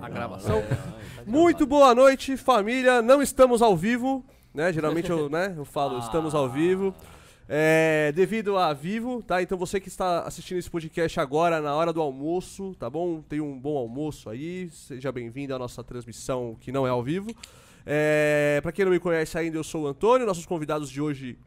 a gravação. tá Muito boa noite, família. Não estamos ao vivo, né? Geralmente eu, né, eu falo, estamos ao vivo. É, devido a vivo, tá? Então você que está assistindo esse podcast agora na hora do almoço, tá bom? Tenha um bom almoço aí. Seja bem-vindo à nossa transmissão que não é ao vivo. É, para quem não me conhece ainda, eu sou o Antônio. Nossos convidados de hoje,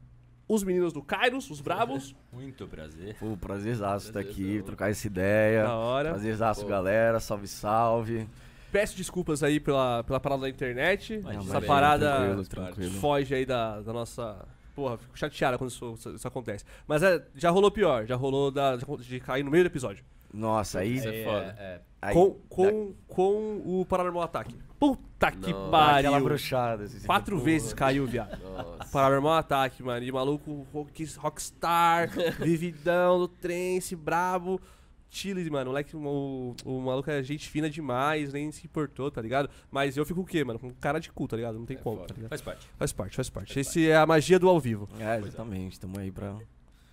os meninos do Kairos, os Bravos. Muito prazer. Pô, prazerzaço estar aqui, Prazerzão. trocar essa ideia. Da hora. Prazerzaço, Pô. galera. Salve, salve. Peço desculpas aí pela, pela parada da internet. Imagina, Essa parada Tranquilo, tranquilo. foge aí da, da nossa. Porra, fico chateada quando isso, isso- isso acontece. Mas é, já rolou pior, já rolou da- de cair no meio do episódio. Nossa, aí. Isso é foda. aí com, com, com o Paranormal Ataque. Puta que Não. dá pariu. aquela bruxada. assim, você Quatro fica, vezes caiu, viado. Nossa. Paranormal Ataque, mano. E maluco rock- rockstar, vividão do trem, esse brabo. Chile, mano. O, moleque, o, o maluco é gente fina demais, nem se importou, tá ligado? Mas eu fico o quê, mano? Com cara de cu, tá ligado? Não tem É como, tá ligado? Faz parte. Faz parte, faz parte. Esse é a magia do ao vivo. É, exatamente. Tamo aí pra.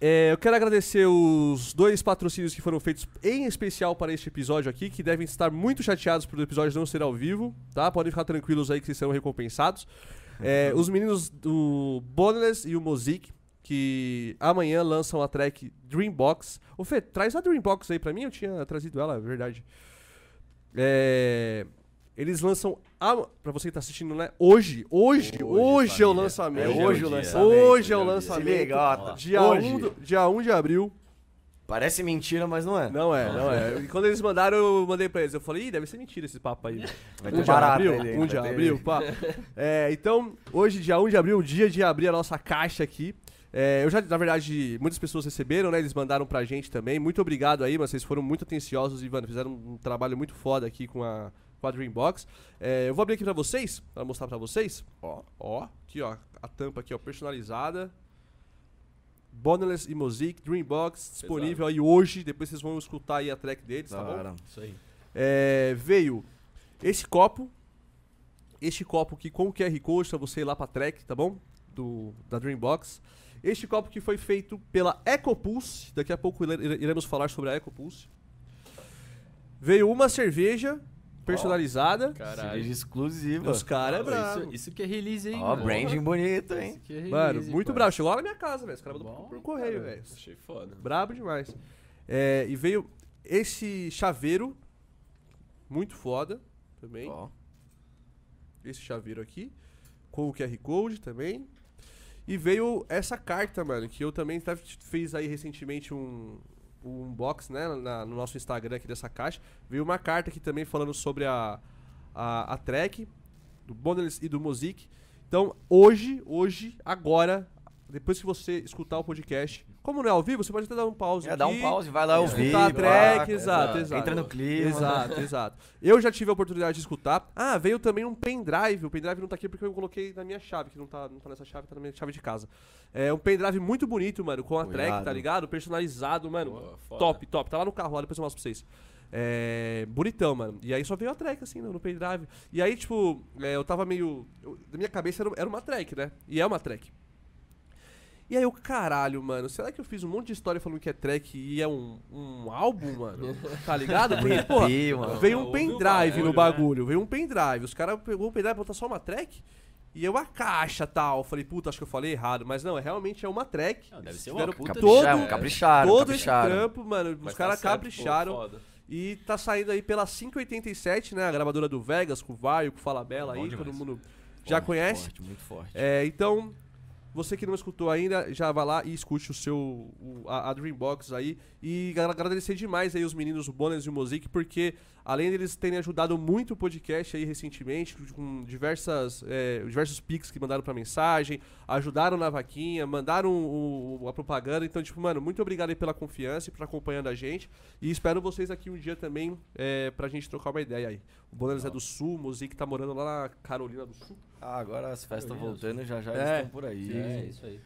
É, eu quero agradecer os dois patrocínios que foram feitos em especial para este episódio aqui, que devem estar muito chateados por o episódio não ser ao vivo, tá? Podem ficar tranquilos aí que vocês serão recompensados. É, os meninos do Boneless e o Mozik, que amanhã lançam a track Dreambox. Ô Fê, traz a Dreambox aí pra mim, eu tinha trazido ela, é verdade. É, eles lançam, a, pra você que tá assistindo, né? Hoje, hoje, hoje, Hoje, é o lançamento. É hoje o dia. lançamento. Hoje é o é o dia. lançamento. Se liga, ó, tá- Dia, hoje. 1 do, dia 1 de abril. Parece mentira, mas não é. Não é, não é. E quando eles mandaram, eu mandei pra eles. Eu falei, ih, deve ser mentira esse papo aí. Vai um ter de barata abril, aí, um de abril, pá. É, então, hoje, dia 1 de abril, o dia de abrir a nossa caixa aqui. É, eu já, na verdade, muitas pessoas receberam, né? Eles mandaram pra gente também. Muito obrigado aí, mas vocês foram muito atenciosos e, mano, fizeram um trabalho muito foda aqui com a, a Dreambox. É, eu vou abrir aqui pra vocês, pra mostrar pra vocês. Ó, ó, aqui, ó, a tampa aqui, ó, personalizada. Boneless e Mosaic, Dreambox, disponível aí hoje. Depois vocês vão escutar aí a track deles, tá Da bom? Isso aí. É, veio esse copo, este copo aqui com o QR Code pra você ir lá pra track, tá bom? Do, da Dreambox. Este copo que foi feito pela EcoPulse, daqui a pouco ire- iremos falar sobre a EcoPulse. Veio uma cerveja personalizada. Cerveja Caralho. exclusiva. Os caras é Isso, bravo. isso que é release, hein? Ó, branding bonito, hein? Isso que é release, Mano, muito bravo. Chegou lá na minha casa, velho. Os caras mandou por correio, velho. Achei foda. Brabo demais. É, e veio esse chaveiro, muito foda também. Ó. esse chaveiro aqui, com o QR Code também. E veio essa carta, mano, que eu também fiz aí recentemente um, um unbox, né, na- no nosso Instagram aqui dessa caixa. Veio uma carta aqui também falando sobre a, a, a track do Boneless e do Mozik. Então, hoje, hoje, agora, depois que você escutar o podcast, como não é ao vivo, você pode até dar um pause É, dá um pause, vai lá ouvir. Escutar a pá, track, exato, exato. exato. Entra no clima. Exato, exato. Eu já tive a oportunidade de escutar. Ah, veio também um pendrive. O pendrive não tá aqui porque eu coloquei na minha chave, que não tá, não tá nessa chave, tá na minha chave de casa. É um pendrive muito bonito, mano, com a Pô, track, tá ligado? Personalizado, mano. Pô, top, top. Tá lá no carro, lá depois eu mostro pra vocês. É, bonitão, mano. E aí só veio a track, assim, no, no pendrive. E aí, tipo, é, eu tava meio. eu- na minha cabeça era, era uma track, né? E é uma track. E aí eu, caralho, mano, será que eu fiz um monte de história falando que é track e é um, um álbum, mano? Tá ligado? Porque, porra, Arrepio, mano. veio um pendrive no né? bagulho, veio um pendrive. Os caras pegou o pendrive e botou só uma track. E eu a caixa tal. Falei, puta, acho que eu falei errado. Mas não, é realmente é uma track. Não, deve ser uma puta todo- Capricharam, capricharam, Todo capricharam. esse trampo, mano, Mas os tá caras pô, capricharam. foda. E tá saindo aí pela 587, né? A gravadora do Vegas, com o Vaio, com o Falabella Bom aí, demais. todo mundo já Forte, conhece. Forte, muito forte. É, então, você que não escutou ainda, já vai lá e escute o seu o- a, a Dreambox aí. E agra- agradecer demais aí os meninos o Bones e o Mozik porque além deles terem ajudado muito o podcast aí recentemente com diversas é, diversos pics que mandaram pra mensagem, ajudaram na vaquinha, mandaram o- o- a propaganda, então tipo, mano, muito obrigado aí pela confiança e por acompanhando a gente e espero vocês aqui um dia também é, pra gente trocar uma ideia aí. O Bones é do Sul, o Mozik tá morando lá na Carolina do Sul. Ah, agora as festas voltando, já já É. eles estão por aí. É, isso aí.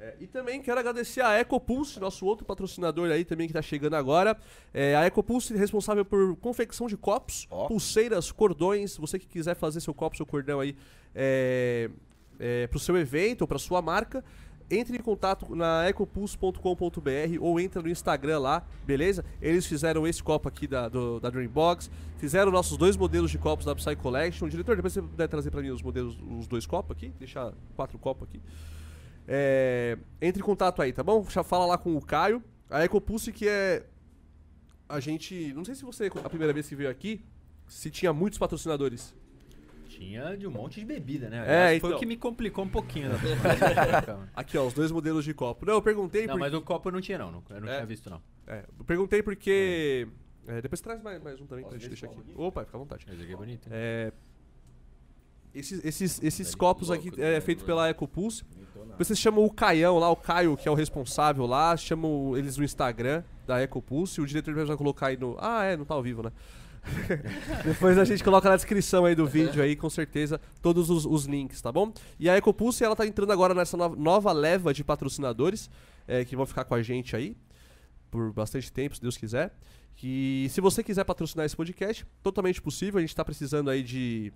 É, e também quero agradecer a EcoPulse, nosso outro patrocinador aí também que tá chegando agora. É, a EcoPulse é responsável por confecção de copos, Ó. pulseiras, cordões. Você que quiser fazer seu copo, seu cordão aí é, é, pro seu evento ou pra sua marca. entre em contato na ecopulse.com.br ou entra no Instagram lá, beleza? Eles fizeram esse copo aqui da, do, da Dreambox, fizeram nossos dois modelos de copos da Psy Collection. Diretor, depois você puder trazer pra mim os modelos, os dois copos aqui, deixar quatro copos aqui. É, entre em contato aí, tá bom? Já fala lá com o Caio. A Ecopulse que é. A gente. Não sei se você, a primeira vez que veio aqui, se tinha muitos patrocinadores. Tinha de um monte de bebida, né? É, Aliás, Foi então. o que me complicou um pouquinho. Primeira Aqui, ó, os dois modelos de copo. Não, eu perguntei não, mas o copo eu não tinha, não. não- Eu não É. tinha visto, não. É, eu perguntei porque. é, depois traz mais, mais um também pra Posso gente ver esse deixar aqui. copo Opa, fica à vontade. Mas aqui é bonito. hein? É, esses esses, esses Velho copos aqui né, é feito pela Ecopulse. Vocês chamam o Caião lá, o Caio, que é o responsável lá, chamam eles no Instagram da Ecopulse. O diretor vai colocar aí no. Ah, é, não tá ao vivo, né? Depois a gente coloca na descrição aí do vídeo aí, com certeza, todos os, os links, tá bom? E a Ecopulse, ela tá entrando agora nessa nova, leva de patrocinadores é, que vão ficar com a gente aí por bastante tempo, se Deus quiser. Que se você quiser patrocinar esse podcast, totalmente possível. A gente tá precisando aí de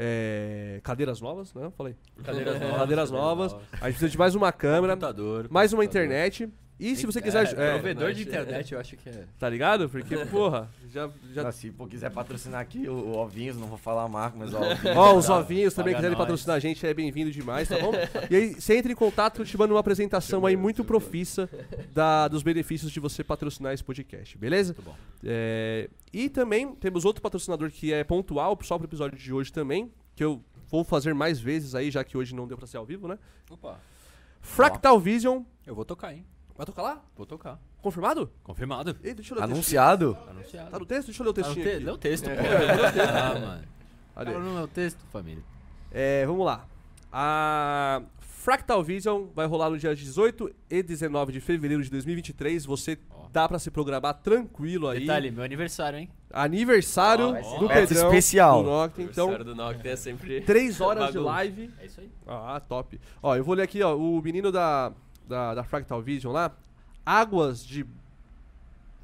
é, cadeiras novas, né? Falei. Cadeiras novas. Cadeiras novas. A gente precisa de mais uma câmera, Computador. mais uma computador. internet. E se você É, quiser. é, provedor de mas- internet, eu acho que é. tá ligado? Porque, porra, já. já... Ah, Se pô, quiser patrocinar aqui o, o Ovinhos, não vou falar a marca, mas Ovinhos. Ó, os ovinhos também quiserem nós. patrocinar a gente, é bem-vindo demais, tá bom? E aí, você entra em contato, eu te mando uma apresentação aí muito profissa da, dos benefícios de você patrocinar esse podcast, beleza? Muito bom. É, e também temos outro patrocinador que é pontual, só pro episódio de hoje também, que eu vou fazer mais vezes aí, já que hoje não deu pra ser ao vivo, né? Opa. Fractal Vision. Eu vou tocar, hein? Vai tocar lá? Vou tocar. Confirmado? Confirmado. Ei, deixa eu ler o. Anunciado? Anunciado. Tá no texto? Deixa eu ler o Tá no te-. Lê o texto, pô. Ah, mano. Cadê? Fala no meu texto, família. É, vamos lá. A Fractal Vision vai rolar no dia 18 e 19 de fevereiro de 2023. Você Ó. dá pra se programar tranquilo aí. Detalhe, meu aniversário, hein? Aniversário Ó, vai ser do festa Pedrão. especial. Do Noctem. Então, Então, do Noctem é sempre. 3 horas de bagunça. live. É isso aí. Ah, top. Ó, eu vou ler aqui, ó, o menino da, da, da Fractal Vision lá. Águas de.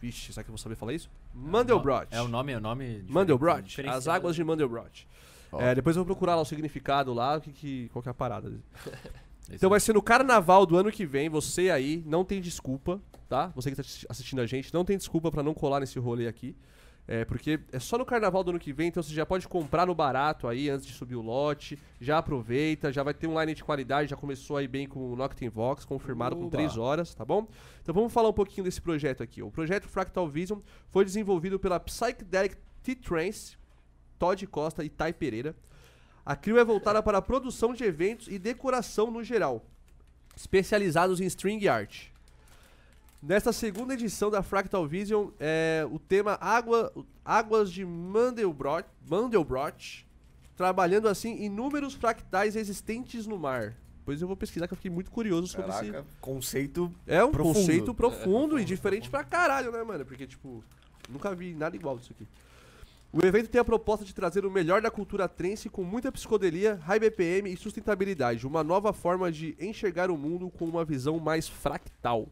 Vixe, será que eu vou saber falar isso? Mandelbrot. É o nome, é o nome. Mandelbrot. As águas de Mandelbrot. Ó. É, depois eu vou procurar lá o significado lá, o que, que, qual que é a parada. É Então vai ser no carnaval do ano que vem, você aí, não tem desculpa, tá? Você que tá assi- assistindo a gente, não tem desculpa pra não colar nesse rolê aqui. É, porque é só no carnaval do ano que vem, então você já pode comprar no barato aí antes de subir o lote. Já aproveita, já vai ter um line de qualidade, já começou aí bem com o Noctem Vox, confirmado com Uba. 3 horas, tá bom? Então vamos falar um pouquinho desse projeto aqui. O projeto Fractal Vision foi desenvolvido pela Psychedelic T-Trance, Todd Costa e Tai Pereira. A crew é voltada para a produção de eventos e decoração no geral, especializados em string art. Nesta segunda edição da Fractal Vision, é, o tema Água, Águas de Mandelbrot, Mandelbrot, trabalhando assim inúmeros fractais existentes no mar. Pois eu vou pesquisar que eu fiquei muito curioso sobre esse, Caraca, conceito. é um Profundo. conceito profundo e diferente pra caralho, né, mano? Porque, tipo, nunca vi nada igual disso aqui. O evento tem a proposta de trazer o melhor da cultura trance com muita psicodelia, high BPM e sustentabilidade. Uma nova forma de enxergar o mundo com uma visão mais fractal.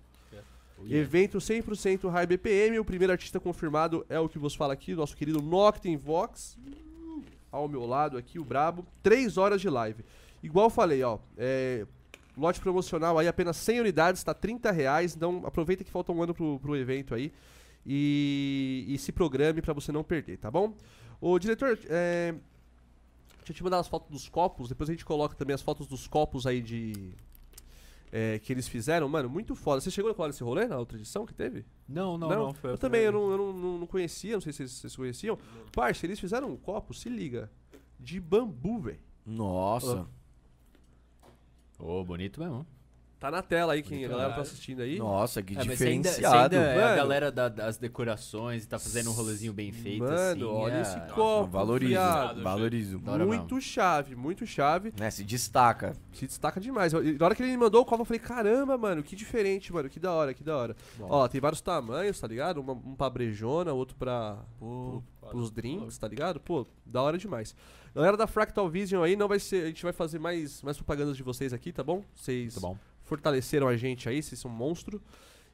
Yeah. Evento 100% high BPM. O primeiro artista confirmado é o que vos fala aqui, nosso querido Noctem Vox. Ao meu lado aqui, o Brabo. Três horas de live. Igual falei, ó. É, lote promocional aí, apenas 100 unidades, tá 30 reais. Então aproveita que falta um ano pro, pro evento aí. E, e se programe pra você não perder, tá bom? Ô, diretor, é, deixa eu te mandar as fotos dos copos. Depois a gente coloca também as fotos dos copos aí de. É, que eles fizeram, mano, muito foda. Você chegou a colar nesse rolê na outra edição que teve? Não, não, não. foi eu a também, eu, não, eu não, não- não conhecia, não sei se vocês, vocês conheciam. Parça, eles fizeram um copo, se liga, de bambu, velho. Nossa. Ô, bonito mesmo. Tá na tela aí, quem a galera tá assistindo aí. Nossa, que É, mas você ainda, você diferenciado. ainda é a galera da- das decorações e tá fazendo um rolezinho bem feito Mano, assim. olha é- esse Nossa, copo, valorizo. viado. Valorizo. Muito chave, muito chave. Né, se destaca. Se destaca demais. Na hora que ele me mandou o copo, eu falei, caramba, mano, que diferente, mano, que da hora, que da hora. Bom. Ó, tem vários tamanhos, tá ligado? Uma- um pra brejona, outro pra, pro, pros drinks, tá ligado? Pô, da hora demais. Galera da Fractal Vision aí, não vai ser. A gente vai fazer mais, mais propagandas de vocês aqui, tá bom? Vocês Muito bom. Fortaleceram a gente aí, vocês são um monstro.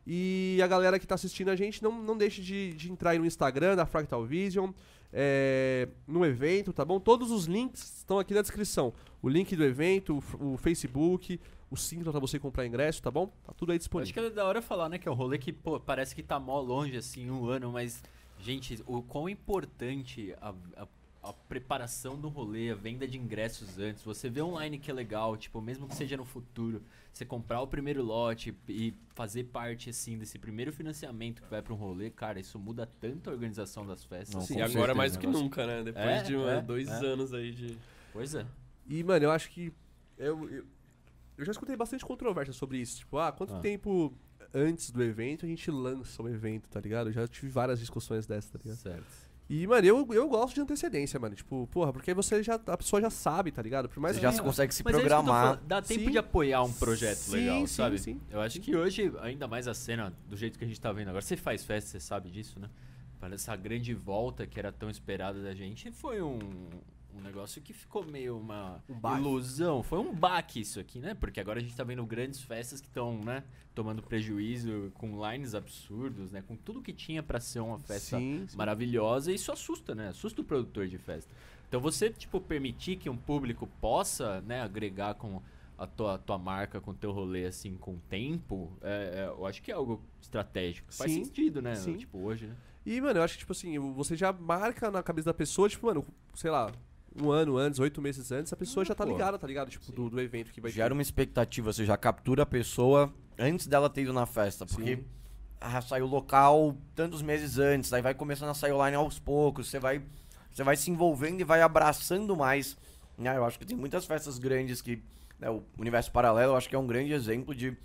E a galera que tá assistindo a gente, não, não deixe de, de entrar aí no Instagram da Fractal Vision. é, no evento, tá bom? Todos os links estão aqui na descrição. O link do evento, o, o Facebook, o símbolo pra você comprar ingresso, tá bom? Tá tudo aí Acho disponível. que é da hora falar, né? Que é um rolê que, pô, parece que tá mó longe, assim, um ano, mas, gente, o quão importante a, a, a preparação do rolê, a venda de ingressos antes, você vê online que é legal, tipo, mesmo que seja no futuro, você comprar o primeiro lote e fazer parte, assim, desse primeiro financiamento que vai pra um rolê, cara, isso muda tanto a organização das festas. Não, Sim, agora certeza, mais do que negócio. nunca, né? Depois É, de uma- é, dois é. anos aí de. Pois é. E, mano, eu acho que. Eu, eu, eu já escutei bastante controvérsia sobre isso. Tipo, ah, quanto Ah. tempo antes do evento a gente lança o evento, tá ligado? Eu já tive várias discussões dessas, tá ligado? Certo. E, mano, eu, eu gosto de antecedência, mano. Tipo, porra, porque aí você já. A pessoa já sabe, tá ligado? Por mais Você que já se consegue se Mas é isso que eu tô programar. falando, Dá tempo Sim. de apoiar um projeto Sim, legal, sim, sabe? sim. Eu acho que hoje, ainda mais a cena, do jeito que a gente tá vendo agora, você faz festa, você sabe disso, né? Para essa grande volta que era tão esperada da gente, foi um, um negócio que ficou meio uma Um ilusão. Foi um baque isso aqui, né? Porque agora a gente tá vendo grandes festas que estão, né? Tomando prejuízo com lines absurdos, né? Com tudo que tinha pra ser uma festa Sim, sim. maravilhosa e isso assusta, né? Assusta o produtor de festa. Então você, tipo, permitir que um público possa, né, agregar com a tua, tua marca, com o teu rolê, assim, com o tempo, é, é, eu acho que é algo estratégico. Faz Sim, sentido, né? sim. Tipo, hoje, né? E, mano, eu acho que, tipo assim, você já marca na cabeça da pessoa, tipo, mano, sei lá, um ano antes, oito meses antes, a pessoa Ah, já tá pô. ligada, tá ligado? Tipo, do, do evento que vai Gera uma expectativa, você já captura a pessoa antes dela ter ido na festa. Porque Sim. ah, saiu local tantos meses antes, aí vai começando a sair online aos poucos, você vai, você vai se envolvendo e vai abraçando mais. né? eu acho que tem muitas festas grandes que. né, o Universo Paralelo eu acho que é um grande exemplo de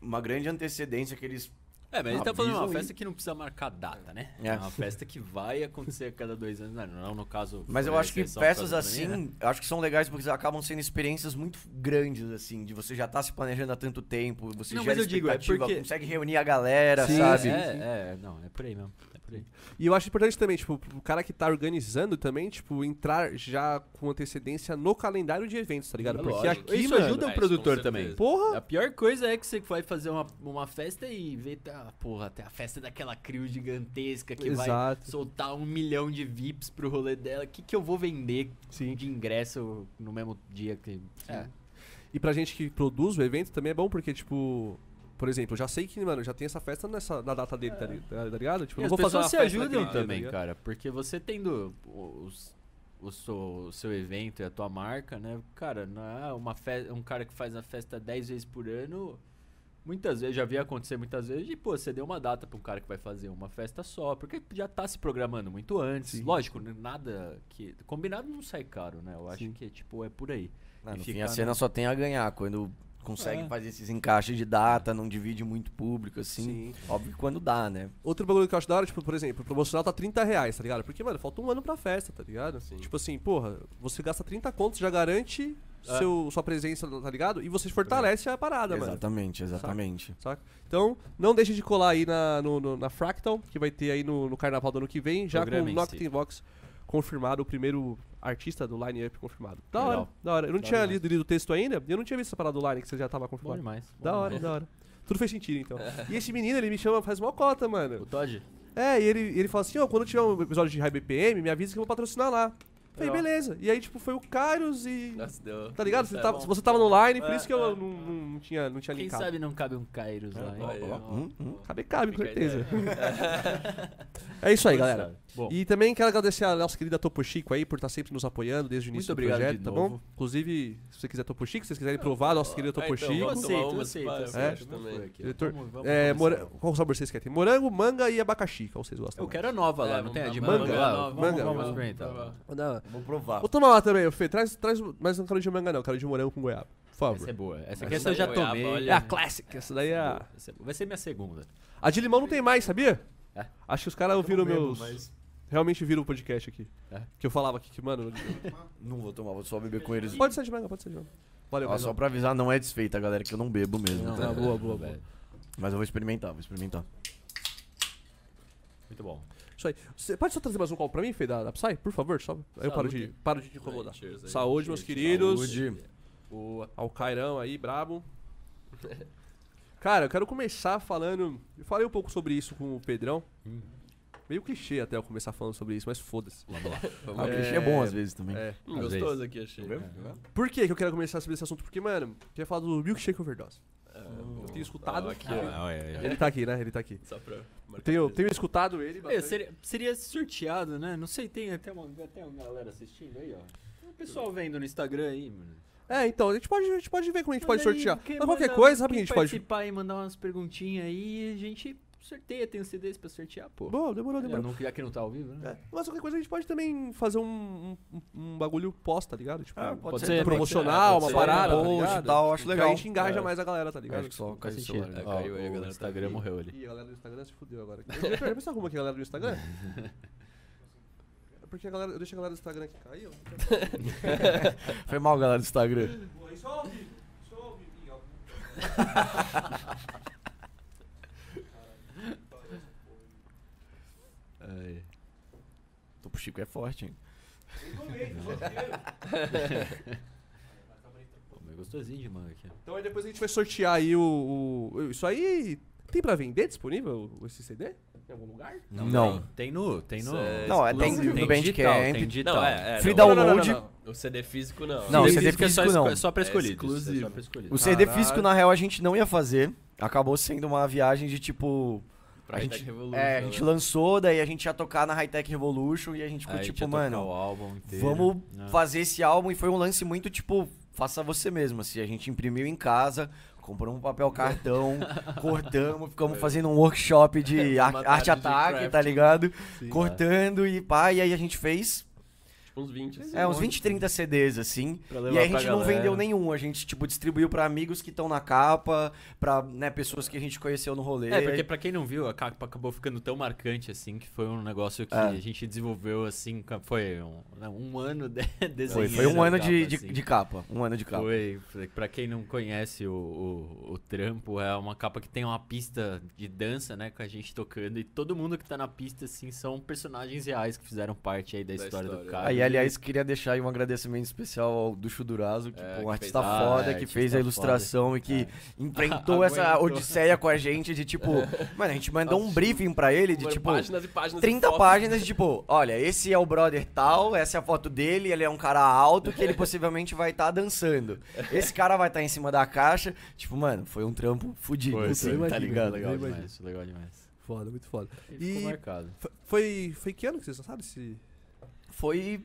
uma grande antecedência que eles. É, mas ele tá falando de uma festa que não precisa marcar data, né? É. É uma festa que vai acontecer a cada dois anos, não, não no caso. Mas eu acho que festas assim, eu acho que são legais porque acabam sendo experiências muito grandes, assim, de você já tá se planejando há tanto tempo, você Não, gera mas eu digo, é expectativa, porque- consegue reunir a galera, Sim, sabe? sim, É, sim. é, não, é por aí mesmo. É por aí. E eu acho importante também, tipo, o cara que tá organizando também, tipo, entrar já com antecedência no calendário de eventos, tá ligado? É Porque lógico. aqui, Isso mano, ajuda o É, produtor também. Porra! A pior coisa é que você vai fazer uma, uma festa e vê, tá, porra, até a festa daquela crew gigantesca que vai Exato. soltar um milhão de VIPs pro rolê dela. O que, que eu vou vender Sim. de ingresso no mesmo dia que. É. E pra gente que produz o evento também é bom porque, tipo, por exemplo, eu já sei que, mano, já tem essa festa nessa, na data dele, tá, li- tá ligado? Tipo, E não vou fazer uma se festa ajudam dia, tá também, cara. Porque você tendo os, o, seu, o seu evento e a tua marca, né? Cara, não é uma fe um cara que faz a festa 10 vezes por ano. Muitas vezes, já vi acontecer muitas vezes, de, pô, você deu uma data pra um cara que vai fazer uma festa só, porque já tá se programando muito antes. Sim. Lógico, nada que. Combinado não sai caro, né? Eu acho Sim. que, tipo, é por aí. E no fim, a cena na- só tem a ganhar quando consegue É. fazer esses encaixes de data, não divide muito público, assim. Sim. Óbvio que quando dá, né? Outro bagulho que eu acho da hora, tipo, por exemplo, o promocional tá 30 reais, tá ligado? Porque, mano, falta um ano pra festa, tá ligado? Sim. Tipo assim, porra, você gasta 30 contos, já garante. Seu, sua presença, tá ligado? E você fortalece a parada, mano. exatamente, exatamente. Saca? Então, não deixe de colar aí na, no- no- na Fractal, que vai ter aí no, no carnaval do ano que vem, já com o. Noctem Vox confirmado, o primeiro artista do line-up confirmado. Da Legal. hora, da hora. Eu não Da tinha lido, lido o texto ainda, eu não tinha visto essa parada do line que você já tava Bom confirmado. demais. bom Da hora, demais. da hora. Tudo fez sentido, então. E esse menino, ele me chama faz mó cota, mano. O Todd? É, e ele, ele fala assim, ó, quando tiver um episódio de High BPM, me avisa que eu vou patrocinar lá. Falei, beleza. E aí, tipo, foi o Kairos e... Nossa, deu. Tá ligado? Você, é tava, bom. você tava no line, por É, isso que eu é. não, não, não tinha, não tinha Quem linkado. sabe não cabe um Kairos lá, hein? Aí, ó. Hum, hum. Cabe, cabe, com Fica a certeza. é isso aí, galera. Bom, E também quero agradecer a nossa querida Topo Chico aí por estar sempre nos apoiando desde o início Muito do projeto, de tá novo. bom? Inclusive, se você quiser Topo Chico, se vocês quiserem provar a nossa querida Topo Ah, então, Chico. vamos aceito, aceito. É. também. Foi aqui, ó. Diretor, Vamos- vamos É, mora... Qual sabor vocês querem? Tem morango, manga e abacaxi. Qual vocês gostam? Eu quero a nova lá, É, não tem a de manga manga, lá? nova, Vamos, manga, vamos experimentar. Vamos. Provar. Vou tomar lá também, Fê. Traz, traz, mas não quero de manga não, quero de morango com goiaba. Por favor. Essa é boa. Essa aqui essa eu já goiaba, tomei. olha. É a classic, essa daí é a... É. Vai ser minha segunda. A de limão não tem mais, sabia? É? Acho que os caras ouviram meus... mas- Realmente viram o podcast aqui. É? Que eu falava aqui que, mano... Não vou tomar, vou só beber com eles. pode ser de manga, pode ser de manga. Valeu, valeu. só pra avisar, não é desfeita, galera, que eu não bebo mesmo. Não, tá? Ah, boa, boa, boa. velho. Mas eu vou experimentar, vou experimentar. Muito bom. Isso aí. Você pode só trazer mais um copo pra mim, Fê, da, da Psy? Por favor, só. Aí eu paro de, paro de te incomodar. Aí, cheers aí. Saúde, meus queridos. Saúde. Boa. Ao Cairão aí, brabo. Cara, eu quero começar falando. Eu falei um pouco sobre isso com o Pedrão. Hum. Meio clichê até eu começar falando sobre isso, mas foda-se. Vamos lá. Vamos lá. o clichê é bom às vezes também. É. Hum, Às gostoso aqui, achei. Por que que eu quero começar sobre esse assunto? Porque, mano, eu queria falar do Milkshake Overdose. É, Eu tenho escutado. aqui, Ah. Ele tá aqui, né? Ele tá aqui. Só pra tenho, tenho escutado ele É, seria, seria sorteado, né? Não sei, tem até uma, até uma galera assistindo aí, ó. Tem um pessoal vendo no Instagram aí, mano. É, então, a gente pode, a gente pode ver como a gente pode Mas aí, sortear. Mas qualquer manda- coisa, sabe que a gente pode... participar e mandar umas perguntinhas aí, a gente sorteia, tem os CDs pra sortear, pô. Bom, demorou, Já, demorou. não, já que não tá ao vivo, né? É, mas qualquer coisa a gente pode também fazer um, um, um bagulho pós, tá ligado? Tipo, Ah, pode Pode ser promocional, pode uma ser, parada, tá post e ligado? tal, acho legal. a gente engaja É. mais a galera, tá ligado? Acho que só caiu o sentido. celular. É, caiu aí a o galera do Instagram Instagram. morreu ali. Ih, a galera do Instagram se fudeu agora. Já pensar como que é a galera do Instagram? É Porque a galera, eu deixo a galera do Instagram aqui cair, ó. Foi mal, galera do Instagram. Pô, Isso é ao vivo, isso é ao vivo. Ai. Topo Chico é forte, hein? Pô, é gostosinho de manga aqui. Então aí depois a gente vai sortear aí o, o- Isso aí. Tem pra vender disponível esse CD? Em algum lugar? Não. Tem no. Tem no. Isso é Não, é, tem exclusivo. no digital, Bandcamp. tem digital. Não, é, é. Free não, download. não, não, O CD físico não. Não, CD CD físico é só, físico não. é só pra É escolhidos. exclusivo. É só pra. O CD Caralho. físico, na real, a gente não ia fazer. Acabou sendo uma viagem de tipo. Pra a gente, Revolution, é, a gente né? lançou, daí a gente ia tocar na Hightech Revolution e a gente ficou Aí tipo, mano, vamos né? fazer esse álbum e foi um lance muito tipo, faça você mesmo. Assim, a gente imprimiu em casa, comprou um papel cartão, cortamos, ficamos fazendo um workshop de ar- Uma arte tarde de ataque, craft. tá ligado? Sim, Cortando e pá, e aí a gente fez Tipo uns 20. assim. é, uns 20, 30 CDs, assim. Pra E aí a pra gente não galera. vendeu nenhum. A gente, tipo, distribuiu pra amigos que estão na capa, pra né, pessoas que a gente conheceu no rolê. É, porque pra quem não viu, a capa acabou ficando tão marcante assim que foi um negócio que É. a gente desenvolveu assim, foi um, né, um ano de Foi, desenhando foi um ano de, capa, de, assim. de capa. Um ano de capa. Foi, foi- pra quem não conhece o, o, o trampo, é uma capa que tem uma pista de dança, né, com a gente tocando, e todo mundo que tá na pista, assim, são personagens reais que fizeram parte aí da, Da história, do história. cara. Aí, aliás, queria deixar aí um agradecimento especial ao Ducho Durazo, que É, pô, um que artista fez- Ah, foda, é, que fez a ilustração e que É. enfrentou essa odisseia com a gente de tipo, mano, a gente mandou um briefing pra ele de Mano, tipo páginas e páginas 30 e fotos. páginas de tipo, olha, esse é o brother tal, essa é a foto dele, ele é um cara alto que ele possivelmente vai estar dançando. Esse cara vai estar em cima da caixa. Tipo, mano, foi um trampo fudido, Foi, assim, tá ligado? legal demais, legal demais. Foda, muito foda. E E- ficou marcado. Foi, foi que ano que vocês sabem se. Foi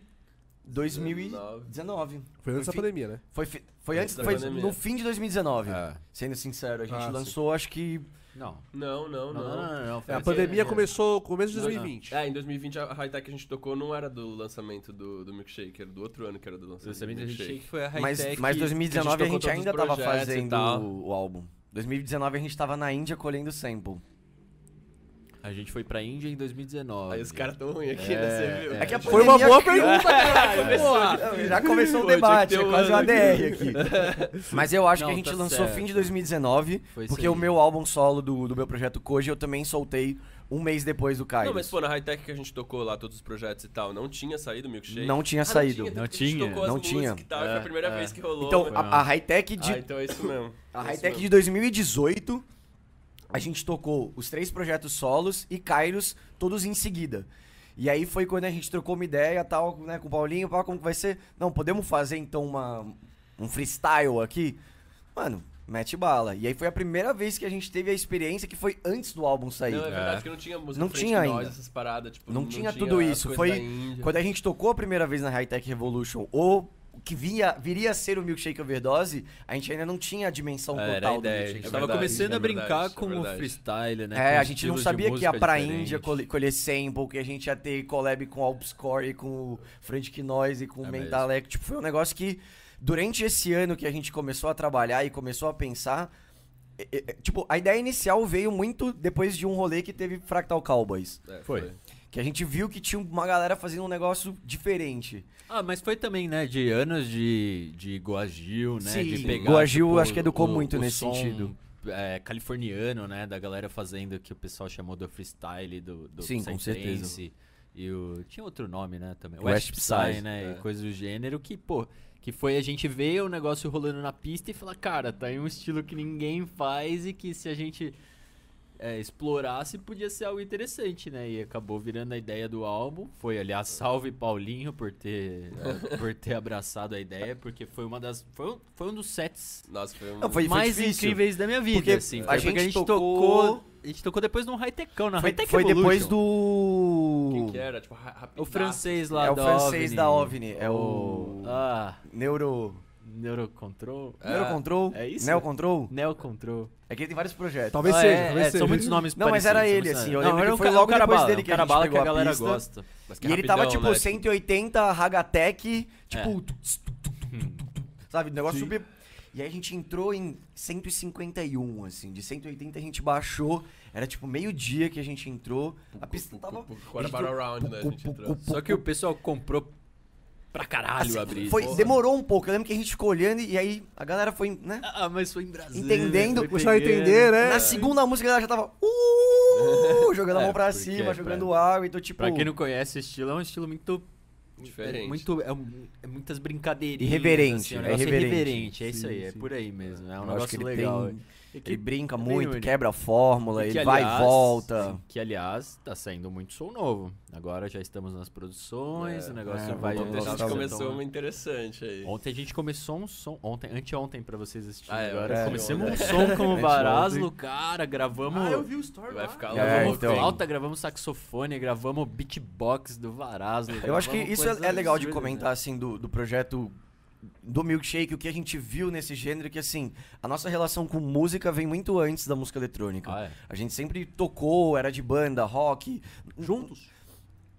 2019. Foi antes da pandemia, né? Foi, fi- foi Antes da foi pandemia. no fim de 2019. É. Sendo sincero, a gente Ah, sim. lançou, acho que. Não. Não, não, Não, não. não, não, não, foi É, a antes. pandemia é. começou no começo de Não, não. 2020. É, em 2020 a Hightech que a gente tocou não era do lançamento do, do Milkshake, era do outro ano que era do O lançamento lançamento do Milkshake. que foi a Mas, Hightech. mas 2019 a tocou gente todos os ainda tava projetos e fazendo tal. o, o álbum. 2019 a gente tava na Índia colhendo sample. A gente foi pra Índia em 2019. Aí os caras tão ruins aqui, É, né? Você viu? é. que a Foi uma boa pergunta, caralho. Não, Já começou o debate, que é um quase uma ano DR aqui. Mas eu acho que a Não, gente tá lançou certo. fim de 2019, Foi porque o meu álbum solo do, do meu projeto Koji eu também soltei um mês depois do Caio. Não, mas pô, na Hightech que a gente tocou lá, todos os projetos e tal, não tinha saído o Milkshake? Não tinha Ah, saído. Não Não tinha, não tinha. tal, foi É, a primeira é. vez que rolou. Então, Foi- a, a Hightech de Ah, então é isso mesmo. A É Hightech mesmo. de 2018, a gente tocou os três projetos solos e Kairos todos em seguida. E aí foi quando a gente trocou uma ideia tal, né, com o Paulinho, pá, como que vai ser? Não, podemos fazer então uma, um freestyle aqui? Mano, mete bala. E aí foi a primeira vez que a gente teve a experiência que foi antes do álbum sair. Não, é verdade É. que não tinha música Não frente tinha de nós, ainda. essas paradas, tipo, Não tinha tudo as isso, foi. Quando a gente tocou a primeira vez na Hightech Revolution, ou o que vinha, viria a ser o Milkshake Overdose, a gente ainda não tinha a dimensão É, era a total do Milkshake gente tava verdade, começando é a brincar é com o freestyle, né? É, a gente não sabia que ia pra diferente. Índia colher, sample, que a gente ia ter collab com o Alpscore e com o Frantic Noise e com o É Mentalec. Tipo, foi um negócio que, durante esse ano que a gente começou a trabalhar e começou a pensar, é, é, é, tipo, a ideia inicial veio muito depois de um rolê que teve Fractal Cowboys. É, Foi. Que a gente viu que tinha uma galera fazendo um negócio diferente. Ah, mas foi também, né, de anos de, de Goagil, né? Sim, de pegar, Goagil tipo, acho que educou o- muito o nesse som, sentido. é, californiano, né? Da galera fazendo o que o pessoal chamou do freestyle, do, do Sim, com certeza. E o. Tinha outro nome, né? Também. West West, Psy, Psy, né? é. E coisas do gênero que, pô. Que foi a gente ver o negócio rolando na pista e falar, cara, tá aí um estilo que ninguém faz e que se a gente. É, explorasse, podia ser algo interessante, né? E acabou virando a ideia do álbum. Foi, aliás, salve Paulinho por ter, é, por ter abraçado a ideia, porque foi uma das. Foi, um- foi um dos sets Nossa, foi um... Não, foi- mais difícil. incríveis da minha vida, Porque assim. a Foi gente a gente tocou- tocou. A gente tocou depois num high-techão, na Foi, High-Tech foi depois Evolution. do. Quem que era? Tipo, ra- rapidaço. O francês lá É o da francês OVNI. da OVNI, é o- Ah, Neuro. Neurocontrol. É. Neurocontrol? É isso? Neocontrol? Neocontrol. É que ele tem vários projetos. Talvez Ah, seja, é, talvez é, seja. São muitos nomes Não, mas era ele, muitos assim, eu Não, lembro era que foi logo depois dele que a gente pegou que a a galera pista. gosta. Mas que E ele tava, tipo, né? 180 Hagatec, tipo, É. sabe, o negócio super... E aí a gente entrou em 151, assim, de 180 a gente baixou, era tipo meio-dia que a gente entrou, a pista tava... Agora Battle Round, né? A gente entrou. Só que o pessoal comprou pra caralho Assim, a brisa. foi, Porra. demorou um pouco, eu lembro que a gente ficou olhando e aí a galera foi, né? Ah, mas foi em Brasília. Entendendo, foi Começaram a entender, né? Na segunda música a galera já tava uh, jogando a É, mão pra porque cima, pra- jogando água, então tipo... Pra quem não conhece, esse estilo é um estilo muito. Diferente. É, muito, é, é muitas brincadeirinhas. Irreverente, assim, um é negócio irreverente. irreverente. É isso Sim, aí, é sim. por aí mesmo. É um eu negócio legal. tem... Que- Ele brinca muito, único. quebra a fórmula, que, ele vai e aliás, volta. Que, aliás, tá saindo muito som novo. Agora já estamos nas produções, É, o negócio é, vai. Ontem a gente começou uma interessante aí. Ontem a gente começou um som. Ontem, anteontem pra vocês assistirem Ah, é, agora. é, Começamos um som com o. Varaslo, cara. Gravamos. Ah, eu vi o story Vai ficar É, louco. então. flauta, gravamos saxofone, gravamos beatbox do Varaslo. Eu acho que isso é, é legal de comentar, assim, do, do projeto do Milkshake, o que a gente viu nesse gênero, que assim, a nossa relação com música vem muito antes da música eletrônica. Ah, é. A gente sempre tocou, era de banda, rock. Juntos?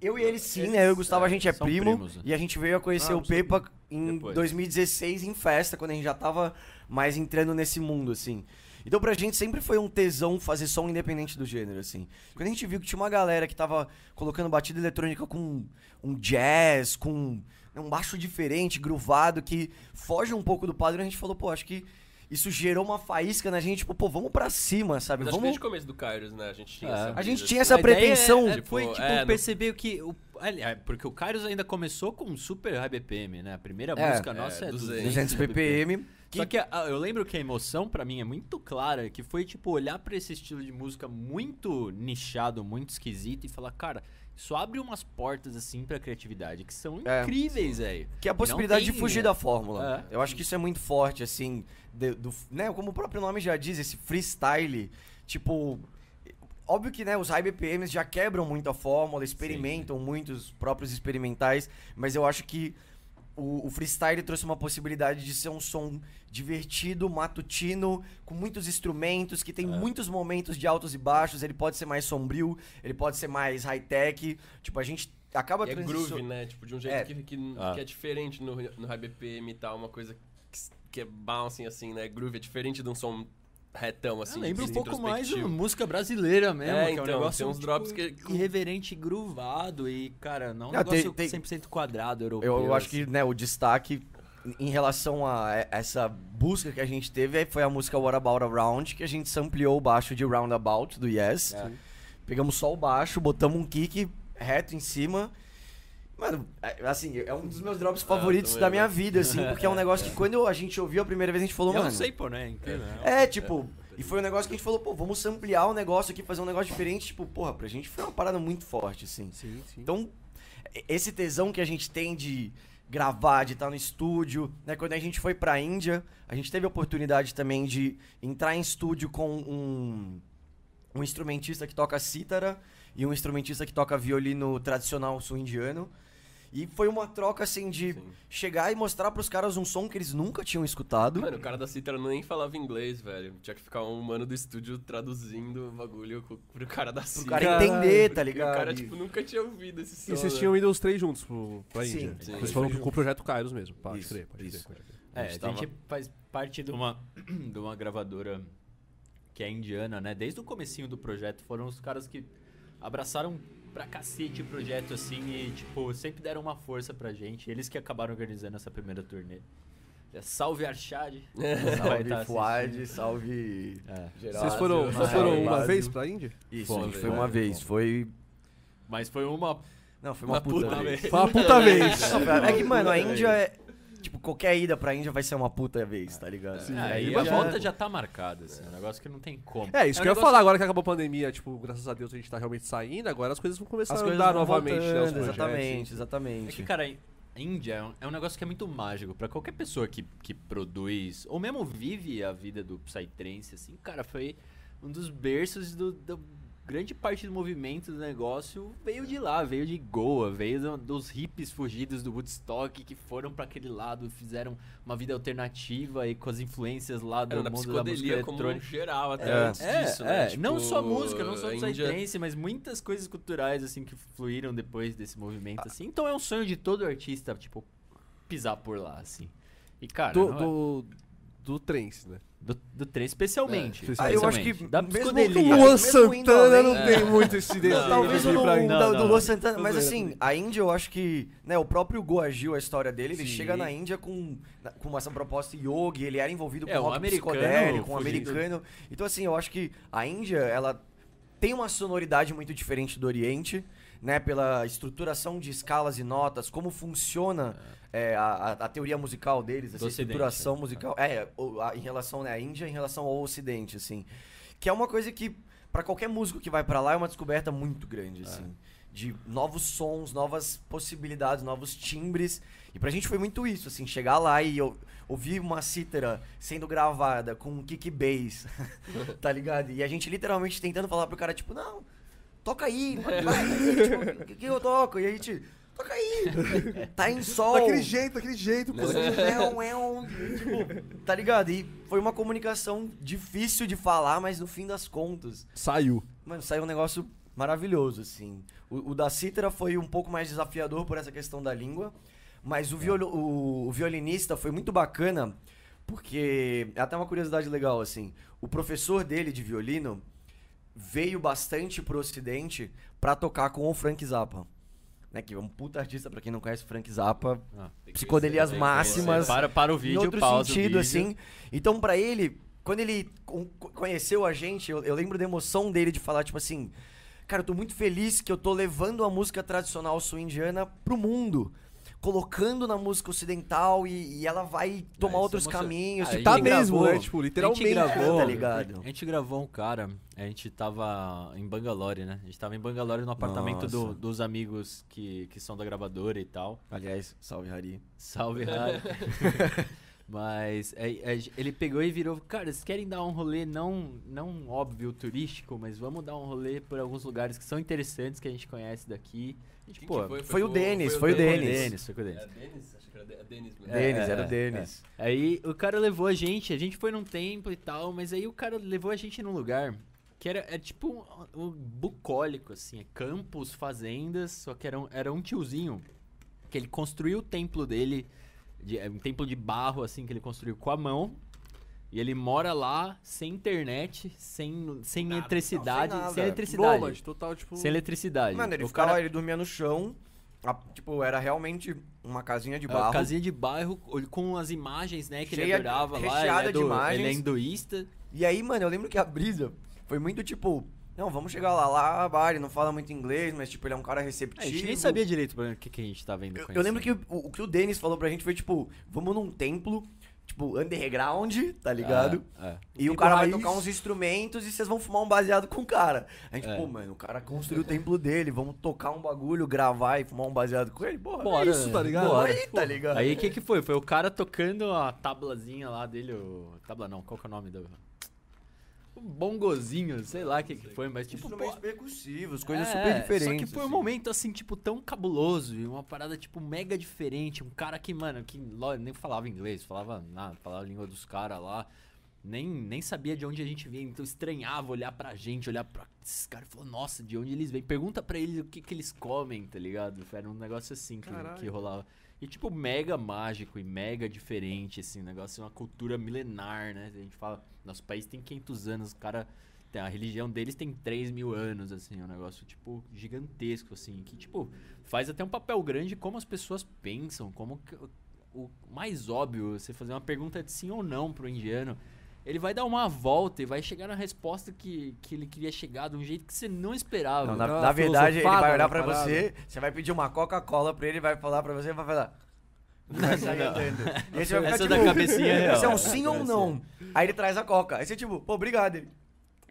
Eu e ele sim, né? Eu e o Gustavo, a gente é primo. primos, né? E a gente veio a conhecer Ah, o. Pepa em Depois. 2016 em festa, quando a gente já tava mais entrando nesse mundo, assim. Então pra gente sempre foi um tesão fazer som independente do gênero, assim. Quando a gente viu que tinha uma galera que tava colocando batida eletrônica com um jazz, com um baixo diferente, groovado, que foge um pouco do padrão, a gente falou, pô, acho que isso gerou uma faísca na gente, tipo, pô, vamos pra cima, sabe? Mas acho que Vamos... desde o começo do Kairos, né? A gente tinha É. essa A gente tinha assim. essa pretensão. é- é- Tipo, foi, tipo, é, no- perceber que... O, aliás, porque o Kairos ainda começou com super high BPM, né? A primeira É, música nossa é, é, 200, 200 ppm. Só que a- a- eu lembro que a emoção pra mim é muito clara, que foi tipo olhar pra esse estilo de música muito nichado, muito esquisito e falar, cara, isso abre umas portas assim pra criatividade que são É. incríveis, velho. Que é a possibilidade tem, de fugir né? da fórmula. É. Eu acho que isso é muito forte, assim, de- do, né, como o próprio nome já diz, esse freestyle, tipo, óbvio que, né, os high BPMs já quebram muito a fórmula, experimentam muitos próprios experimentais, mas eu acho que o, o freestyle trouxe uma possibilidade de ser um som divertido, matutino, com muitos instrumentos, que tem muitos momentos de altos e baixos, ele pode ser mais sombrio, ele pode ser mais high-tech, tipo, a gente acaba E é transicio- groove, né? Tipo, de um jeito É. que, que, Ah. que é diferente no, no High BPM e tal, uma coisa que, que é bouncing assim, né? Groove é diferente de um som retão, assim. Eu lembro um pouco mais de música brasileira mesmo, É, que é então, um negócio tem uns tipo, drops que- irreverente, groovado e, cara, não um Não, tem- negócio tem- 100% quadrado europeu. Eu, eu acho assim. que né, o destaque em relação a e- essa busca que a gente teve foi a música What About Around, que a gente sampleou o baixo de Roundabout do Yes. É. Pegamos só o baixo, botamos um kick reto em cima. Mano, é- assim, é um dos meus drops favoritos também, da minha né? vida, assim, porque é um negócio que quando a gente ouviu a primeira vez, a gente falou, É um mano. sample, né? Incrível, né? É, tipo, e foi um negócio que a gente falou, pô, vamos ampliar o negócio aqui, fazer um negócio diferente, tipo, porra, pra gente foi uma parada muito forte, assim. Sim, sim. Então, esse tesão que a gente tem de gravar, de estar no estúdio, né? Quando a gente foi pra Índia, a gente teve a oportunidade também de entrar em estúdio com um, um instrumentista que toca cítara e um instrumentista que toca violino tradicional sul-indiano. E foi uma troca, assim, de Sim. chegar e mostrar pros caras um som que eles nunca tinham escutado. Mano, o cara da Citra nem falava inglês, velho. Tinha que ficar um mano do estúdio traduzindo o bagulho pro cara da pro Citra. cara Caralho, entender, tá E o ligado? cara, tipo, nunca tinha ouvido esse som. E vocês né? tinham ido os três juntos pro, pra Sim, Índia. sim. Vocês foram com o projeto Kairos mesmo. Pode Isso, crer, pode isso. crer, pode crer. É, A a gente gente faz parte de uma, de uma gravadora que é indiana, né? Desde o comecinho do projeto foram os caras que abraçaram pra cacete o projeto, assim, e, tipo, sempre deram uma força pra gente. Eles que acabaram organizando essa primeira turnê. É, Salve Arshad. Vai Salve tá Fuad, salve É. geral. Vocês foram, vocês foram uma vez pra Índia? Isso, Foi, foi, uma vez. Foi. Mas foi uma Não, foi uma, Uma puta, puta vez. vez. Foi uma puta vez. É que, mano, a Índia é. Tipo, qualquer ida pra Índia vai ser uma puta vez, tá ligado? Sim. É, aí a já- volta já tá marcada, assim. É um negócio que não tem como. É, isso um que eu ia falar agora que acabou a pandemia, tipo, graças a Deus a gente tá realmente saindo, agora as coisas vão começar As a andar novamente, né, voltando, projetos. exatamente, exatamente. É que, cara, a Índia é um- é um negócio que é muito mágico. Pra qualquer pessoa que, que produz, ou mesmo vive a vida do Psytrance, assim, cara, foi um dos berços do, do- grande parte do movimento do negócio veio de lá, veio de Goa, veio do- dos hippies fugidos do Woodstock que foram pra aquele lado, fizeram uma vida alternativa e com as influências lá do Era mundo da música um eletrônica. geral até É. antes É, disso, é, né? Tipo, não só música, não só a Índia- Psytrance, mas muitas coisas culturais, assim, que fluíram depois desse movimento, assim. Então é um sonho de todo artista, tipo, pisar por lá, assim. E, cara, Do, não é- do, do trance, né? Do, do trem, especialmente. É, Ah, eu acho especialmente. que Da mesmo psicodelia. o Luan Santana não tem muito esse desejo Talvez o do. Luan Santana, mas assim, a Índia eu acho que, né, o próprio Go agiu a história dele, ele Sim. chega na Índia com, com essa proposta yogi, ele era envolvido com É, um rock americano psicodélico, um fugido. americano. Então assim, eu acho que a Índia, ela tem uma sonoridade muito diferente do Oriente, né, pela estruturação de escalas e notas, como funciona é, a, a- a teoria musical deles, essa Ocidente, estruturação né? musical, é, em relação né, à Índia, em relação ao Ocidente, assim, que é uma coisa que pra qualquer músico que vai pra lá é uma descoberta muito grande, assim, de novos sons, novas possibilidades, novos timbres. E pra gente foi muito isso, assim, chegar lá e eu, ouvir uma cítara sendo gravada com um kick bass, tá ligado? E a gente literalmente tentando falar pro cara, tipo, não, toca aí, vai, vai, tipo, o que, que eu toco? E a gente, toca aí, tá em sol. Daquele jeito, daquele jeito, pô. É um, é um, tipo, tá ligado? E foi uma comunicação difícil de falar, mas no fim das contas, Saiu. mano, saiu um negócio maravilhoso, assim. O, o da cítara foi um pouco mais desafiador por essa questão da língua, mas o, violo, o, o violinista foi muito bacana, porque é até uma curiosidade legal, assim. O professor dele de violino veio bastante pro ocidente pra tocar com o Frank Zappa. Né, que é um puta artista, pra quem não conhece, Frank Zappa, Ah, psicodelias conhecer, máximas, Para, para o vídeo, em outro sentido, assim. Então, pra ele, quando ele con- conheceu a gente, eu, eu lembro da emoção dele de falar, tipo assim, cara, eu tô muito feliz que eu tô levando a música tradicional sul-indiana pro mundo. Colocando na música ocidental e, e ela vai tomar é outros caminhos. Tá mesmo, gravou- né? Tipo, A literalmente. gente gravou, tá ligado? A gente gravou um cara, a gente tava em Bangalore, né? A gente tava em Bangalore no apartamento do- dos amigos que, que são da gravadora e tal. Aliás, salve, Hari. Salve, Rara. mas é- é, ele pegou e virou, cara, vocês querem dar um rolê não, não óbvio turístico, mas vamos dar um rolê por alguns lugares que são interessantes, que a gente conhece daqui. Gente, Quem pô, que Foi o Denis, foi o foi o Denis. Denis, foi o Denis. É Denis? Acho que era De- é Denis mesmo. É, Denis, é, era é, o Denis. Aí o cara levou a gente, a gente foi num templo e tal, mas aí o cara levou a gente num lugar que era, é tipo um, um bucólico, assim, é campos, fazendas, só que era um, era um tiozinho que ele construiu o templo dele, de, é um templo de barro, assim, que ele construiu com a mão. E ele mora lá sem internet, sem, sem Nada. eletricidade, Não, sem sem eletricidade. Nômade, total, tipo. Sem eletricidade. Mano, ele o ficava, cara, ele dormia no chão. a- tipo, era realmente uma casinha de É, barro. casinha de bairro com as imagens, né, que ele Cheia- adorava lá. Ele recheada é, de do- imagens. ele é hinduísta. E aí, mano, eu lembro que a brisa foi muito tipo. Não, vamos chegar lá, lá, ele não fala muito inglês, mas tipo, ele é um cara É, receptivo. a gente nem sabia direito o que, que a gente tava indo Eu, conhecer. eu lembro que o, o que o Denis falou pra gente foi tipo, vamos num templo, tipo, underground, tá ligado? É, é. E o Tempo cara vai raiz. tocar uns instrumentos e vocês vão fumar um baseado com o cara. A gente, É. pô, mano, o cara construiu o templo dele, vamos tocar um bagulho, gravar e fumar um baseado com ele. Porra, Bora, é isso, tá ligado? Bora Bora. aí, tá ligado? Aí o que que foi? Foi o cara tocando a tablazinha lá dele, o... Tabla não, qual que é o nome do... Bongozinho, sei lá o que que foi, mas tipo... Instrumentos pô, percussivos, coisas é, super diferentes. Só que foi um assim. momento, assim, tipo, tão cabuloso e uma parada, tipo, mega diferente. Um cara que, mano, que nem falava inglês, falava nada, falava a língua dos caras lá. Nem, nem sabia de onde a gente vinha, então estranhava olhar pra gente, olhar pra esses caras e falou, nossa, de onde eles vêm? Pergunta pra eles o que, que eles comem, tá ligado? Era um negócio assim que, Caralho. que rolava. E tipo, mega mágico e mega diferente, assim, um negócio, uma cultura milenar, né? A gente fala, nosso país tem 500 anos, o cara, tem- a religião deles tem 3 mil anos, assim, um negócio, tipo, gigantesco, assim, que, tipo, faz até um papel grande como as pessoas pensam, como o mais óbvio, você fazer uma pergunta de sim ou não pro indiano, ele vai dar uma volta e vai chegar na resposta que, que ele queria chegar de um jeito que você não esperava. Não, na, na verdade, ele vai olhar parada. você, você vai pedir uma Coca-Cola pra ele, vai falar pra você e vai falar. Vai sair você vai ficar, Essa tipo, da cabecinha é. Esse é um sim ou não? Aí ele traz a coca. Aí você, tipo, pô, obrigado. Ele,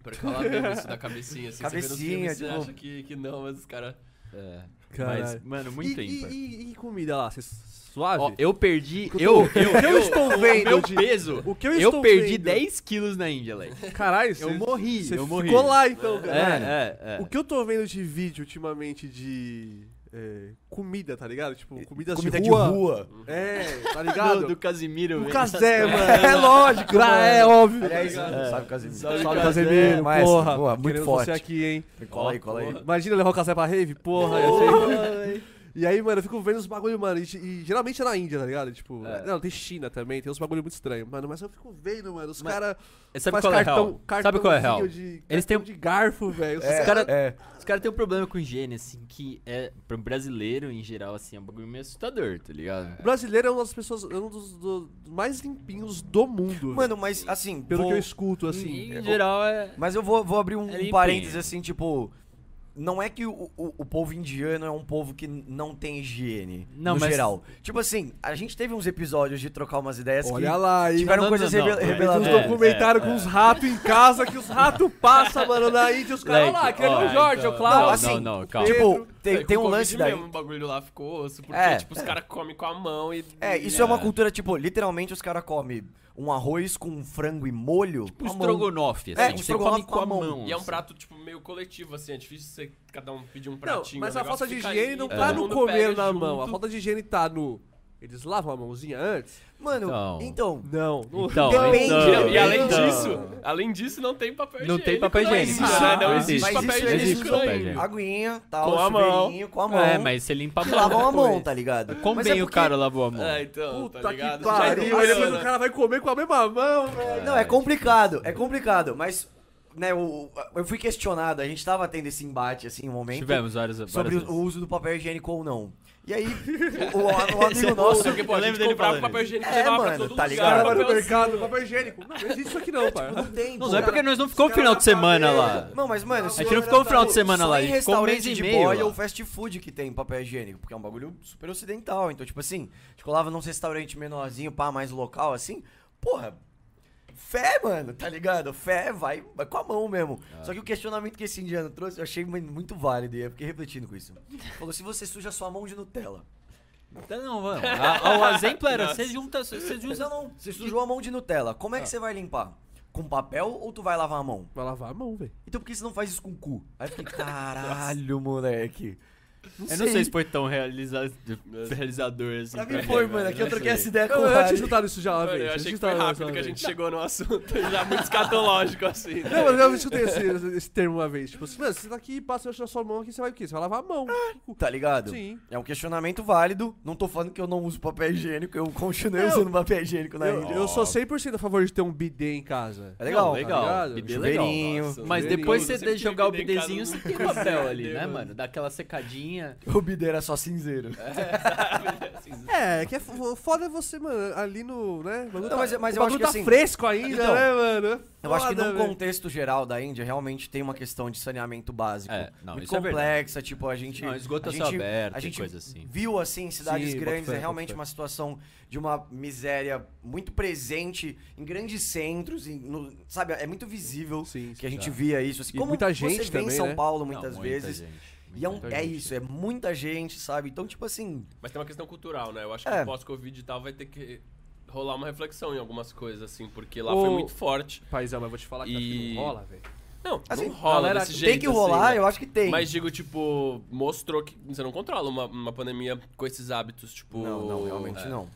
Pra falar mesmo isso da cabecinha, assim. Cabecinha, você filmes, tipo- você acha que, que não, mas os caras... É. Caralho. Mas, mano, muito e, ímpar. e, e- e comida lá? Suave? Ó, eu perdi. O que Eu, eu o que eu estou vendo Meu de- peso. o que eu Eu, perdi vendo- 10 quilos na Índia, Leque. Caralho, Eu cê- morri, cê eu morri. ficou lá então, É, cara. é, é. O que eu tô vendo de vídeo ultimamente de é, comida, tá ligado? Tipo, comidas comida de rua. de rua. É, tá Do, ligado? do Casimiro. O velho. Casé, mano. É lógico, mano. é óbvio. Aliás, ligado? sabe o Casimiro. Salve, Salve, Casemiro, Mas, porra. porra, muito Queremos forte. você aqui, hein? Cola aí, cola aí. Imagina levar o Casé pra rave, porra. ia ser- E aí, mano, eu fico vendo os bagulho, mano, e, e geralmente é na Índia, tá ligado? Tipo, É. não, tem China também, tem uns bagulho muito estranho, mano, mas eu fico vendo, mano, os caras Sabe faz qual é cartão, real? cartão Sabe qual é real? De, Eles têm- cartão de garfo, velho. Os É, caras é. Os caras têm um problema com higiene, assim, que é, pro brasileiro, em geral, assim, é um bagulho meio assustador, tá ligado? O brasileiro é uma das pessoas, é um dos, dos mais limpinhos do mundo. Mano, mas assim, pelo vou- que eu escuto, assim. em geral, é... Mas eu vou, vou abrir um, É um limpinho. parênteses assim, tipo. Não é que o, o, o povo indiano é um povo que não tem higiene, Não, no mas- geral. Tipo assim, a gente teve uns episódios de trocar umas ideias Olha que lá, aí. tiveram Não, coisas não, reve- não, é. Tem uns reveladoras. É, documentários com os ratos em casa que os ratos passam, mano, na Índia. Os caras Leque, lá, aquele é ó, o Jorge, é o então. Cláudio. Não, assim, não, não, calma. Tipo, tem, É, tem um lance daí. mesmo, o bagulho lá ficou osso, porque, É. tipo, os caras comem com a mão e... É, isso é uma É. cultura, tipo, literalmente os caras comem um arroz com frango e molho. Tipo com a mão. estrogonofe, assim, É, um você come com a mão. E é um assim. prato, tipo, meio coletivo, assim, é difícil você cada um pedir um Não, pratinho. mas o a falta de higiene não tá no comer na junto. mão. A falta de higiene tá no. Eles lavam a mãozinha antes? Mano, Então. então. Não. não- Então, Depende, então, E além então. disso, além disso, não tem papel Não higiênico. tem papel higiênico. Ah? Não não existe mas papel higiênico existe papel higiênico. Aguinha, tal, Com a mão. com a mão. É, mas você limpa a Que mão. lavam a mão, depois. tá ligado? Como Mas bem é o porque- cara lavou a mão? É, então, Puta tá que ligado? pariu. Já Aí depois funciona. o cara vai comer com a mesma mão, velho. Não, é complicado, é complicado, mas né, o, eu fui questionado, a gente tava tendo esse embate assim um momento Tivemos várias, várias sobre o, vezes. o uso do papel higiênico ou não. E aí, o, o- o amigo nosso. Porque, pô, Eu lembro dele comprava falando papel higiênico É, levava pra mano, todo tá lugar. ligado? Cara, vai no mercado, papel higiênico. Não, não existe isso aqui não, pai. Não tem, Não, não é porque nós não ficamos o final de semana lá. Não, mas mano, A gente não ficou um final de semana lá, a gente ficou um mês restaurante e de meio boy lá. ou fast food que tem papel higiênico, porque é um bagulho super ocidental. Então, tipo assim, a gente colava num restaurante menorzinho, pá, mais local, assim, porra. Fé, mano, tá ligado? Fé vai, vai com a mão mesmo. Ah. Só que o questionamento que esse indiano trouxe eu achei mano, muito válido e eu fiquei refletindo com isso. Falou: se você suja sua mão de Nutella. Então, não, vamos. A- O exemplo era, você junta, você usa... não, você sujou a mão de Nutella. Como é Ah. que você vai limpar? Com papel ou tu vai lavar a mão? Vai lavar a mão, velho. Então por que você não faz isso com o cu? Aí eu fiquei, caralho, moleque. Eu não sei se foi tão realiza... realizador assim. Pra mim ele, foi, mano, aqui eu não troquei sei. essa ideia com Eu, o eu tinha escutado isso já uma Mano, vez. eu eu achei que foi rápido que a gente chegou no assunto já muito escatológico, assim. Não, mas eu já escutei esse, esse termo uma vez. Tipo assim, mano, você tá aqui, passa na sua mão aqui, você vai o quê? Você vai lavar a mão. Tá ligado? Sim. É um questionamento válido. Não tô falando que eu não uso papel higiênico, eu continuei Não. usando papel higiênico na Eu, eu sou 100% a favor de ter um bidê em casa. É legal. Não, legal. ligado? Bidê legal. Chuveirinho. Nossa, Mas depois você de jogar o bidê em casa bidezinho, no- você tem papel ali, né, mano. mano? Dá aquela secadinha. O bidê era só cinzeiro. É, que é foda você, mano, ali no, né? o bagulho Não, mas- tá- mas o eu bagulho acho que tá assim- fresco ainda, Então, né, mano? Eu acho que Foda, num velho. contexto geral da Índia, realmente tem uma questão de saneamento básico. É, não, muito isso é complexa, tipo, a gente. Não, esgoto a a céu gente, aberto a gente coisa assim. viu assim em cidades Sim, boto grandes, fé, é boto realmente fé. uma situação de uma miséria muito presente em grandes centros, em- no- sabe? É muito visível Sim, que a gente tá. via isso. Assim, E como muita você gente vê em também, São né? Paulo Não, muitas muita vezes. gente, E é, um- é isso, é muita gente, sabe? Então, tipo assim. Mas tem uma questão cultural, né? Eu acho que É. pós-Covid e tal vai ter que rolar uma reflexão em algumas coisas, assim, porque lá Ô, foi muito forte. Paizão, mas vou te falar que acho que E- não rola, velho. Não, Assim, não rola galera, desse tem jeito, que assim, rolar, né? eu acho que tem. Mas digo, tipo, mostrou que você não controla uma, uma pandemia com esses hábitos, tipo... Não, não, realmente é. não.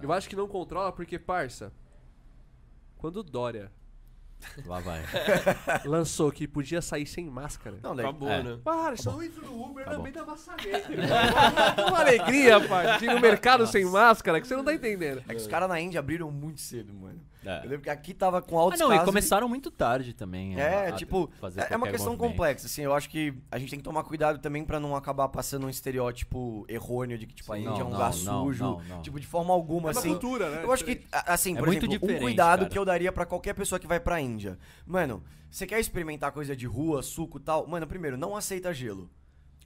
Eu acho que não controla porque, parça, quando o Dória Lá vai. lançou que podia sair sem máscara. Não, daí, Acabou, É. né? Para, só entra no Uber também da maçaneta. uma alegria, pai. De ir no mercado sem máscara que você não tá entendendo. é que os caras na Índia abriram muito cedo, mano. É. Eu lembro que aqui tava com Ah, altos não, e casos. começaram muito tarde também. É, a- a tipo, fazer é é uma qualquer questão movimento. complexa, assim, eu acho que a gente tem que tomar cuidado também pra não acabar passando um estereótipo errôneo de que, tipo, a Sim. Índia é um não, lugar não, sujo, não, não. tipo, de forma alguma, É uma assim. cultura, né? Eu acho que, a- assim, É por muito exemplo, um diferente, cuidado cara. que eu daria pra qualquer pessoa que vai pra Índia. Mano, você quer experimentar coisa de rua, suco e tal? Mano, primeiro, não aceita gelo.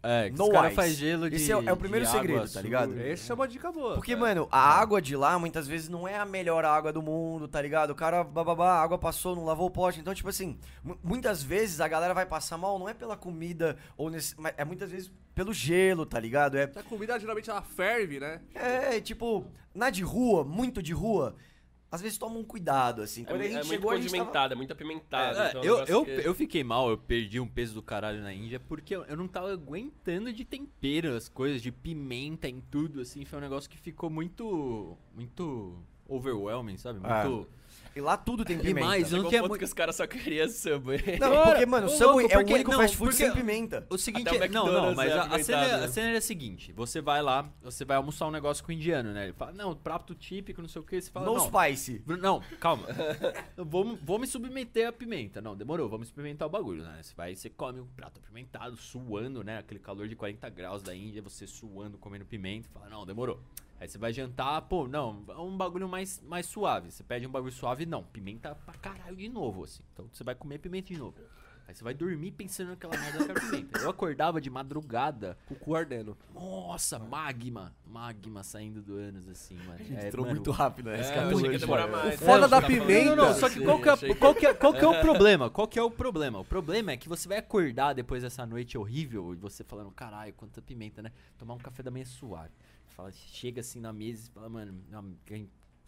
É, que No os caras ice. fazem gelo de Esse é o- é o primeiro água segredo, tá ligado? Essa é uma dica boa. Porque, mano, a água de lá muitas vezes não é a melhor água do mundo, tá ligado? O cara, bababá, a água passou, não lavou o pote. Então, tipo assim, mu- muitas vezes a galera vai passar mal, não é pela comida, ou nesse, mas é muitas vezes pelo gelo, tá ligado? É, A comida geralmente ela ferve, né? é tipo, na de rua, muito de rua, às vezes toma um cuidado, assim. É, a gente é muito chegou, a gente tava... condimentada, é muito apimentada. É, então é um eu, eu, que- eu fiquei mal, eu perdi um peso do caralho na Índia porque eu, eu não tava aguentando de tempero, as coisas, de pimenta em tudo, assim. Foi um negócio que ficou muito. muito overwhelming, sabe? Ah, Muito. E lá tudo tem pimenta. Eu Chegou não um tinha ponto muito. que os caras só queriam Subway. Não, porque, mano, o Subway é o único não, fast food sem pimenta. O seguinte Até o é. Não, não, mas é a, a, cena, apimentado. a cena era a seguinte: você vai lá, você vai almoçar um negócio com o indiano, né? Ele fala, não, prato típico, não sei o que. Você fala, No não, spicy. Não, calma. Eu vou, vou me submeter à pimenta. Não, demorou, vamos experimentar o bagulho, né? Você vai, você come um prato apimentado, suando, né? Aquele calor de 40 graus da Índia, você suando, comendo pimenta. Fala, não, demorou. Aí você vai jantar, pô, não, é um bagulho mais, mais suave. Você pede um bagulho suave, não, pimenta pra caralho de novo, assim. Então você vai comer pimenta de novo. Aí você vai dormir pensando naquela merda daquela pimenta. Eu acordava de madrugada, Com o cu ardendo. nossa, magma, magma saindo do ânus, assim, mano. É, Entrou mano, muito rápido, né? É. O foda Não, da pimenta- Não, não, não, só que qual que, é, qual, que é, qual que é o problema? Qual que é o problema? O problema é que você vai acordar depois dessa noite horrível e você falando, caralho, quanta pimenta, né? Tomar um café da manhã suave. Fala, chega assim na mesa e fala, mano,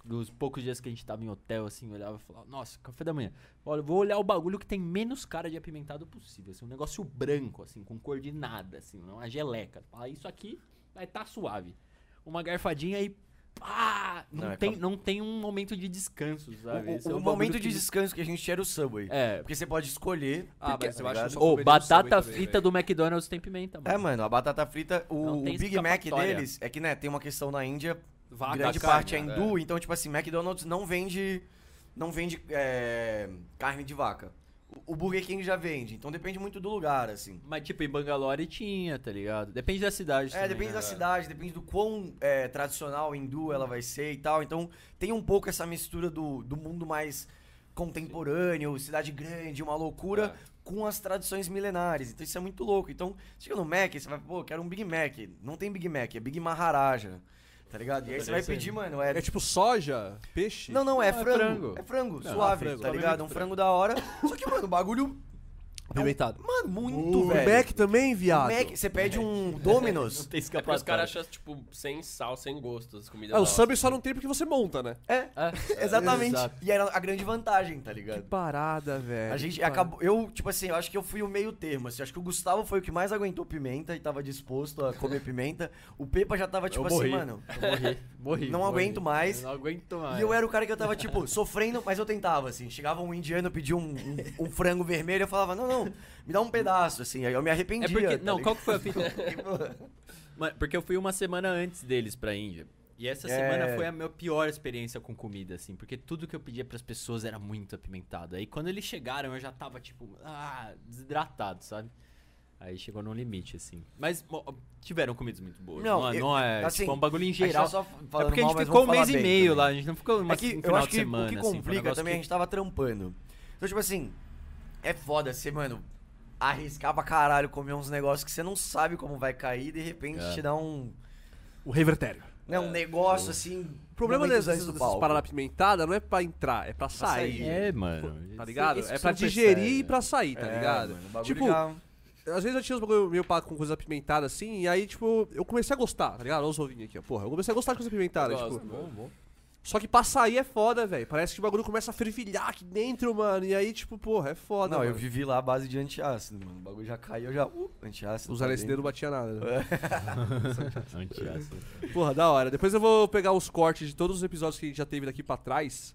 dos poucos dias que a gente tava em hotel, assim, olhava e falava, nossa, café da manhã. Olha, vou olhar o bagulho que tem menos cara de apimentado possível. Assim, um negócio branco, assim, com cor de nada, assim, uma geleca. Fala, isso aqui vai estar suave. Uma garfadinha e. Pá! Não, Não, é tem, não tem um momento de descanso, sabe? O, Esse o- é o um momento de que- descanso que a gente tinha era o Subway. É. Porque você pode escolher. Ah, porque- mas eu tá acho comeria no batata também, frita velho. do McDonald's tem pimenta, mano. É, mano, a batata frita, o, o Big Mac deles é que, né, tem uma questão na Índia, Vaca, grande carne, parte é né? hindu, então, tipo assim, McDonald's não vende, não vende é, carne de vaca. O, Burger King já vende, então depende muito do lugar, assim. Mas, tipo, em Bangalore tinha, tá ligado? Depende da cidade É, também, depende né? da cidade, depende do quão é, tradicional hindu ela vai ser e tal. Então tem um pouco essa mistura do, do mundo mais contemporâneo, cidade grande, uma loucura, com as tradições milenares. Então isso é muito louco. Então, chega no Mac, você vai, pô, quero um Big Mac. Não tem Big Mac, é Big Maharaja. Tá ligado? E aí você vai pedir, mano, é. É tipo soja, peixe. Não, não, é Não, é frango. frango. É frango, Não, suave, frango. tá Também ligado? muito Um frango da hora. Só que, mano, o bagulho. Apimentado. Mano, muito, O velho. Mac também, O viado. Mac, você pede um Não Domino's. tem É porque os caras acham, tipo, sem sal, sem gosto as comidas. É, o novas. Subway só não tem porque você monta, né? É, É, exatamente. exato. E era a grande vantagem, tá ligado? Que parada, velho. A gente que acabou. Eu, tipo assim, eu acho que eu fui o meio termo. Assim, acho que o Gustavo foi o que mais aguentou pimenta e tava disposto a comer pimenta. O Pepa já tava, tipo Eu assim, morri. mano. Eu morri, morri. Não morri. aguento mais. Eu não aguento mais. E eu era o cara que eu tava, tipo, sofrendo, mas eu tentava, assim. Chegava um indiano, pedia um, um, um frango vermelho, eu falava, não, não, me dá um pedaço, assim. Aí eu me arrependia. É porque. tá Não, ligado? qual que foi a fita? Mano, porque eu fui uma semana antes deles pra Índia. E essa É. semana foi a minha pior experiência com comida, assim, porque tudo que eu pedia pras pessoas era muito apimentado. Aí quando eles chegaram, eu já tava, tipo, ah, desidratado, sabe? Aí chegou no limite, assim. Mas tiveram comidas muito boas. Não, Não, é, eu- não é assim, tipo, é um bagulho em A tá geral. só É porque a mal, gente mas ficou um mês e meio também. lá, a gente não ficou uma, É que um eu final acho de que semana, o que assim, um complica negócio também, a que- gente tava trampando. Então, tipo assim, é foda você, mano, arriscar pra caralho comer uns negócios que você não sabe como vai cair e de repente É. te dá um, O revertério. né, um negócio assim. O problema momentos dessas, dessas paradas apimentadas não é pra entrar, é pra sair. sair. É, mano. Tá ligado? Isso É pra digerir percebe, e pra sair, tá É, ligado? mano, tipo, às vezes eu tinha uns bagulho meio pá com coisa apimentada assim, e aí, tipo, eu comecei a gostar, tá ligado? Olha os ovinhos aqui, ó. Porra, eu comecei a gostar de coisa apimentada, Eu tipo. bom, bom. Só que pra sair é foda, velho. Parece que o bagulho começa a fervilhar aqui dentro, mano. E aí, tipo, porra, é foda. Não, eu mano. vivi lá à base de antiácido, mano. O bagulho já caiu, eu já. Uh, antiácido. Os tá LSD não batia nada. né? Antiácido. Porra, da hora. Depois eu vou pegar os cortes de todos os episódios que a gente já teve daqui pra trás.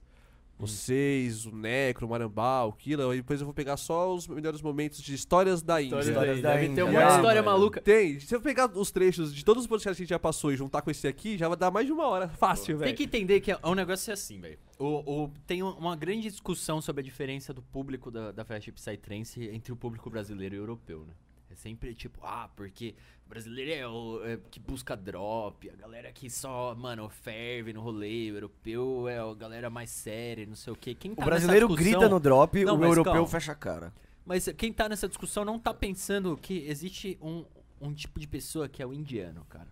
Vocês, o Necro, o Marambá, o Killa. E depois eu vou pegar só os melhores momentos de histórias da Índia. Histórias da Deve Índia. ter uma história mano? maluca. Tem. Se eu pegar os trechos de todos os podcasts que a gente já passou e juntar com esse aqui, já vai dar mais de uma hora. Fácil, Tem velho. que entender que é um negócio assim, velho. O, o- tem um- uma grande discussão sobre a diferença do público da, da Fast Psytrance entre o público brasileiro e europeu, né? Sempre tipo, ah, porque o brasileiro é o é, que busca drop, a galera que só, mano, ferve no rolê, o europeu é a galera mais séria, não sei o quê. Quem tá O brasileiro discussão- grita no drop, Não, o europeu calma. fecha a cara. Mas quem tá nessa discussão não tá pensando que existe um, um tipo de pessoa que é o indiano, cara.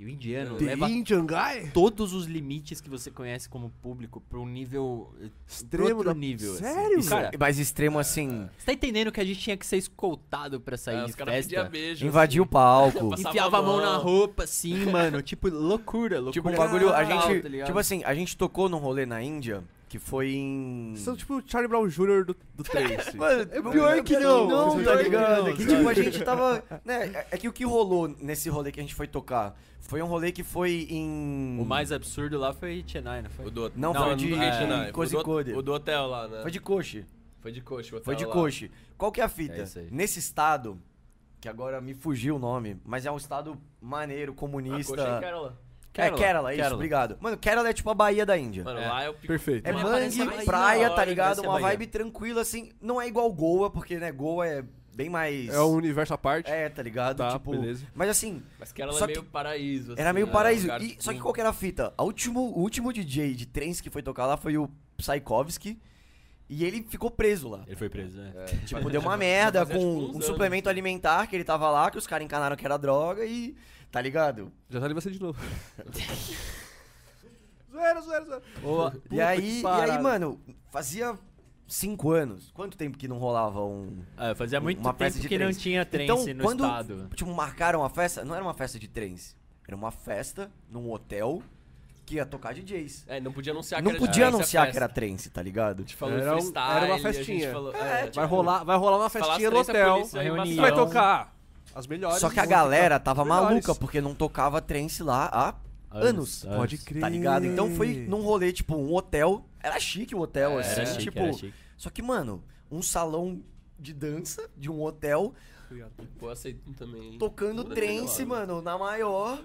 E o indiano The leva Indian Guy? todos os limites que você conhece como público pra um nível eh, Extremo outro da- nível. assim. Sério? E, cara, Mas extremo assim, você tá entendendo que a gente tinha que ser escoltado pra sair É, de os caras pediam festa? beijo. invadir o assim. palco. Passava Enfiava a mão na roupa, assim, mano. Tipo, loucura, loucura. Tipo, o bagulho, a gente, tá tipo assim, a gente tocou num rolê na Índia, que foi em... São tipo o Charlie Brown Jr. do, do Trace. Mano, É pior que não. Não, tá que ligado? não, É que tipo, a gente tava. Né, é- é que o que rolou nesse rolê que a gente foi tocar foi um rolê que foi em. O mais absurdo lá foi Chennai, não foi? O do, Não, foi de- é, Kozhikode. do- O do hotel lá, né? Foi de coche. Foi de coxa. o hotel Foi de coche. Qual que é a fita? É. Nesse estado, que agora me fugiu o nome, mas é um estado maneiro, comunista. coxa em Kerala. É, Kerala, isso, Kerala. obrigado. Mano, Kerala é tipo a Bahia da Índia. Mano, É. lá é o pico. Perfeito. É mangue, praia, tá ligado? Uma vibe tranquila, assim. Não é igual Goa, porque, né, Goa é bem mais. É um universo à parte. É, tá ligado? Tá, tipo. beleza. Mas assim, Mas Kerala Só é meio que- paraíso. Era assim, meio né? paraíso. Lugar E, só que qual que era a fita? A último, o último DJ de trens que foi tocar lá foi o Psykovski. E ele ficou preso lá. Ele foi preso, né? É, Tipo, deu uma merda fazia, com tipo, um anos. suplemento alimentar que ele tava lá, que os caras encanaram que era droga e. Tá ligado? Já tá ali você de novo. zoeira, zoeira, zoeira. e aí, e aí, mano, fazia cinco anos. Quanto tempo que não rolava um. Ah, fazia muito Uma tempo festa de que não trens. tinha trance Então, no quando- estado. Tipo, marcaram a festa. Não era uma festa de trens. Era uma festa num hotel que ia tocar DJs. É, não podia anunciar Não que era podia trance, a anunciar que era trance, tá ligado? A gente falou Era um- era uma a gente festinha. falou- É, é, tipo, Vai rolar, vai rolar uma festinha no a hotel. polícia vai tocar as melhores. Só que a galera tava melhores. maluca porque não tocava trance lá há anos. Pode crer. Tá ligado? Então foi num rolê, tipo, um hotel. Era chique o hotel, É, assim. Era chique, tipo, era chique. Só que, mano, um salão de dança de um hotel Pô, aceito também. tocando trance, mano, na maior.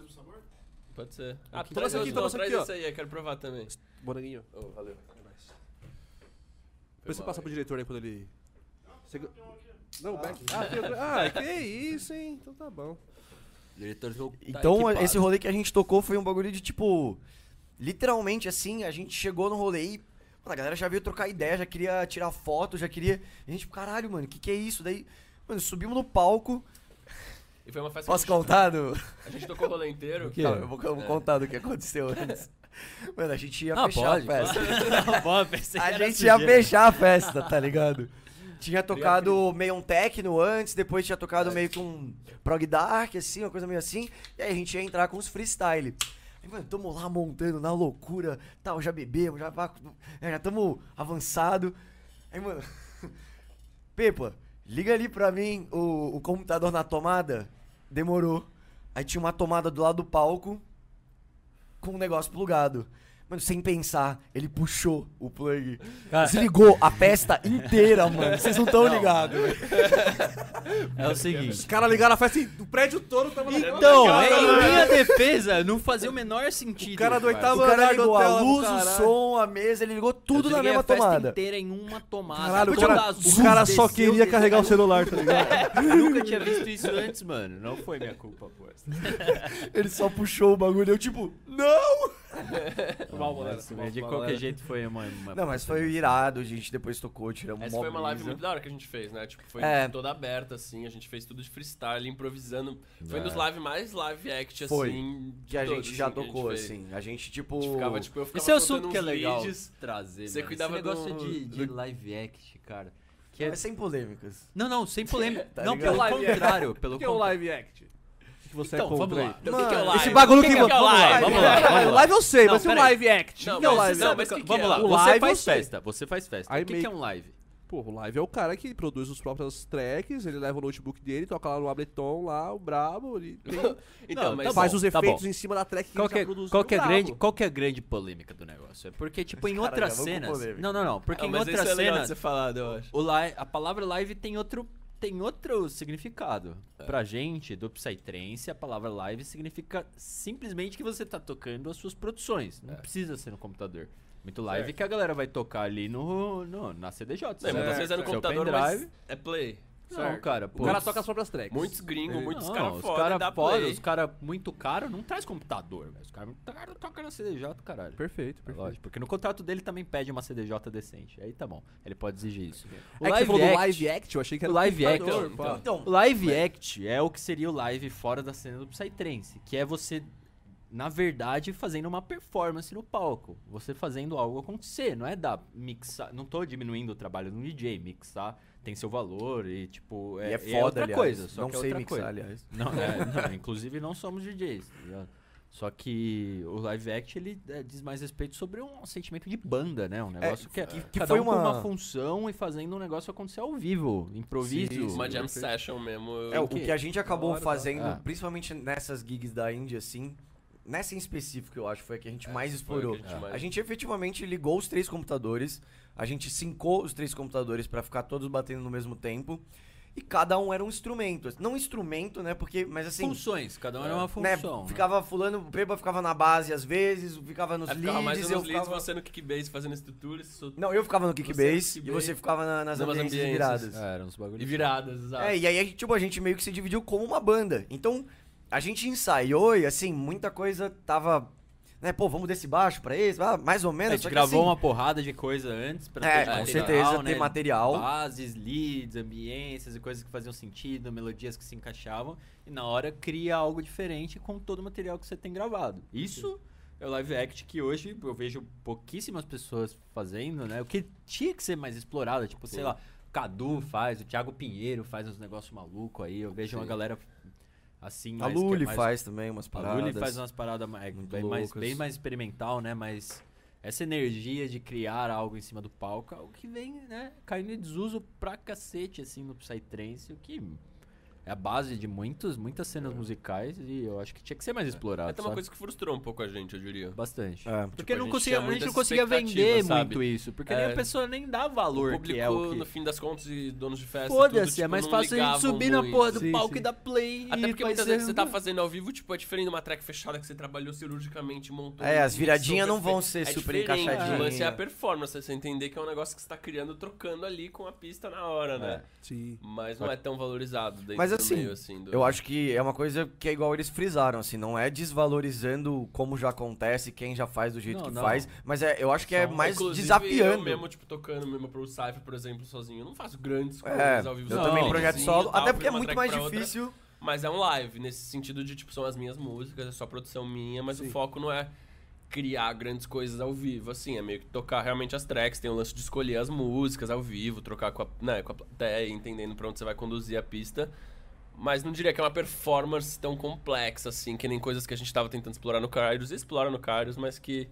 Pode ser. Ah, Toma traz essa aqui, aqui, toma traz essa aqui, ó. aí, eu quero provar também. Moranguinho. Oh, valeu. Depois você passa pro diretor aí quando ele. Você... Não, o back. tá. Ah, ah, que isso, hein? Então tá bom. Diretor tá Então, equipado. esse rolê que a gente tocou foi um bagulho de, tipo... Literalmente, assim, a gente chegou no rolê e... mano, a galera já veio trocar ideia, já queria tirar foto, já queria... A gente, tipo, caralho, mano, o que que é isso? Daí, mano, subimos no palco... E foi uma festa Posso que contar? Do... A gente tocou o rolê inteiro. Calma, eu vou, eu vou É. contar do que aconteceu antes. Mano, a gente ia Ah, fechar pode. a festa. Não, pode, pensei que A gente ia sujeira. fechar a festa, tá ligado? Tinha tocado meio um techno antes, depois tinha tocado meio que um prog dark, assim, uma coisa meio assim. E aí a gente ia entrar com os freestyle. Aí, mano, tamo lá montando na loucura, tal, já bebemos, já, é, já tamo avançado. Aí, mano, Pepa, liga ali pra mim o, o computador na tomada. Demorou. Aí tinha uma tomada do lado do palco com um negócio plugado. Mano, sem pensar, ele puxou o plug. Cara, Desligou a festa inteira, mano. Vocês não estão ligados. é o seguinte. Os caras ligaram a festa e o prédio todo tava no Então, é, em minha defesa, não fazia o menor sentido. O cara do oitavo O cara ligou a luz, o som, a mesa, ele ligou tudo na mesma a festa tomada. inteira em uma tomada. Caralho, o cara, o cara só desceu, queria desceu. carregar o celular, tá ligado? Eu nunca tinha visto isso antes, mano. Não foi minha culpa, pô. Ele só puxou o bagulho, eu tipo, não! Mal. Mas, de qualquer jeito foi uma. uma Não, mas foi irado, a gente depois tocou, tiramos Essa foi uma live muito da hora que a gente fez, né? Tipo, foi É. toda aberta, assim, a gente fez tudo de freestyle, improvisando. Foi É. nos live mais live act, Foi. assim. Que a todos, gente já assim, tocou, assim. A gente, tipo... A gente ficava, tipo, eu ficava Esse é o assunto que é legal leads. trazer, Você mano. cuidava Esse negócio do- de, de live act, cara. Que é... Mas sem polêmicas. Não, não, sem polêmica. Tá não, pelo contrário. O Pelo que é o live act? Que você Então, é contra vamos lá. aí? Então, o que que é o Mano, live? Esse bagulho O que, que, que é o vamos live? lá, vamos lá, vamos O lá. live eu sei, Não, mas e o peraí. live act? Não, o que é o mas- live não, mas que que Vamos é? lá, você live faz festa, você faz festa. Aí o que, que é um live? Pô, o live é o cara que produz os próprios tracks, ele leva o notebook dele, toca lá no Ableton, lá, o brabo, ele tem- Então, Não, mas tá faz bom, os tá efeitos bom. em cima da track que Qual ele que, já é, produziu qual, que é grande, qual que é a grande polêmica do negócio? É porque, tipo, em Cara, outras cenas. Não, não, não. Porque Não, em mas outras é cenas. ser falado, eu acho. O li- a palavra live tem outro, tem outro significado. É. Pra gente, do Psytrance, a palavra live significa simplesmente que você tá tocando as suas produções. Não precisa ser no computador. Muito live É. Certo. que a galera vai tocar ali no, no, na CDJ. Não, às vezes é no computador, pendrive. mas é play. Não, cara, O pô. cara toca as próprias tracks. Muitos gringos, muitos caras os foda, cara dá foda, play. os cara muito caro não traz computador, velho. Os caras cara toca na CDJ, caralho. Perfeito, É perfeito. lógico, porque no contrato dele também pede uma CDJ decente. Aí tá bom, ele pode exigir isso. O É que você live do act, live act, eu achei que era O live act. Então, o live act é o que seria o live fora da cena do Psytrance, que é você na verdade fazendo uma performance no palco, você fazendo algo acontecer, não é dar mixar, não tô diminuindo o trabalho do DJ, mixar tem seu valor e tipo e é é, foda, é outra aliás. coisa, só Não que é sei outra mixar, coisa. aliás. Não, é, não, inclusive não somos DJs, tá ligado? Só que o live act ele é, diz mais respeito sobre um sentimento de banda, né? Um negócio que, é que- que cada foi um com uma- uma função e fazendo um negócio acontecer ao vivo, improviso. Sim, Uma jam session mesmo. É, o que- que a gente acabou tá? fazendo, Ah. principalmente nessas gigs da Índia, assim, nessa em específico, eu acho, foi a que a gente mais explorou. a gente mais- A gente efetivamente ligou os três computadores, a gente sincou os três computadores pra ficar todos batendo no mesmo tempo, e cada um era um instrumento. Não instrumento, né, porque, mas assim... funções, cada um era uma Né, função. né? ficava fulano, o Peba ficava na base às vezes, ficava nos Aí ficava mais leads, nos eu leads, ficava... você no kickbase fazendo estruturas isso- Não, eu ficava no kickbase no e você ficava na- nas ambiências ambiências. viradas. É, eram uns bagulhos. e viradas, exato. É, e aí, tipo, a gente meio que se dividiu como uma banda. Então, a gente ensaiou e, assim, muita coisa tava... Né, pô, vamos desse baixo pra esse, ah, mais ou A menos. gente só que, gravou assim, uma porrada de coisa antes pra É, ter com material, certeza, né? ter material. Bases, leads, ambiências e coisas que faziam sentido, melodias que se encaixavam. E na hora cria algo diferente com todo o material que você tem gravado. Isso é o live act que hoje eu vejo pouquíssimas pessoas fazendo, né? O que tinha que ser mais explorado, tipo, sei Sim. lá, o Cadu faz, o Thiago Pinheiro faz uns negócios malucos aí. Eu vejo uma Sim. galera assim, A é Luli mais faz também umas a paradas. Lully faz umas paradas muito bem, mais, bem mais experimental, né? Mas essa energia de criar algo em cima do palco é algo que vem, né? Caindo em desuso pra cacete, assim, no Psytrance, o que é a base de muitos, muitas cenas musicais e eu acho que tinha que ser mais explorado, É até uma sabe? coisa que frustrou um pouco a gente, eu diria. Bastante. É. Porque Tipo, a não gente conseguia, a gente não conseguia vender sabe? muito isso, porque É. nem a pessoa nem dá valor, o público, que é o que... no fim das contas, e donos de festa Foda-se, tudo, tipo, é mais fácil a gente subir na muito. porra do Sim, palco sim. e dar play Até porque muitas vezes você tá fazendo ao vivo, tipo, é diferente de uma track fechada que você trabalhou cirurgicamente, montou. É, as viradinhas não vão ser é super encaixadinhas. O lance é a performance, você entender que é um negócio que você tá criando, trocando ali com a pista na hora, né? Sim. Mas não é tão valorizado Mas assim, meio, assim. do- Eu acho que é uma coisa que é igual eles frisaram, assim, não é desvalorizando como já acontece, quem já faz do jeito Não, que não. faz, mas é, eu acho que é Só- mais desafiando. Eu mesmo, tipo, tocando mesmo pro Cypher, por exemplo, sozinho. Eu não faço grandes coisas É, ao vivo eu Não, também projeto solo, tal, até porque é muito mais pra outra, difícil. Mas é um live, nesse sentido de, tipo, são as minhas músicas, é só produção minha, mas Sim. o foco não é criar grandes coisas ao vivo, assim, é meio que tocar realmente as tracks, tem o lance de escolher as músicas ao vivo, trocar com a, né, com a plateia, entendendo pra onde você vai conduzir a pista. Mas não diria que é uma performance tão complexa, assim, que nem coisas que a gente tava tentando explorar no Kairos, explora no Kairos, mas que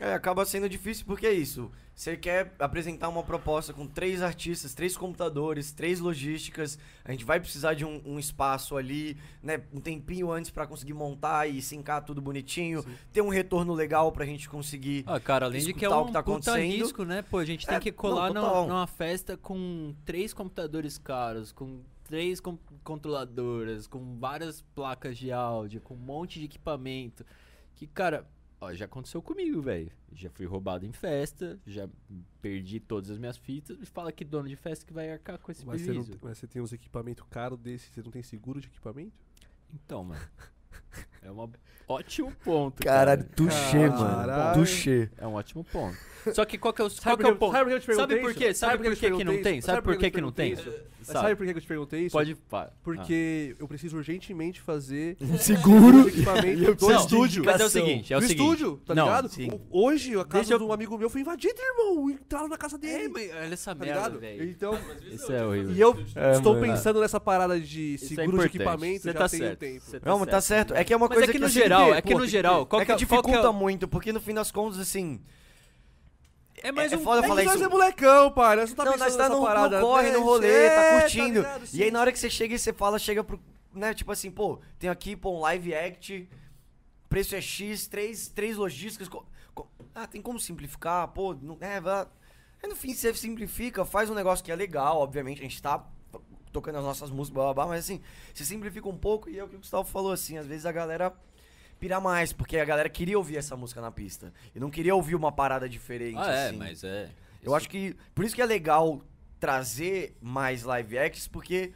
É, acaba sendo difícil porque é isso. Você quer apresentar uma proposta com três artistas, três computadores, três logísticas. A gente vai precisar de um, um espaço ali, né? Um tempinho antes pra conseguir montar e sincar tudo bonitinho. Ter um retorno legal pra gente conseguir. Ah, cara, além de que é um o que tá puta acontecendo. risco, né? Pô, a gente tem É, que colar não, numa festa com três computadores caros, com três com- controladoras, com várias placas de áudio, com um monte de equipamento. Que, cara, ó, já aconteceu comigo, velho. Já fui roubado em festa, já perdi todas as minhas fitas. E fala que dono de festa que vai arcar com esse Mas você, não, prejuízo. mas você tem uns equipamentos caros desses, você não tem seguro de equipamento? Então, mano. É um ótimo ponto. Caralho, cara. touché, Caralho. mano. Touché. É um ótimo ponto. Só que qual que é o, qual Sabe que é o ponto? sabe Sabe perguntei por quê? Sabe por que que não tem? isso? Sabe por eu que não tem? Sabe? Sabe por que eu te perguntei isso? Pode. pa- Porque eu preciso urgentemente fazer Seguro. um equipamento eu do estúdio. Mas é o seguinte, é o do seguinte. estúdio, tá não, ligado? sim. Hoje a casa Deixa de um amigo meu foi invadida, irmão. Entraram na casa É, dele. mas olha essa tá merda, velho. Então, Isso é horrível. e eu É, estou pensando nessa parada de é seguro de equipamento já tá tem um tempo. Você Não, mas tá certo. É que é uma Mas coisa é que no assim, geral, é que pô, no geral, qual é que que é- qual que é dificulta muito, porque no fim das contas, assim. É mais é um. foda É que falar isso. é molecão, pai. Nós não tá não, pensando nós tá no, parada. no corre, né? no rolê, É, tá curtindo. ligado? e aí Sim. na hora que você chega e você fala, chega pro. Né, tipo assim, pô, tem aqui, pô, um live act, preço é X, três, três logísticas. co- co- ah, tem como simplificar, pô, não, é, vá. Aí no fim você simplifica, faz um negócio que é legal, obviamente, a gente tá tocando as nossas músicas, blá, blá, blá, mas assim, você simplifica um pouco e é o que o Gustavo falou, assim, às vezes a galera pira mais, porque a galera queria ouvir essa música na pista. E não queria ouvir uma parada diferente, Ah, é, assim. mas é. Eu acho que. Por isso que é legal trazer mais live acts, porque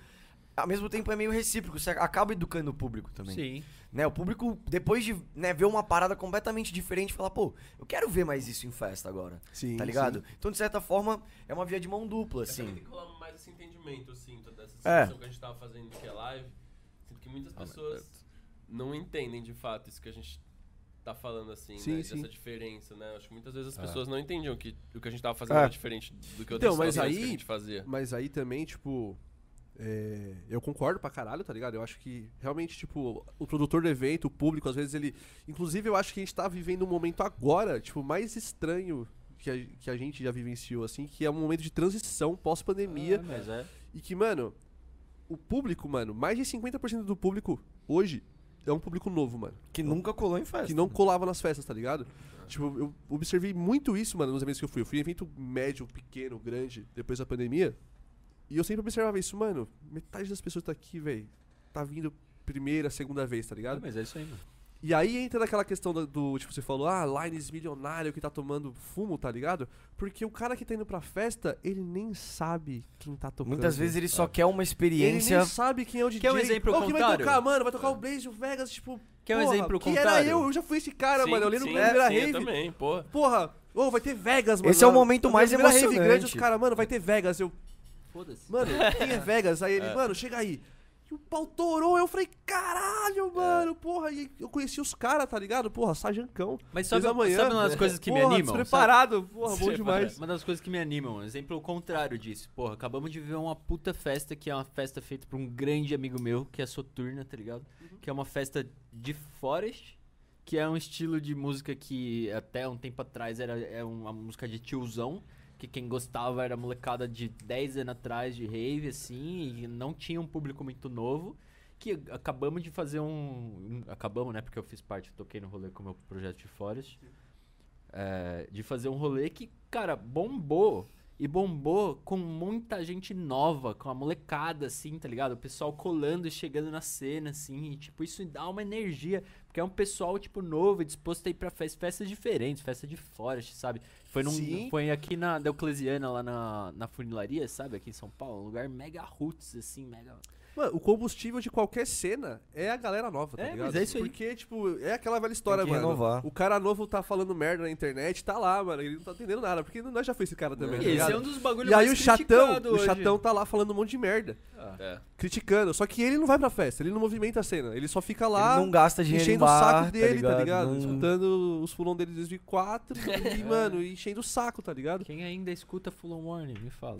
ao mesmo tempo é meio recíproco, você acaba educando o público também. Sim. Né, o público, depois de né, ver uma parada completamente diferente, fala, pô, eu quero ver mais isso em festa agora. Sim, tá ligado? Então, de certa forma, é uma via de mão dupla, Assim. assim. Tem que rolar mais esse entendimento, dessa É. que a gente tava fazendo que é live. Sinto que muitas Ah, pessoas não entendem de fato isso que a gente tá falando, assim, Sim, né? sim. Dessa diferença, né? Acho que muitas vezes as É. pessoas não entendiam que o que a gente tava fazendo É. era diferente do que outras Então, mas aí- que a gente fazia. Mas aí também, tipo. é, eu concordo pra caralho, tá ligado? Eu acho que realmente, tipo, o produtor do evento, o público, às vezes ele. Inclusive, eu acho que a gente tá vivendo um momento agora, tipo, mais estranho que a, que a gente já vivenciou, assim, que é um momento de transição pós-pandemia. É, mas é. E que, mano, o público, mano, mais de 50% do público hoje é um público novo, mano. Que nunca colou em festa. Que não colava nas festas, tá ligado? Tipo, eu observei muito isso, mano, nos eventos que eu fui. Eu fui em evento médio, pequeno, grande, depois da pandemia. E eu sempre observava isso, mano. Metade das pessoas tá aqui, velho. Tá vindo primeira, segunda vez, tá É, ligado? mas é isso aí, mano. E aí entra naquela questão do, do, tipo, você falou, ah, Lines milionário que tá tomando fumo, tá ligado? Porque o cara que tá indo pra festa, ele nem sabe quem tá tocando. Muitas vezes ele só É. quer uma ele experiência. nem sabe quem é o DJ. Quer um exemplo Ô, quem vai contrário? tocar, mano? Vai tocar o Blaze, o Vegas, tipo... Quer um porra, exemplo que era contrário? eu, eu já fui esse cara, Sim, mano. Eu lembro sim, eu era sim, eu rave. também, pô. Porra, ô, vai ter Vegas, mano. Esse é o momento mais primeira rave grande, emocionante. os caras, mano, vai ter Vegas. Eu, Foda-se. mano, quem é Vegas? Aí ele, É. mano, chega aí. E o pau torou, eu falei, caralho, mano, porra. E eu conheci os caras, tá ligado? Porra, Sajancão. Mas sabe, da manhã. sabe uma das coisas que me porra, animam? Despreparado, porra, bom demais. Uma das coisas que me animam, um exemplo contrário disso. Porra, acabamos de viver uma puta festa que é uma festa feita por um grande amigo meu, que é Soturna, tá ligado? Que é uma festa de Forest, que é um estilo de música que até um tempo atrás era é uma música de tiozão, que quem gostava era molecada de 10 anos atrás de rave, assim, e não tinha um público muito novo. Que acabamos de fazer um. Acabamos, né? Porque eu fiz parte, toquei no rolê com o meu projeto de Forest é, de fazer um rolê que, cara, bombou. E bombou com muita gente nova, com a molecada, assim, tá ligado? O pessoal colando e chegando na cena, assim. E, tipo, isso dá uma energia. Porque é um pessoal, tipo, novo e disposto a ir pra fest festas diferentes, festa de forest, sabe? Foi, num, Sim. foi aqui na Euclesiana, lá na, na funilaria, sabe? Aqui em São Paulo. Um lugar mega roots, assim, mega... Mano, o combustível de qualquer cena é a galera nova, tá É, ligado? mas é isso aí. Porque, tipo, é aquela velha história, Tem que mano. renovar. O cara novo tá falando merda na internet, tá lá, mano. Ele não tá entendendo nada. Porque nós já foi esse cara também, tá Esse ligado? é um dos bagulhos E aí o mais chatão, criticados o hoje. chatão tá lá falando um monte de merda. É. Criticando. Só que ele não vai pra festa, ele não movimenta a cena. Ele só fica lá Ele não gasta dinheiro enchendo em o bar, saco dele, tá ligado? Não- Escutando os fulão dele desde 4 e, mano, enchendo o saco, tá ligado? Quem ainda escuta Full On Warning, me fala.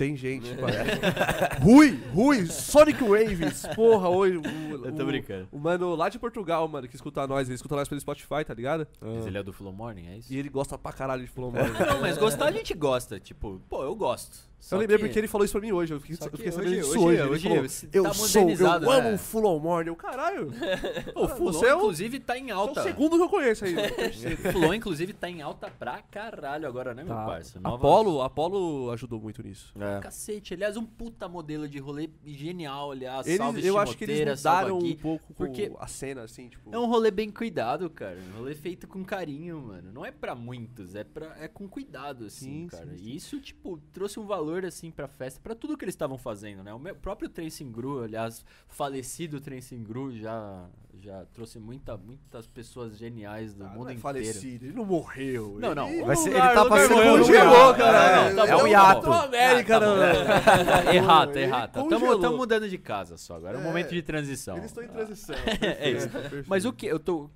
Tem gente, mano. Rui, Rui, Sonic Waves. Porra, hoje. O, Eu tô o- brincando. O mano lá de Portugal, mano, que escuta nós, ele escuta nós pelo Spotify, tá ligado? Mas ele é do Full On Morning, é isso? E ele gosta pra caralho de Fulão, mano. Não, mas gostar a gente gosta. Tipo, pô, eu gosto. Só Eu lembrei que- porque ele falou isso pra mim hoje. Eu fiquei, eu fiquei hoje- sabendo disso hoje- hoje. Ele hoje falou, eu tá sou, eu modernizado, amo né? o Fulon Morning. Eu, caralho. Pô, o Fulon, Você é inclusive, tá em É o alta. segundo que eu conheço aí. o terceiro. O Fulon, inclusive, tá em alta pra caralho agora, né, meu Tá. parça? Nova- Apolo, Apolo ajudou muito nisso. É. Cacete, aliás, um puta modelo de rolê genial, aliás. Eles, salve eu acho que eles mudaram aqui. um pouco porque- com a cena, assim, tipo... É um rolê bem cuidado, cara. Um rolê feito com carinho, mano. Não é pra muitos, é, pra, é com cuidado, assim, Sim, cara. sim, sim. E isso, tipo, trouxe um valor, assim, pra festa, pra tudo que eles estavam fazendo, né? O meu próprio Tracing Gru, aliás, falecido Tracing Gru, já, já trouxe muita, muitas pessoas geniais do Ah, não mundo é inteiro. falecido, ele não morreu. Não, não. Ele, Vai ser- lugar- ele tá o passando por um o cara. não, É um tá hiato. América, não. Errata, Ele errata. congelou. Estamos mudando de casa só. Agora é um É, momento de transição. Eles estão em transição. É isso. Mas o que? Eu tô.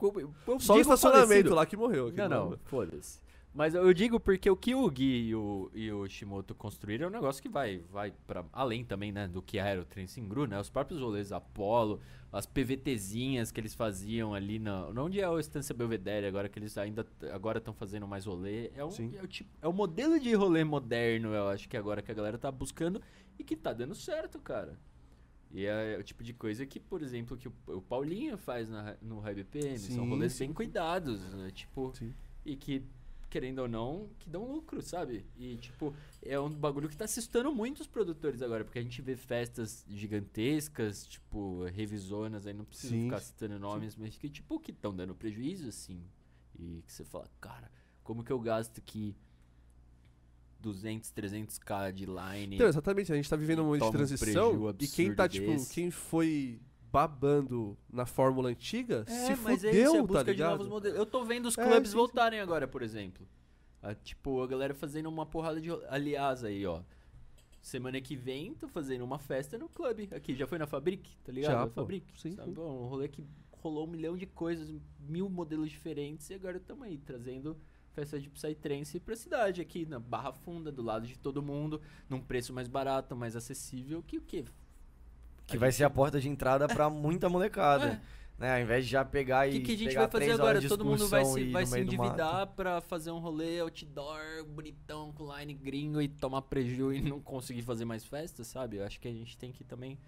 Eu Só o estacionamento falecido. lá que morreu. aqui Não, não, foda-se. Mas eu digo porque o que o Gui e o, e o Shimoto construíram é um negócio que vai, vai para além também, né, do que era o Trensingru, né? Os próprios rolês Apollo, as PVTzinhas que eles faziam ali na, onde é o Estância Belvedere agora que eles ainda agora estão fazendo mais rolê. É, um, é, o tipo, é o modelo de rolê moderno, eu acho que agora que a galera tá buscando e que tá dando certo, cara. E é o tipo de coisa que, por exemplo, que o, Paulinho faz na, no High BPM. São rolês sim. bem cuidados, né? Tipo, Sim. e que, querendo ou não, que dão lucro, sabe? E, tipo, é um bagulho que tá assustando muito os produtores agora, porque a gente vê festas gigantescas, tipo, revisonas, aí não preciso Sim, ficar citando nomes, mas que, tipo, que estão dando prejuízo, assim. E que você fala, cara, como que eu gasto aqui 200, 300k de line. Então, exatamente, a gente tá vivendo um momento de um transição preju e quem tá, tipo, desse. quem foi babando na fórmula antiga, É, se mas é fudeu, isso, é a tá busca de ligado? novos modelos. Eu tô vendo os É, clubes voltarem agora, por exemplo. Ah, tipo, a galera fazendo uma porrada de. Aliás, aí, ó. Semana que vem, tô fazendo uma festa no clube. Aqui, já foi na Fabric, tá ligado? Já, Na pô. Fabric. Sim, sabe? sim. Bom, um rolê que rolou um milhão de coisas, mil modelos diferentes, e agora estamos aí, trazendo festa de Psytrance pra cidade, aqui na Barra Funda, do lado de todo mundo, num preço mais barato, mais acessível, que o quê? Que vai ser a porta de entrada pra muita molecada. É. Né? Ao invés de já pegar O e. que, que a gente pegar vai fazer três agora? horas de Todo mundo vai se, e vai no se meio do mato. endividar pra fazer um rolê outdoor, bonitão, com line gringo e tomar preju e não conseguir fazer mais festas, sabe? Eu acho que a gente tem que também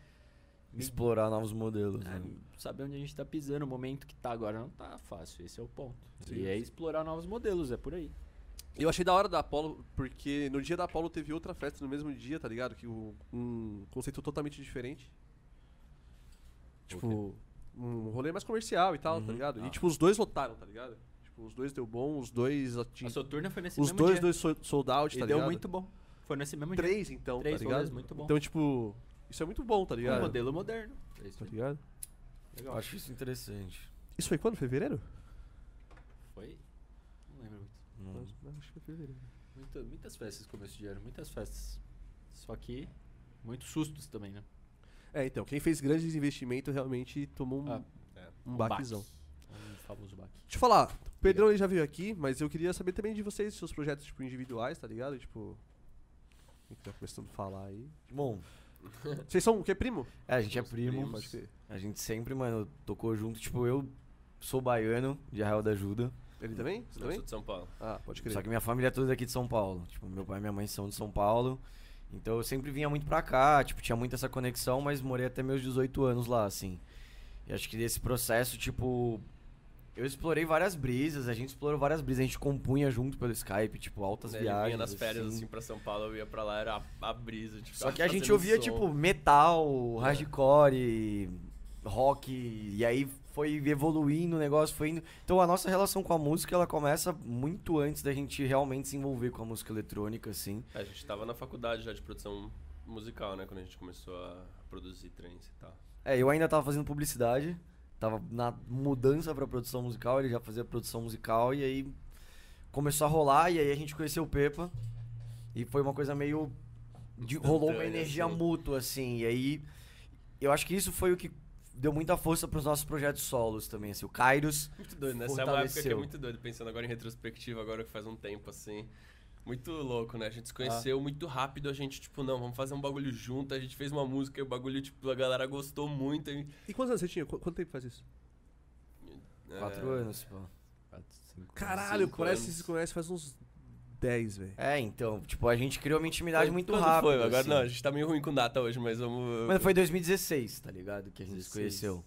Explorar novos modelos. é, né? saber onde a gente tá pisando. O momento que tá agora não tá fácil, esse é o ponto. Sim, e é explorar novos modelos, é por aí. Eu achei da hora da Apollo, porque no dia da Apollo teve outra festa no mesmo dia, tá ligado? Que o- um conceito totalmente diferente. Tipo, um rolê mais comercial e tal, tá Uhum. ligado? Ah. E tipo, os dois lotaram, tá ligado? Tipo, os dois deu bom, os dois A ating... Soturna foi nesse Os mesmo dois, dia. dois so- sold out, e tá deu ligado? muito bom. Foi nesse mesmo dia. Três, então, Três tá ligado? muito bom. Então, tipo, isso é muito bom, tá Um ligado? modelo moderno. É isso Tá ligado? Eu acho isso interessante. Isso foi quando? Fevereiro? Foi? Não lembro muito. Não- Não, acho que foi fevereiro. Muita- muitas festas começo de ano, muitas festas. Só que muitos sustos também, né? É, então, quem fez grandes investimentos realmente tomou um, Ah, um um baquezão. Um famoso baque. Deixa eu falar, o Pedrão ele já veio aqui, mas eu queria saber também de vocês, seus projetos tipo, individuais, tá ligado? Tipo. Quem que tá começando a falar aí? Bom, Vocês são o quê, primo? é, a gente é primo. A gente sempre, mano, tocou junto. Tipo, eu sou baiano, de Arraial da Ajuda. Ele também? Você Eu também? sou de São Paulo. Ah, pode crer. Só que minha família é toda daqui de São Paulo. Tipo, meu pai e minha mãe são de São Paulo. Então eu sempre vinha muito pra cá, tipo, tinha muito essa conexão, mas morei até meus 18 anos lá, assim. E acho que desse processo, tipo, eu explorei várias brisas, a gente explorou várias brisas, a gente compunha junto pelo Skype, tipo, altas Né, viagens. vinha nas férias, assim. assim, pra São Paulo, eu ia pra lá, era a, a brisa. De Só que a gente ouvia, som. tipo, metal, hardcore, rock, e aí foi evoluindo o negócio, foi indo. Então a nossa relação com a música, ela começa muito antes da gente realmente se envolver com a música eletrônica, assim. É, a gente tava na faculdade já de produção musical, né? Quando a gente começou a produzir trance e tal. É, eu ainda tava fazendo publicidade, tava na mudança pra produção musical, ele já fazia produção musical, e aí começou a rolar, e aí a gente conheceu o Pepa, e foi uma coisa meio. de- rolou uma energia assim. mútua, assim, e aí. Eu acho que isso foi o que deu muita força pros nossos projetos solos também, assim, o Kairos. Muito doido, né? Essa é uma época que é Fortaleceu. muito doido, pensando agora em retrospectiva, agora que faz um tempo, assim. Muito louco, né? A gente se Ah. conheceu muito rápido, a gente, tipo, não, vamos fazer um bagulho junto, a gente fez uma música e o bagulho, tipo, a galera gostou muito. E, E quantos anos você tinha? Qu- quanto tempo faz isso? Quatro é, anos, pô. Caralho, cinco parece que se conhece faz uns 10, velho. É, então, tipo, a gente criou uma intimidade muito Quando rápida. foi? Agora assim. não, a gente tá meio ruim com data hoje, mas vamos. Mano, foi 2016, tá ligado? Que a gente se 16. conheceu.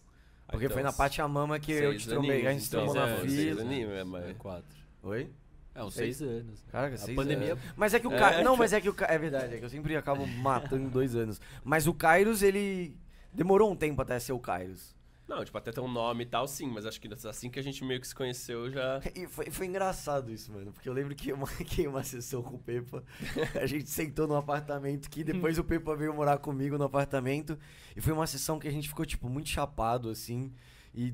Ah, Porque então, foi na Pachamama que eu te trombei, a gente então, trombou na é, seis fila. aninhos, é, É mas... quatro. Oi? É, uns Seis? seis anos. Caraca, A seis pandemia- anos. Mas é que o É. Kairos. Não, mas é que o Ca- É verdade, é que eu sempre acabo matando dois anos. Mas o Kairos, ele. Demorou um tempo até ser o Kairos. Não, tipo, até ter um nome e tal, sim, mas acho que assim que a gente meio que se conheceu já. E foi, foi engraçado isso, mano. Porque eu lembro que eu marquei uma sessão com o Pepa. A gente sentou no apartamento que depois o Pepa veio morar comigo no apartamento. E foi uma sessão que a gente ficou, tipo, muito chapado, assim. E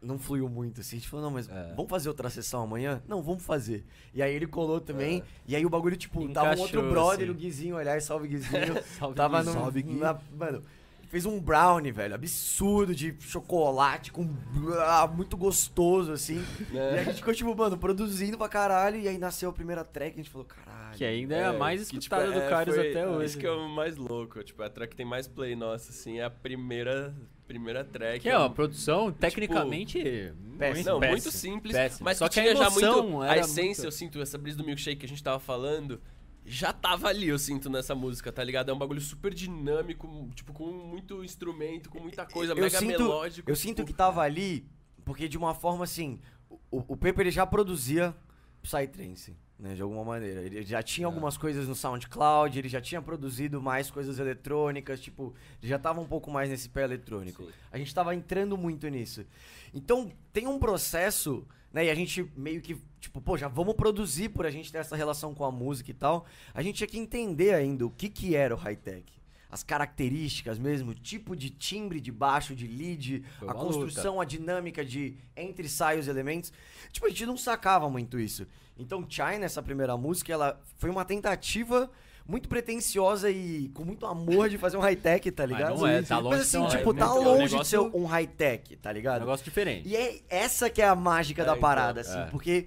não fluiu muito, assim. A gente falou, não, mas É. vamos fazer outra sessão amanhã? Não, vamos fazer. E aí ele colou também. É. E aí o bagulho, tipo, tava um outro Encaixou, brother, assim. o Guizinho, aliás, salve Guizinho. Salve, tava Gui. no. Salve, Gui. na- mano, fez um brownie, velho, absurdo de chocolate com muito gostoso, assim. E É. a gente ficou, tipo, mano, produzindo pra caralho. E aí nasceu a primeira track e a gente falou, caralho. Que ainda é, a mais que, tipo, escutada do é, foi- até hoje. Isso que é o mais louco. Tipo, a track que tem mais play nossa, assim, é a primeira, primeira track. Que é uma produção, tecnicamente, péssimo. Não, péssimo, muito simples, péssimo. mas Só que que a tinha já emoção muito. A essência, muito- eu sinto, essa brisa do milkshake que a gente tava falando, já tava ali, eu sinto, nessa música, tá ligado? É um bagulho super dinâmico, tipo, com muito instrumento, com muita coisa, eu mega sinto, melódico. Eu tipo, sinto que tava ali, porque de uma forma assim, o, o Pepe ele já produzia Psytrance. né, de alguma maneira. Ele já tinha algumas coisas no SoundCloud, ele já tinha produzido mais coisas eletrônicas, tipo, ele já tava um pouco mais nesse pé eletrônico. Sim. A gente tava entrando muito nisso. Então, tem um processo, né, e a gente meio que, tipo, pô, já vamos produzir por a gente ter essa relação com a música e tal. A gente tinha que entender ainda o que que era o high-tech. As características mesmo, o tipo de timbre de baixo, de lead, Foi a construção, a dinâmica de entre e sai os elementos. Tipo, a gente não sacava muito isso. Então, China, essa primeira música, ela foi uma tentativa muito pretensiosa e com muito amor de fazer um high-tech, tá Mas ligado? não é, tá longe Mas de ser assim, um tipo, high- tá é um longe de negócio- ser um high-tech, tá Um ligado? negócio diferente. E é essa que é a mágica É, da então, parada, assim, é. porque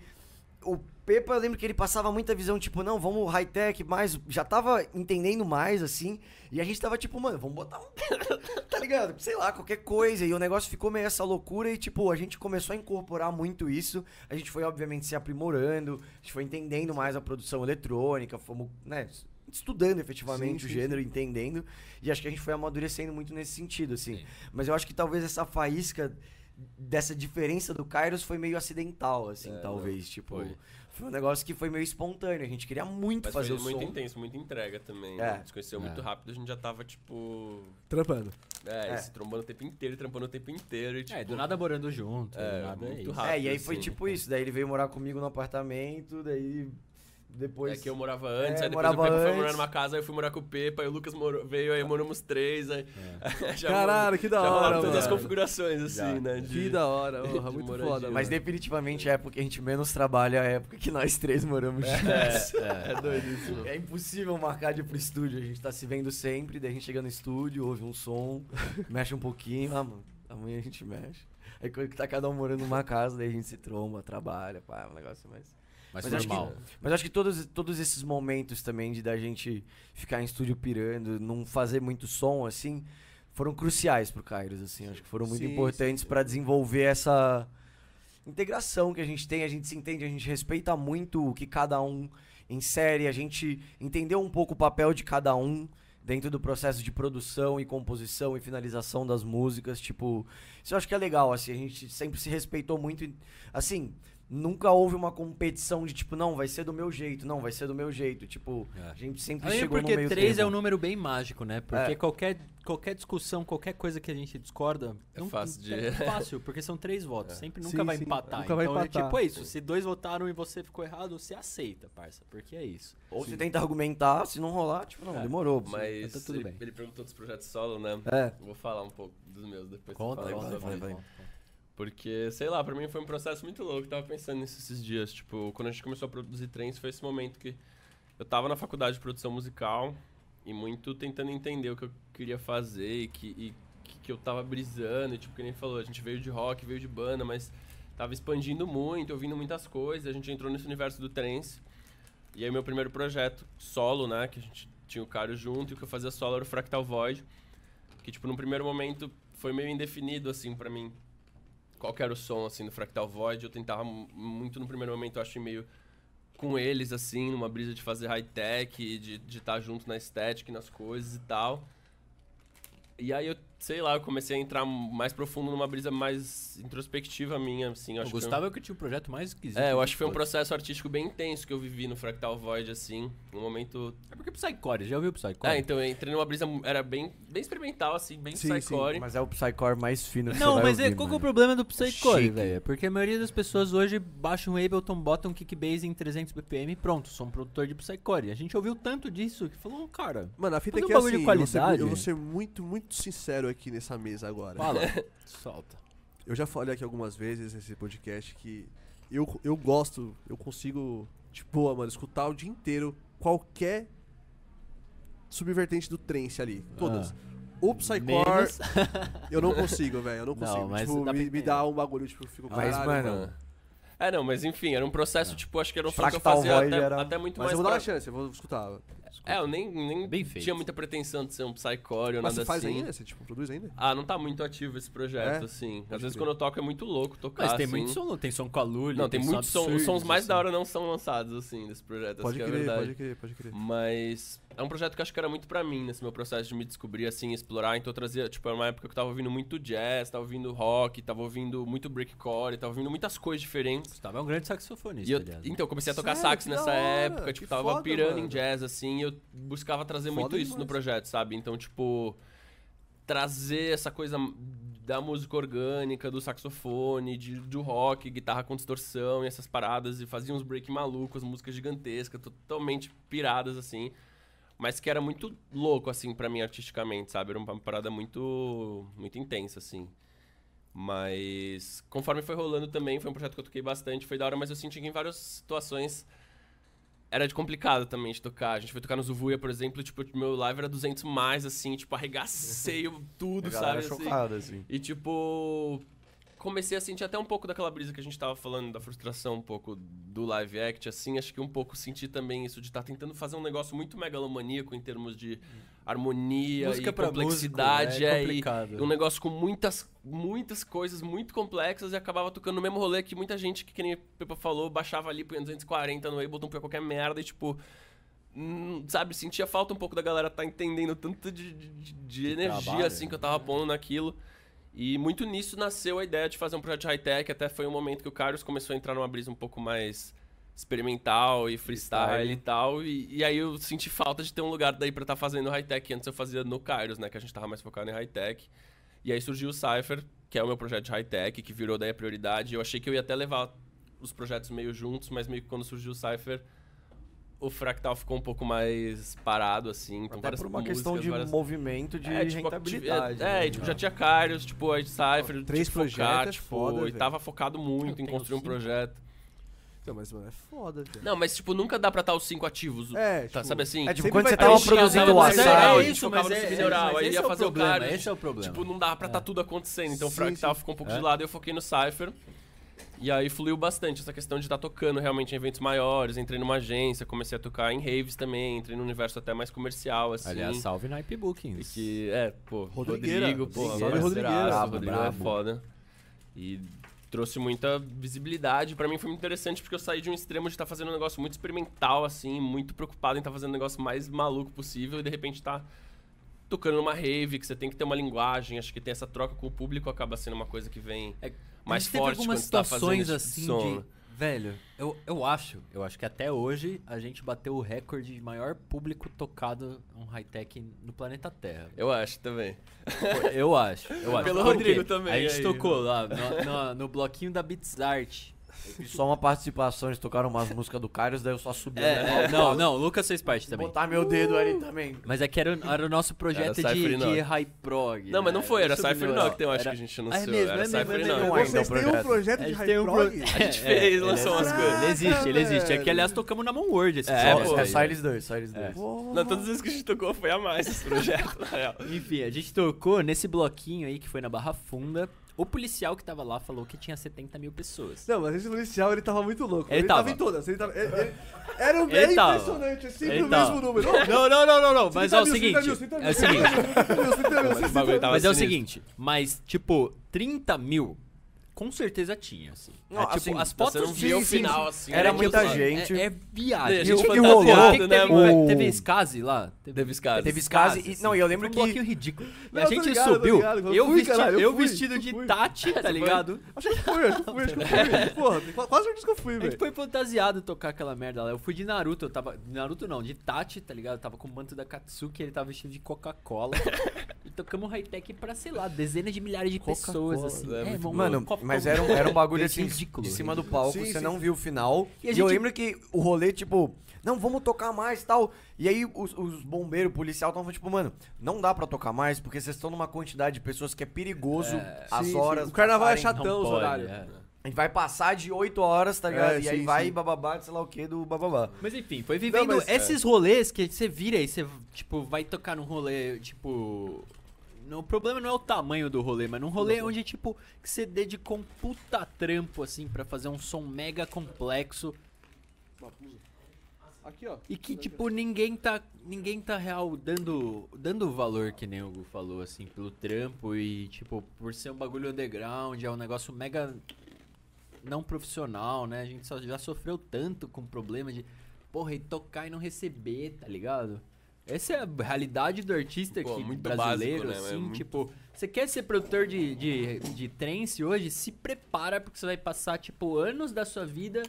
o Pepa, eu lembro que ele passava muita visão, tipo, não, vamos high-tech, mais. Já tava entendendo mais, assim, e a gente tava tipo, mano, vamos botar um. tá ligado? Sei lá, qualquer coisa. E o negócio ficou meio essa loucura e, tipo, a gente começou a incorporar muito isso. A gente foi, obviamente, se aprimorando, a gente foi entendendo mais a produção eletrônica, fomos, né, estudando efetivamente Sim, o sim, gênero, entendendo. E acho que a gente foi amadurecendo muito nesse sentido, assim. Sim. Mas eu acho que talvez essa faísca dessa diferença do Kairos foi meio acidental, assim, É, talvez. Tipo, foi. foi. um negócio que foi meio espontâneo. A gente queria muito Mas fazer foi o muito som. intenso, muita entrega também. É. né? A gente se conheceu É. muito rápido, a gente já tava, tipo. Trampando. É, É. se trombando o tempo inteiro, trampando o tempo inteiro. E, tipo, É, do nada morando junto, É, do nada é muito rápido. É, e aí foi assim. tipo isso. Daí ele veio morar comigo no apartamento, daí depois... É que eu morava antes, É, aí depois morava o Pepa foi antes. morar numa casa, aí eu fui morar com o Pepa, aí o Lucas morou- veio, aí moramos três, aí... já Caralho, que da já hora, rolaram todas as mano. configurações, assim, Já. né? de- Que da hora, muito moradia. foda. Mas mano. definitivamente é a época que a gente menos trabalha, é a época que nós três moramos juntos. É, é doido isso. É impossível marcar de ir pro estúdio. A gente tá se vendo sempre, daí a gente chega no estúdio, ouve um som, mexe um pouquinho, ah, mano, amanhã a gente mexe. Aí quando tá cada um morando numa casa, daí a gente se tromba, trabalha, pá, é um negócio mais. Mas, Mas acho normal. Mas acho que todos, todos esses momentos também de da gente ficar em estúdio pirando, não fazer muito som assim, foram cruciais pro Kairos, assim. Acho que foram muito Sim, importantes pra desenvolver essa integração que a gente tem, a gente se entende, a gente respeita muito o que cada um insere, a gente entendeu um pouco o papel de cada um dentro do processo de produção e composição e finalização das músicas, tipo, isso eu acho que é legal, assim, a gente sempre se respeitou muito, assim, nunca houve uma competição de tipo, não, vai ser do meu jeito, não, vai ser do meu jeito, tipo, É. a gente sempre Além chegou no porque meio 3 é um número bem mágico, né? Porque É. qualquer, qualquer discussão, qualquer coisa que a gente discorda, É fácil de- é fácil, porque são três votos. Sempre nunca Sim, vai sim, empatar. nunca vai então é empatar. tipo é isso. Se dois votaram e você ficou errado, você aceita, parça. Porque é isso. Ou você tenta argumentar, se não rolar, tipo, não, É. demorou. Mas Tá tudo ele, bem. ele perguntou dos projetos solo, né? É. Vou falar um pouco dos meus depois. você Conta, fala aí vai, da conta, vai. conta. Porque, sei lá, pra mim foi um processo muito louco. Tava pensando nisso esses dias. Tipo, quando a gente começou a produzir trens, foi esse momento que eu tava na faculdade de produção musical e muito tentando entender o que eu queria fazer e que, e que, eu tava brisando. E, tipo, que nem falou, a gente veio de rock, veio de banda, mas tava expandindo muito, ouvindo muitas coisas. A gente entrou nesse universo do trens. E aí, meu primeiro projeto solo, né, que a gente tinha o Cário junto e o que eu fazia solo era o Fractal Void. Que, tipo, num primeiro momento foi meio indefinido, assim, pra mim qual era o som, assim, do Fractal Void. Eu tentava mu- muito no primeiro momento, eu acho, meio com eles, assim, numa brisa de fazer high-tech, de estar junto na estética nas coisas e tal. E aí eu, sei lá, eu comecei a entrar mais profundo numa brisa mais introspectiva minha, assim. Eu O acho que foi um- Gustavo é o que tinha o projeto mais esquisito. É, eu de acho que foi um processo artístico bem intenso que eu vivi no Fractal Void, assim. Um momento É porque Psycore, já ouviu Psycore? É, então eu entrei numa brisa, era bem, bem experimental, assim, bem Sim, sim, psycore. Mas é o Psycore mais fino que Não, você vai mas é, ouvir, qual que é o problema do Psycore, velho? Porque a maioria das pessoas hoje baixa um Ableton, bota um kickbase em 300 BPM e pronto, sou um produtor de Psycore. A gente ouviu tanto disso que falou, "Oh, cara, Mano, a fita é que um assim, eu eu vou ser muito, muito sincero aqui nessa mesa agora. fala, solta. Eu já falei aqui algumas vezes nesse podcast que eu, eu gosto, eu consigo, tipo, boa, mano, escutar o dia inteiro qualquer subvertente do trance ali. Todas. O Psycore, eu não consigo, velho. Eu não Não, consigo. mas tipo, me, me dá um bagulho, tipo, eu fico Mas, caralho, mano, É, não, mas enfim, era um processo, tipo, acho que era um som que eu Fractal fazia até, era- até muito Mas mais eu vou dar pra- uma chance, eu vou escutar. É, eu nem, nem Bem feito. tinha muita pretensão de ser um psycore ou Mas nada você faz assim. ainda? Você, tipo, produz ainda? Ah, não tá muito ativo esse projeto, É? assim. Às vezes quando eu toco é muito louco tocar, Mas tem assim. muito som, tem som com a Lully, Não, tem, som muito som. Os sons mais assim. da hora não são lançados, assim, desse projeto, Pode que é crer, verdade. pode crer, pode crer. Mas é um projeto que eu acho que era muito pra mim, nesse meu processo de me descobrir, assim, explorar. Então eu trazia, tipo, era uma época que eu tava ouvindo muito jazz, tava ouvindo rock, tava ouvindo muito breakcore, tava ouvindo muitas coisas diferentes. Gustavo é um grande saxofonista, eu, aliás. né? então, eu comecei a tocar Sério? sax Que nessa época, tipo, Que tava foda, pirando mano. em jazz, assim, e eu buscava trazer Foda muito isso no demais. projeto, sabe? Então, tipo, trazer essa coisa da música orgânica, do saxofone, de, do rock, guitarra com distorção e essas paradas, e fazia uns break malucos, músicas gigantescas, totalmente piradas, assim. Mas que era muito louco, assim, pra mim, artisticamente, sabe? Era uma parada muito, muito intensa, assim. Mas conforme foi rolando também, foi um projeto que eu toquei bastante, foi da hora, mas eu senti que em várias situações era de complicado também de tocar. A gente foi tocar no Zuvuia, por exemplo, e, tipo, meu live era 200 mais, assim, tipo, arregacei tudo, sabe? assim. chocada, assim. E, tipo, comecei a sentir até um pouco daquela brisa que a gente tava falando, da frustração um pouco do live act, assim. Acho que um pouco senti também isso de estar tentando fazer um negócio muito megalomaníaco em termos de harmonia Música e complexidade. músico, é é, e- complicado. e um negócio com muitas, muitas coisas muito complexas e acabava tocando no mesmo rolê que muita gente, que, que nem Pepa falou, baixava ali, punha 240 no Ableton, punha qualquer merda e, tipo... hum, Sabe, sentia falta um pouco da galera tá entendendo tanto de, de, de energia, trabalho, assim, né? que eu tava pondo naquilo. E muito nisso nasceu a ideia de fazer um projeto de high-tech. Até foi um momento que o Carlos começou a entrar numa brisa um pouco mais experimental e freestyle, Freestyle. e tal. E, e aí eu senti falta de ter um lugar daí pra estar fazendo high-tech. Antes eu fazia no Kairos, né? Que a gente tava mais focado em high-tech. E aí surgiu o Cypher, que é o meu projeto de high-tech, que virou daí a prioridade. Eu achei que eu ia até levar os projetos meio juntos, mas meio que quando surgiu o Cypher, o Fractal ficou um pouco mais parado, assim. Com Até por uma músicas, questão de várias... movimento de É, tipo, rentabilidade. É, né? e, tipo, já tinha Kairos, tipo, a Cypher, Três tipo, projetos focar, é tipo, foda, e tava focado muito Eu em construir um projeto. Então, mas, mano, é foda, velho. Não, mas, tipo, nunca dá pra estar os cinco ativos. É, tá, tipo, sabe assim? É tipo, Sempre quando você tava chance, produzindo o mas é- é isso, focava no submineral, aí esse ia é o fazer o problema, Kairos. esse é o problema. Tipo, não dava pra estar tudo acontecendo. Então o Sim, Fractal ficou um pouco É. de lado e eu foquei no Cypher. E aí fluiu bastante essa questão de estar tocando realmente em eventos maiores. Entrei numa agência, comecei a tocar em raves também. Entrei num universo até mais comercial, assim. Aliás, salve Nipe E Bookings. que, é, pô, Rodrigueira. Rodrigo, pô, Salve, parceiraço, Rodrigueira. o Rodrigo é Brabo. foda. E trouxe muita visibilidade. Pra mim foi muito interessante porque eu saí de um extremo de estar fazendo um negócio muito experimental, assim, muito preocupado em estar fazendo o negócio mais maluco possível e de repente tá tocando numa rave, que você tem que ter uma linguagem, acho que tem essa troca com o público, acaba sendo uma coisa que vem É, mais teve forte algumas quando você tá fazendo situações assim de de. Velho, eu, eu acho, eu acho que até hoje a gente bateu o recorde de maior público tocado um high-tech no planeta Terra. Eu acho também. Eu acho, eu acho. Pelo Rodrigo também, A gente aí. tocou lá no, no- no bloquinho da Beats Art. Só uma participação, eles tocaram umas músicas do Kairos, daí eu só subi. É, né? é, não, não, o Lucas fez parte também. Botar meu dedo ali também. Mas é que era, era o nosso projeto Era de, Cypher de high prog. Não, mas não né? foi, era Isso Cypher. Knock, eu acho Era- que a gente Ah, anunciou. é mesmo, era é mesmo, Cypher é Knock. mesmo. Vocês o têm um projeto. projeto A de gente high um prog? pro- A gente É, fez, lançou é- umas coisas. Ele existe, ele existe. É que, aliás, tocamos na Moon World esse É, pô. É, só eles dois, só eles dois. É. Não, todas as vezes que a gente tocou foi a mais esse projeto, na real. Enfim, a gente tocou nesse bloquinho aí que foi na Barra Funda. O policial que tava lá falou que tinha 70 mil pessoas. Não, mas esse policial, ele tava muito louco. Ele Ele, tava. tava. em todas. Ele tava, ele- ele- era um Ele bem tava. impressionante, é sempre Ele o tava. mesmo número. Não, não, não, não, não. Mas é 30 o seguinte. 30 mil, 30 mil, É o seguinte. 30 mil, 30 mil, Mas é o seguinte. Mas, tipo, 30 mil, com certeza tinha, assim. Não, é, tipo, assim, as fotos não via o sim, final sim. assim. Era né, muita gente. É, é viagem. O que fantasiado, rolou, Teve, né, teve, mano? o- teve Skazi lá? Teve Skazi. Teve Skazi. E, não, e eu lembro Foi um que. bloquinho ridículo. E Não, a gente ligado, subiu, ligado. Eu fui, vesti- caralho, eu eu fui, vestido eu de fui. Tati, tá ligado? Acho que fui, acho que fui, acho que fui. Porra, quase certeza que eu fui, A gente velho. foi fantasiado tocar aquela merda lá. Eu fui de Naruto, eu tava. de Naruto não, de Tati, tá ligado? Eu tava com o manto da Katsuki, ele tava vestido de Coca-Cola. tocamos high-tech pra, sei lá, dezenas de milhares de pessoas, Coca-Cola, assim. é vamos- Mano, mas era um, era um bagulho Esse assim, ridículo, de cima do palco, Sim, você sim, não sim. viu o final. E E, a eu gente- lembro que o rolê, tipo, não, vamos tocar mais e tal. E aí os, os bombeiros, o policial estavam tipo, mano, não dá pra tocar mais, porque vocês estão numa quantidade de pessoas que é perigoso as Sim, sim. horas. O carnaval é chatão, os horários. é. A gente vai passar de 8 horas, tá ligado? É, e aí sim, vai sim. bababá, sei lá o que, do bababá. Mas enfim, foi vivendo mas, esses rolês que você vira e você, tipo, vai tocar num rolê, tipo. O problema não é o tamanho do rolê, mas num rolê onde, tipo, que você dedicou um puta trampo, assim, pra fazer um som mega complexo Aqui, ó. e que, tipo, ninguém tá. Ninguém tá real dando. dando o valor que nem o Hugo falou, assim, pelo trampo e, tipo, por ser um bagulho underground, é um negócio mega não profissional, né? A gente só, já sofreu tanto com problema de, porra, e tocar e não receber, tá ligado? Essa é a realidade do artista Pô, aqui, muito brasileiro, básico, né? É assim, muito- tipo... Você quer ser produtor de, de, de trance hoje? Se prepara, porque você vai passar, tipo, anos da sua vida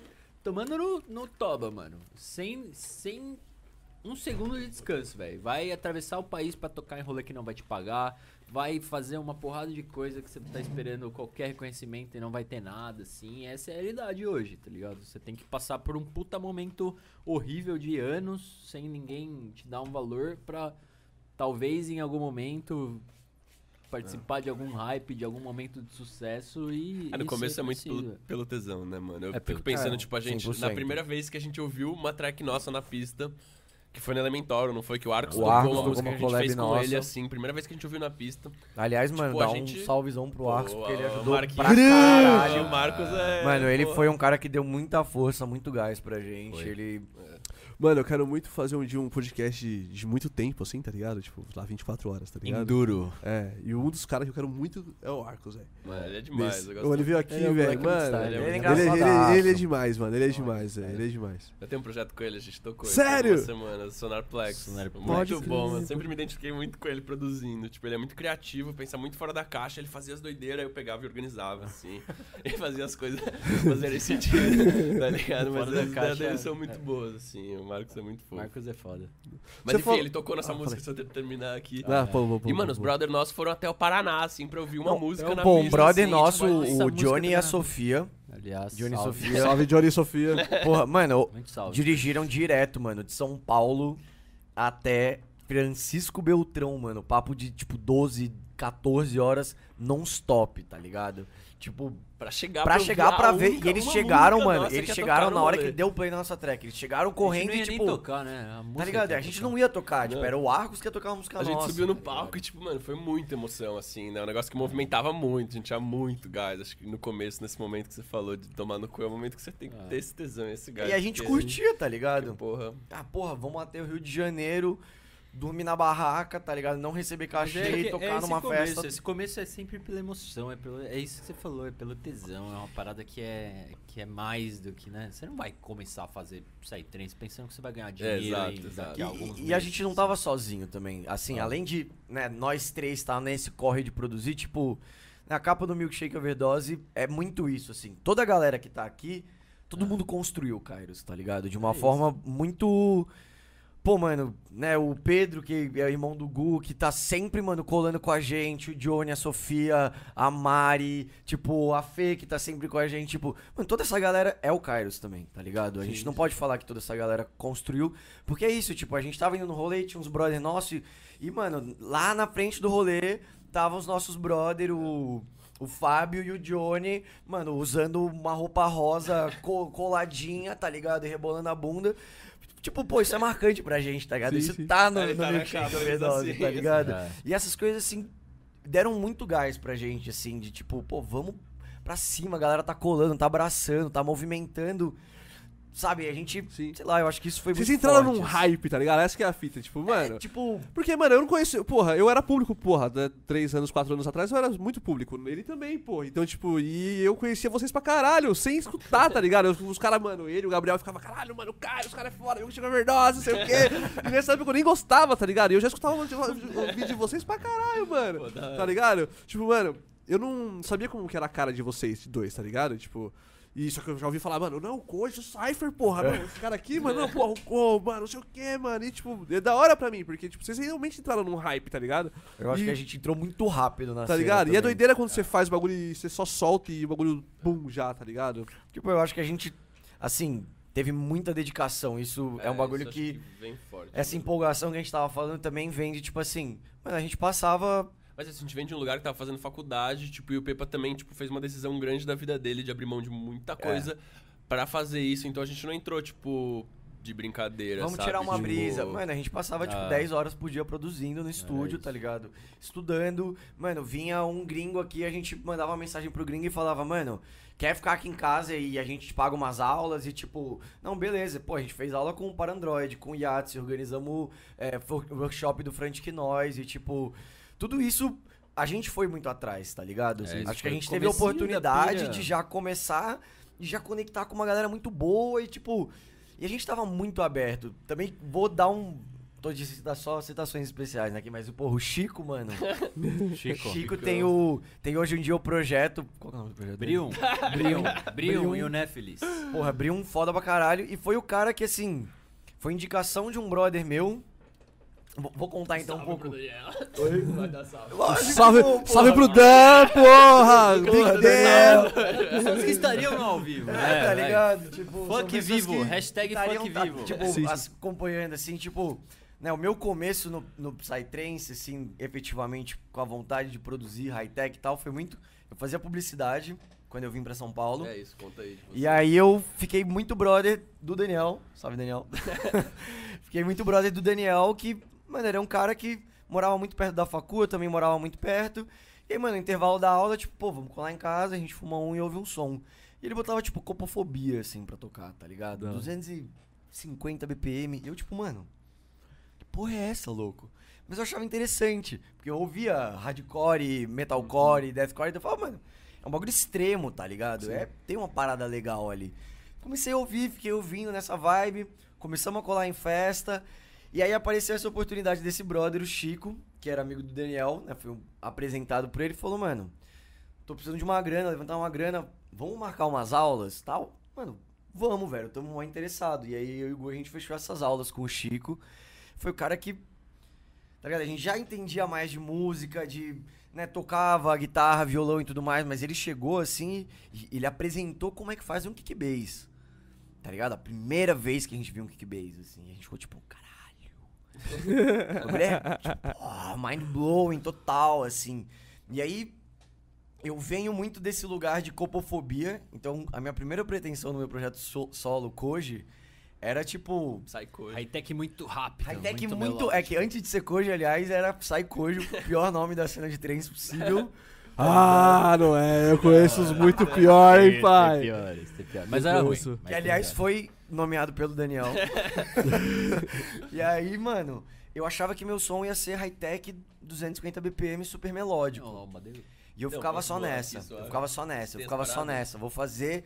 tomando no, no toba, mano. Sem, sem um segundo de descanso, velho. Vai atravessar o país pra tocar em rolê que não vai te pagar. Vai fazer uma porrada de coisa que você tá esperando qualquer reconhecimento e não vai ter nada, assim. Essa é a realidade hoje, tá ligado? Você tem que passar por um puta momento horrível de anos, sem ninguém te dar um valor pra talvez em algum momento participar de algum hype, de algum momento de sucesso e. Ah, no e começo é muito pelo, pelo tesão, né, mano? Eu É fico pelo- pensando, É, tipo, a gente. 100%. Na primeira vez que a gente ouviu uma track nossa na pista, que foi no Elementório, não foi? Que o Arcos O tocou Arcos uma música uma que a gente fez com nossa. ele, assim. Primeira vez que a gente ouviu na pista. Aliás, mano, Tipo, dá gente- um salvezão pro Arcos, porque ele ajudou Marquinhos- pra caralho. O Marcos é. Mano, ele pô, foi um cara que deu muita força, muito gás pra gente. Foi. Ele. Mano, eu quero muito fazer um dia um podcast de, de muito tempo, assim, tá ligado? Tipo, lá 24 horas, tá ligado? Enduro. É, e um dos caras que eu quero muito é o Arcos, velho. Mano, ele é demais. Nesse- eu gosto Ele veio aqui, Ele é um velho, muito mano. Ele, ele é ele, engraçadaço. ele é demais, mano. Ele é demais, velho. Ele é demais. Eu tenho um projeto com ele, a gente tocou. Sério? Uma semana, Sonarplex. Sonarplex. Pode Muito crer. bom, mano. Sempre me identifiquei muito com ele produzindo. Tipo, ele é muito criativo, pensa muito fora da caixa. Ele fazia as doideiras, eu pegava e organizava, assim. ele fazia as coisas fazerem sentido, tá ligado? Mas Fora da as ideias caixa, dele são é. muito boas, assim. Marcos é muito fofo. Marcos é foda. Mas Você enfim, falou- ele tocou nessa Ah, música, se eu ter- terminar aqui. Ah, pô, pô, pô, E, mano, pô, os pô. brother nossos foram até o Paraná, assim, pra ouvir uma Não, música na Pô, um pista, brother assim, nosso, tipo, o Johnny e a Sofia. Aliás, Johnny e salve. Sofia. Salve, Johnny e Sofia. Porra, mano, dirigiram direto, mano, de São Paulo até Francisco Beltrão, mano. Papo de tipo 12, 14 horas non-stop, tá ligado? Tipo, Pra chegar pra ouvir chegar a pra ver. única- E eles chegaram, música mano. nossa Eles chegaram na hora rolê. que deu play na nossa track. Eles chegaram correndo a gente e não ia tipo. nem tocar, né? A Tá ligado? A gente tocar. não ia tocar, tipo, era o Arcos que ia tocar uma música A gente nossa. subiu no tá palco e, tipo, mano, foi muita emoção, assim, né? Um negócio que movimentava muito, a gente tinha muito gás. Acho que no começo, nesse momento que você falou de tomar no cu, é o momento que você tem que Ah. ter esse tesão, esse gás. E a gente curtia, tá ligado? Porra. Ah, porra, vamos até o Rio de Janeiro, dormir na barraca, tá ligado? Não receber Mas cachê é e é tocar esse numa começo, festa. Esse começo é sempre pela emoção, é, pelo, é isso que você falou, é pelo tesão, é uma parada que é, que é mais do que, né? Você não vai começar a fazer psytrance pensando que você vai ganhar dinheiro exato, e exato. daqui a alguns E, e a meses. gente não tava sozinho também. Assim, Ah. além de né, nós três estar nesse corre de produzir, tipo, a capa do Milkshake Overdose é muito isso, assim. Toda a galera que tá aqui, todo mundo construiu o Kairos, tá ligado? De uma É forma muito. Pô, mano, né, o Pedro, que é irmão do Gu, que tá sempre, mano, colando com a gente, o Johnny, a Sofia, a Mari, tipo, a Fê, que tá sempre com a gente, tipo, mano, toda essa galera é o Kairos também, tá ligado? A gente não pode falar que toda essa galera construiu, porque é isso, tipo, a gente tava indo no rolê, tinha uns brother nossos, e, e, mano, lá na frente do rolê, estavam os nossos brother, o... O Fábio e o Johnny, mano, usando uma roupa rosa co- coladinha, tá ligado? E rebolando a bunda. Tipo, pô, isso é marcante pra gente, tá ligado? Sim, isso sim. tá no, Ele no tá Milkshake Overdose, assim, tá ligado? É. E essas coisas, assim, deram muito gás pra gente, assim, de tipo, pô, vamos pra cima, a galera tá colando, tá abraçando, tá movimentando. Sabe, a gente, Sim. sei lá, eu acho que isso foi Vocês muito entraram forte, num assim. hype, tá ligado? Essa que é a fita, tipo, mano. É, tipo, Porque, mano, eu não conheço. Porra, eu era público, porra, né, três anos, quatro anos atrás, eu era muito público. Ele também, porra. Então, tipo, e eu conhecia vocês pra caralho, sem escutar, tá ligado? Eu- os caras, mano, ele, o Gabriel ficava, caralho, mano, o cara, os caras é foda, eu chego overdose, não sei o quê. E nessa época eu nem gostava, tá ligado? E eu já escutava o vídeo de vocês pra caralho, mano. Pô. Tá ligado? Tipo, mano, eu não sabia como que era a cara de vocês, dois, tá ligado? Tipo. E só que eu já ouvi falar, mano, não, o Coach, o Cypher, porra, não, esse cara aqui, mano, não, porra, o Co, mano, não sei o que, mano. E, tipo, é da hora pra mim, porque, tipo, vocês realmente entraram num hype, tá ligado? eu acho E- que a gente entrou muito rápido na Tá cena ligado? E é doideira quando você faz o bagulho e você só solta e o bagulho, pum, já, tá ligado? Tipo, eu acho que a gente, assim, teve muita dedicação. Isso é, um bagulho que... Vem forte. Essa empolgação que a gente tava falando também vem de, tipo assim... Mano, a gente passava... Mas assim, a gente vem de um lugar que tava fazendo faculdade, tipo, e o Pepa também, tipo, fez uma decisão grande da vida dele de abrir mão de muita coisa pra fazer isso. Então a gente não entrou, tipo, de brincadeira, Vamos sabe? tirar uma Tipo, brisa. Mano, a gente passava, tipo, Ah. 10 horas por dia produzindo no estúdio, isso. tá ligado? Estudando. Mano, vinha um gringo aqui, a gente mandava uma mensagem pro gringo e falava, mano, quer ficar aqui em casa e a gente te paga umas aulas e tipo, não, beleza. Pô, a gente fez aula com o Parandroid, com o Yates, organizamos é, workshop do Frantic Noise e tipo, tudo isso a gente foi muito atrás, tá ligado? É, Acho que a gente teve a oportunidade de já começar e já conectar com uma galera muito boa e tipo, e a gente tava muito aberto. Também vou dar um tô de citar só citações especiais aqui, mas porra, o Chico, mano. Chico. Chico tem o. Tem hoje em dia o projeto. Qual que é o nome do projeto? Brium. Brium. Brium Brium. e o Néfilis. Porra, abriu um foda pra caralho. E foi o cara que, assim. Foi indicação de um brother meu. Vou, contar então um pouco. Vai dar salve. Lógico, Salve, pô, salve pro Dan, porra! Big Dan! Pessoas que estariam ao vivo. É, né, tá ligado? Tipo, são Fuck pessoas vivo, hashtag fuck tá, vivo. Tipo, Sim, sim. as- acompanhando, assim, tipo, né, o meu começo no, no Psytrance, assim, efetivamente, com a vontade de produzir high-tech e tal, foi muito... Eu fazia publicidade quando eu vim pra São Paulo. É isso, conta aí. de você. E aí eu fiquei muito brother do Daniel. Salve, Daniel. fiquei muito brother do Daniel, que, mano, ele é um cara que morava muito perto da facu, eu também morava muito perto. E aí, mano, no intervalo da aula, tipo, pô, vamos colar em casa, a gente fuma um e ouve um som. E ele botava, tipo, copofobia, assim, pra tocar, tá ligado? Hora. 250 BPM. E eu, tipo, mano, que porra é essa, louco? Mas eu achava interessante, porque eu ouvia hardcore, metalcore, deathcore, então eu falava, mano, é um bagulho extremo, tá ligado? É, tem uma parada legal ali. Comecei a ouvir, fiquei ouvindo nessa vibe, começamos a colar em festa, e aí apareceu essa oportunidade desse brother, o Chico, que era amigo do Daniel, né? Foi apresentado por ele e falou, mano, tô precisando de uma grana, levantar uma grana, vamos marcar umas aulas tal? Mano, vamos, velho, tamo muito interessado. E aí eu e o Gu, a gente fechou essas aulas com o Chico. Foi o cara que, tá ligado? A gente já entendia mais de música, de, né, tocava guitarra, violão e tudo mais, mas ele chegou assim ele apresentou como é que faz um kick bass. Tá ligado? A primeira vez que a gente viu um kick bass, assim, a gente ficou tipo, caralho. O bagulho é, tipo, mind blowing total, assim. E aí, eu venho muito desse lugar de copofobia. Então, a minha primeira pretensão no meu projeto so- solo, Koji, era tipo. Psycho. High-tech muito rápido. High-tech muito. melódico. é que antes de ser Koji, aliás, era Psy Koji, o pior nome da cena de trens possível. Ah, não é. Eu conheço os muito pior, hein, Tem pai? piores, tem piores. Mas era ruim. Que, aliás, foi nomeado pelo Daniel. e aí, mano, eu achava que meu som ia ser high-tech 250 BPM super melódico. Dele. E eu Não, ficava só zoar nessa. aqui, eu suave? ficava só nessa, eu ficava só nessa. Vou fazer.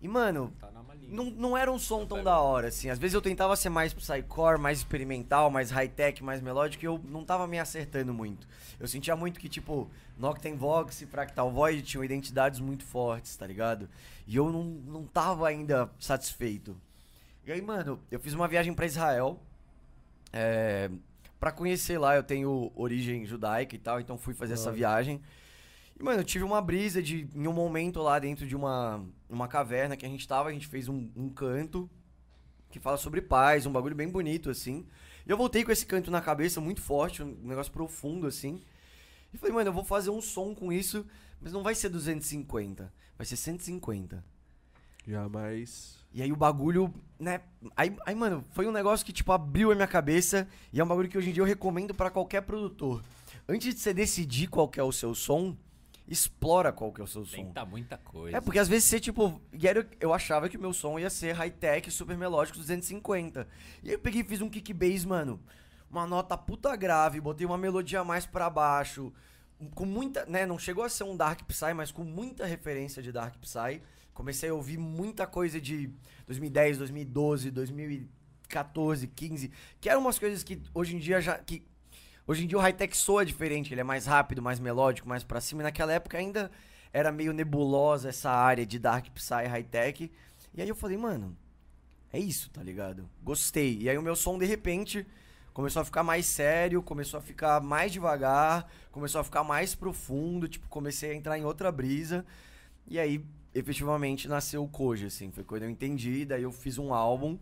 E, mano, Tá não, não era um som tão pego. da hora, assim. Às vezes eu tentava ser mais psycore, mais experimental, mais high-tech, mais melódico, e eu não tava me acertando muito. Eu sentia muito que, tipo, Noctem Vox e Fractal Void tinham identidades muito fortes, tá ligado? E eu não, não tava ainda satisfeito. E aí, mano, eu fiz uma viagem pra Israel. É, para conhecer lá, eu tenho origem judaica e tal, então fui fazer essa Olha. viagem. E, mano, eu tive uma brisa de, em um momento lá dentro de uma, uma caverna que a gente tava, a gente fez um, um canto que fala sobre paz, um bagulho bem bonito, assim. E eu voltei com esse canto na cabeça, muito forte, um negócio profundo, assim. E falei, mano, eu vou fazer um som com isso, mas não vai ser 250, vai ser 150. Jamais. E aí o bagulho, né? Aí, aí, mano, foi um negócio que, tipo, abriu a minha cabeça. E é um bagulho que hoje em dia eu recomendo pra qualquer produtor. Antes de você decidir qual que é o seu som, explora qual que é o seu som. Tenta muita coisa. É, porque às vezes você, tipo. eu achava que o meu som ia ser high-tech, super melódico, 250. E aí eu peguei e fiz um kick bass, mano. Uma nota puta grave, botei uma melodia mais pra baixo. Com muita. né, Não chegou a ser um Dark Psy, mas com muita referência de Dark Psy. Comecei a ouvir muita coisa de 2010, 2012, 2014, 15. Que eram umas coisas que hoje em dia já. Que, hoje em dia o high-tech soa diferente, ele é mais rápido, mais melódico, mais pra cima. E naquela época ainda era meio nebulosa essa área de Dark Psy high-tech. E aí eu falei, mano, é isso, tá ligado? Gostei. E aí o meu som, de repente, começou a ficar mais sério, começou a ficar mais devagar, começou a ficar mais profundo, tipo, comecei a entrar em outra brisa. E aí, efetivamente, nasceu o Koji, assim. Foi quando eu entendi, daí eu fiz um álbum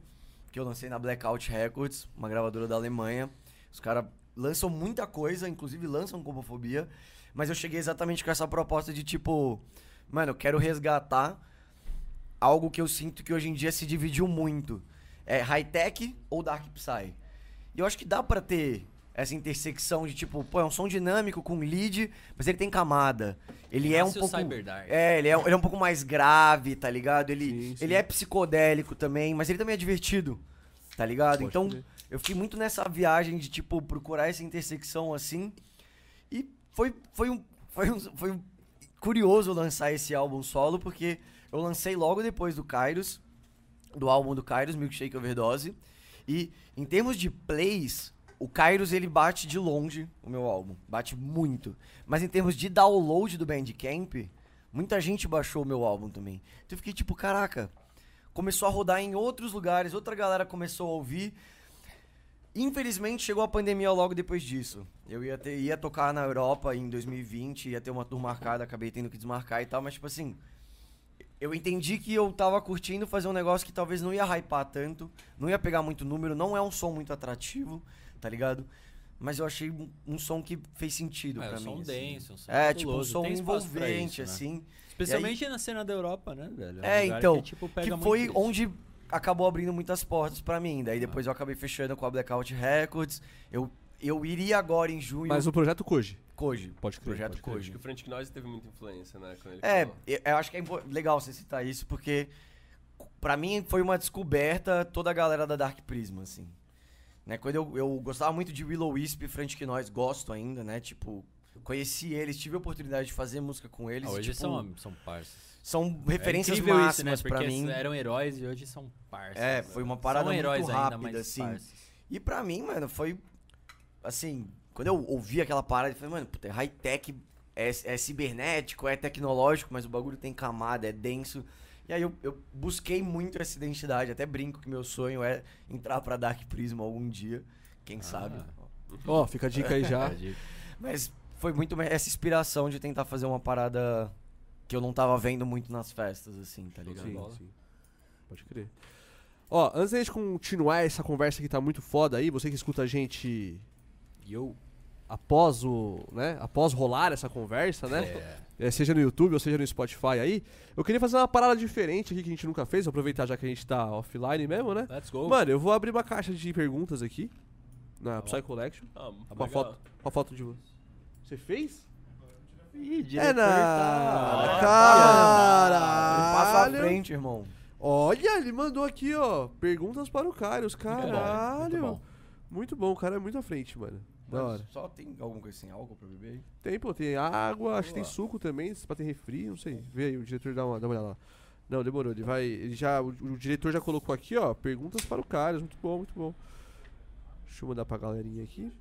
que eu lancei na Blackout Records, uma gravadora da Alemanha. Os caras lançam muita coisa, inclusive lançam Copofobia. Mas eu cheguei exatamente com essa proposta de tipo, mano, eu quero resgatar algo que eu sinto que hoje em dia se dividiu muito. É high-tech ou dark psy. E eu acho que dá pra ter essa intersecção de tipo, pô, é um som dinâmico com lead, mas ele tem camada. Ele é um pouco. É, ele é, ele é um pouco mais grave, tá ligado? Ele, Sim, sim. ele é psicodélico também, mas ele também é divertido. Tá ligado? Pode então, crer. Eu fiquei muito nessa viagem de tipo procurar essa intersecção assim. E foi foi um foi um, foi um curioso lançar esse álbum solo porque eu lancei logo depois do Kairos, do álbum do Kairos, Milkshake Overdose. E em termos de plays, o Kairos ele bate de longe o meu álbum. Bate muito. Mas em termos de download do Bandcamp, muita gente baixou o meu álbum também. Então eu fiquei tipo, caraca. Começou a rodar em outros lugares, outra galera começou a ouvir. Infelizmente chegou a pandemia logo depois disso. Eu ia, ter, ia tocar na Europa em 2020, ia ter uma tour marcada, acabei tendo que desmarcar e tal, mas tipo assim, eu entendi que eu tava curtindo fazer um negócio que talvez não ia hypar tanto, não ia pegar muito número, não é um som muito atrativo, tá ligado? Mas eu achei um, um som que fez sentido É, pra um mim. som assim. denso, um som É, tipo, um som envolvente, isso, né? assim. Especialmente na cena da Europa, né, velho? É, um lugar então, Que, tipo, pega que foi isso. onde acabou abrindo muitas portas pra mim. Daí depois Ah. eu acabei fechando com a Blackout Records. Eu, eu iria agora em junho. Mas o projeto Koji. Koji. Pode crer, Projeto pode crer. Acho Koji. que o Frantic Noise teve muita influência, né? Quando ele É, eu eu acho que é legal você citar isso, porque pra mim foi uma descoberta toda a galera da Dark Prisma, assim. Né, quando eu, eu gostava muito de Willow Wisp e Frantic Noise, gosto ainda, né? Tipo, conheci eles, tive a oportunidade de fazer música com eles. Ah, e, hoje tipo, são, são parças. São referências é máximas né? pra Porque mim. eram heróis e hoje são parças. É, né? foi uma parada são muito ainda, rápida, mas assim. parças. E pra mim, mano, foi. Assim, quando eu ouvi aquela parada, eu falei, mano, puta, é high-tech, é, é cibernético, é tecnológico, mas o bagulho tem camada, é denso. E aí eu, eu busquei muito essa identidade, até brinco que meu sonho é entrar pra Dark Prisma algum dia, quem sabe. Ó, fica a dica aí já. É, Mas foi muito essa inspiração de tentar fazer uma parada que eu não tava vendo muito nas festas, assim, tá ligado? Sim, sim. Pode crer. Ó, antes da gente continuar essa conversa que tá muito foda aí, você que escuta a gente E eu. após o, né, após rolar essa conversa, né? É. É, seja no YouTube ou seja no Spotify aí, eu queria fazer uma parada diferente aqui que a gente nunca fez, aproveitar já que a gente tá offline mesmo, né? Let's go. Mano, eu vou abrir uma caixa de perguntas aqui na Psy Collection. Ah, Uma legal. foto, uma foto de você. Você fez? Ih, É diretor na tá- Um passo à Caralho! frente, irmão. Olha, ele mandou aqui, ó, perguntas para o Kairos. Muito bom, Caralho. muito bom. Muito bom, o cara é muito à frente, mano. Da hora. Só tem alguma coisa sem álcool pra beber aí? Tem, pô, tem água, acho que tem Boa. suco também, pra ter refri, não sei. Vê aí, o diretor dá uma, dá uma olhada lá. Não, demorou, ele vai. Ele já. O, o diretor já colocou aqui, ó, perguntas para o Kairos. Muito bom, muito bom. Deixa eu mandar pra galerinha aqui.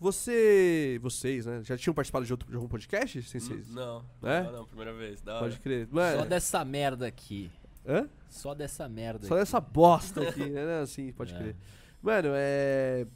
Você. Vocês, né? Já tinham participado de, outro, de algum podcast? Sem vocês? Não, É? não, não, primeira vez. Da hora. Pode crer. Mano, Só dessa merda aqui. Hã? Só dessa merda Só aqui. dessa bosta aqui, né? Assim, pode É. crer. Mano, é.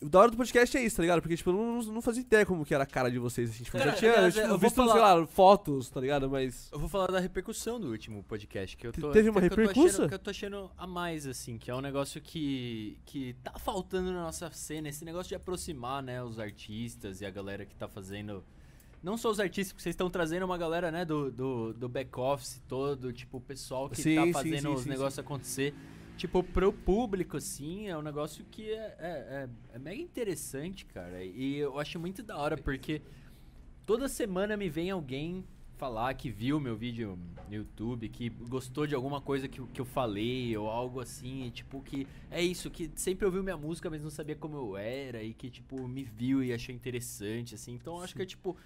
O da hora do podcast é isso, tá ligado? Porque, tipo, eu não, não fazia ideia como que era a cara de vocês. Assim, tipo, eu já Cara, tinha aliás, tipo, eu vou visto, falar- sei lá, fotos, tá ligado? Mas. Eu vou falar da repercussão do último podcast, que eu Te- tô... teve uma que eu tô achando- repercussa? Que eu tô achando a mais, assim, que é um negócio que, que tá faltando na nossa cena, esse negócio de aproximar, né, os artistas e a galera que tá fazendo... Não só os artistas, porque vocês estão trazendo uma galera, né, do, do, do back-office todo, tipo, o pessoal que Sim, sim, tá fazendo sim, os sim, negócios acontecer. Tipo, pro público, assim, é um negócio que é, é, é, é mega interessante, cara. E eu acho muito da hora, porque toda semana me vem alguém falar que viu meu vídeo no YouTube, que gostou de alguma coisa que, eu- que eu falei, ou algo assim, e, tipo, que é isso, que sempre ouviu minha música, mas não sabia como eu era, e que, tipo, me viu e achou interessante, assim. Então, eu acho que é, tipo,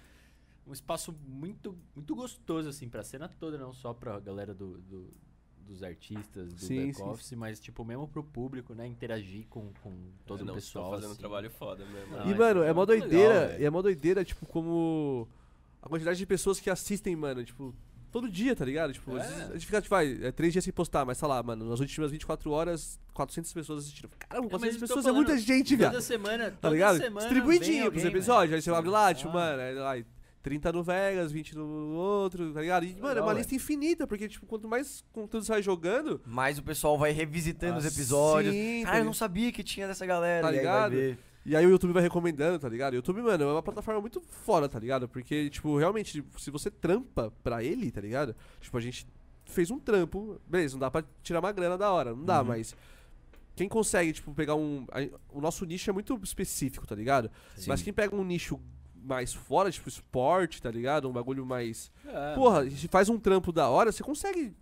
um espaço muito, muito gostoso, assim, pra cena toda, não só pra galera do, do- dos artistas, do Sim, sim, back-office, mas, tipo, mesmo pro público, né, interagir com, com todo É, o não, pessoal, Tô fazendo um assim. trabalho foda mesmo. Não, e, isso mano, é é mó legal, doideira. velho. e é mó doideira, tipo, como. A quantidade de pessoas que assistem, mano, tipo. Todo dia, tá ligado? Tipo, É. a gente fica, tipo, vai, é três dias sem postar, mas tá lá, mano, nas últimas 24 horas, 400 pessoas assistindo. Caramba, É, mas 400 eu tô pessoas é muita gente, Toda viado. semana, Tá toda ligado? semana Distribuidinho pros episódios. velho. Aí você abre lá, Ah. tipo, mano, aí, lá, 30 no Vegas, 20 no outro, tá ligado? E, mano, é uma lista infinita, porque, tipo, quanto mais conteúdo você vai jogando. Mas o pessoal vai revisitando os Ah, episódios. sim, Cara, eu não sabia que tinha dessa galera. Tá e aí ligado? E aí o YouTube vai recomendando, tá ligado? O YouTube, mano, é uma plataforma muito foda, tá ligado? Porque, tipo, realmente, se você trampa pra ele, tá ligado? Tipo, a gente fez um trampo, beleza, não dá pra tirar uma grana da hora, não dá, Uhum. mas. Quem consegue, tipo, pegar um. a- O nosso nicho é muito específico, tá ligado? Mas quem pega um nicho mais fora, tipo, esporte, tá ligado? Um bagulho mais. É, Porra, se faz um trampo da hora, você consegue.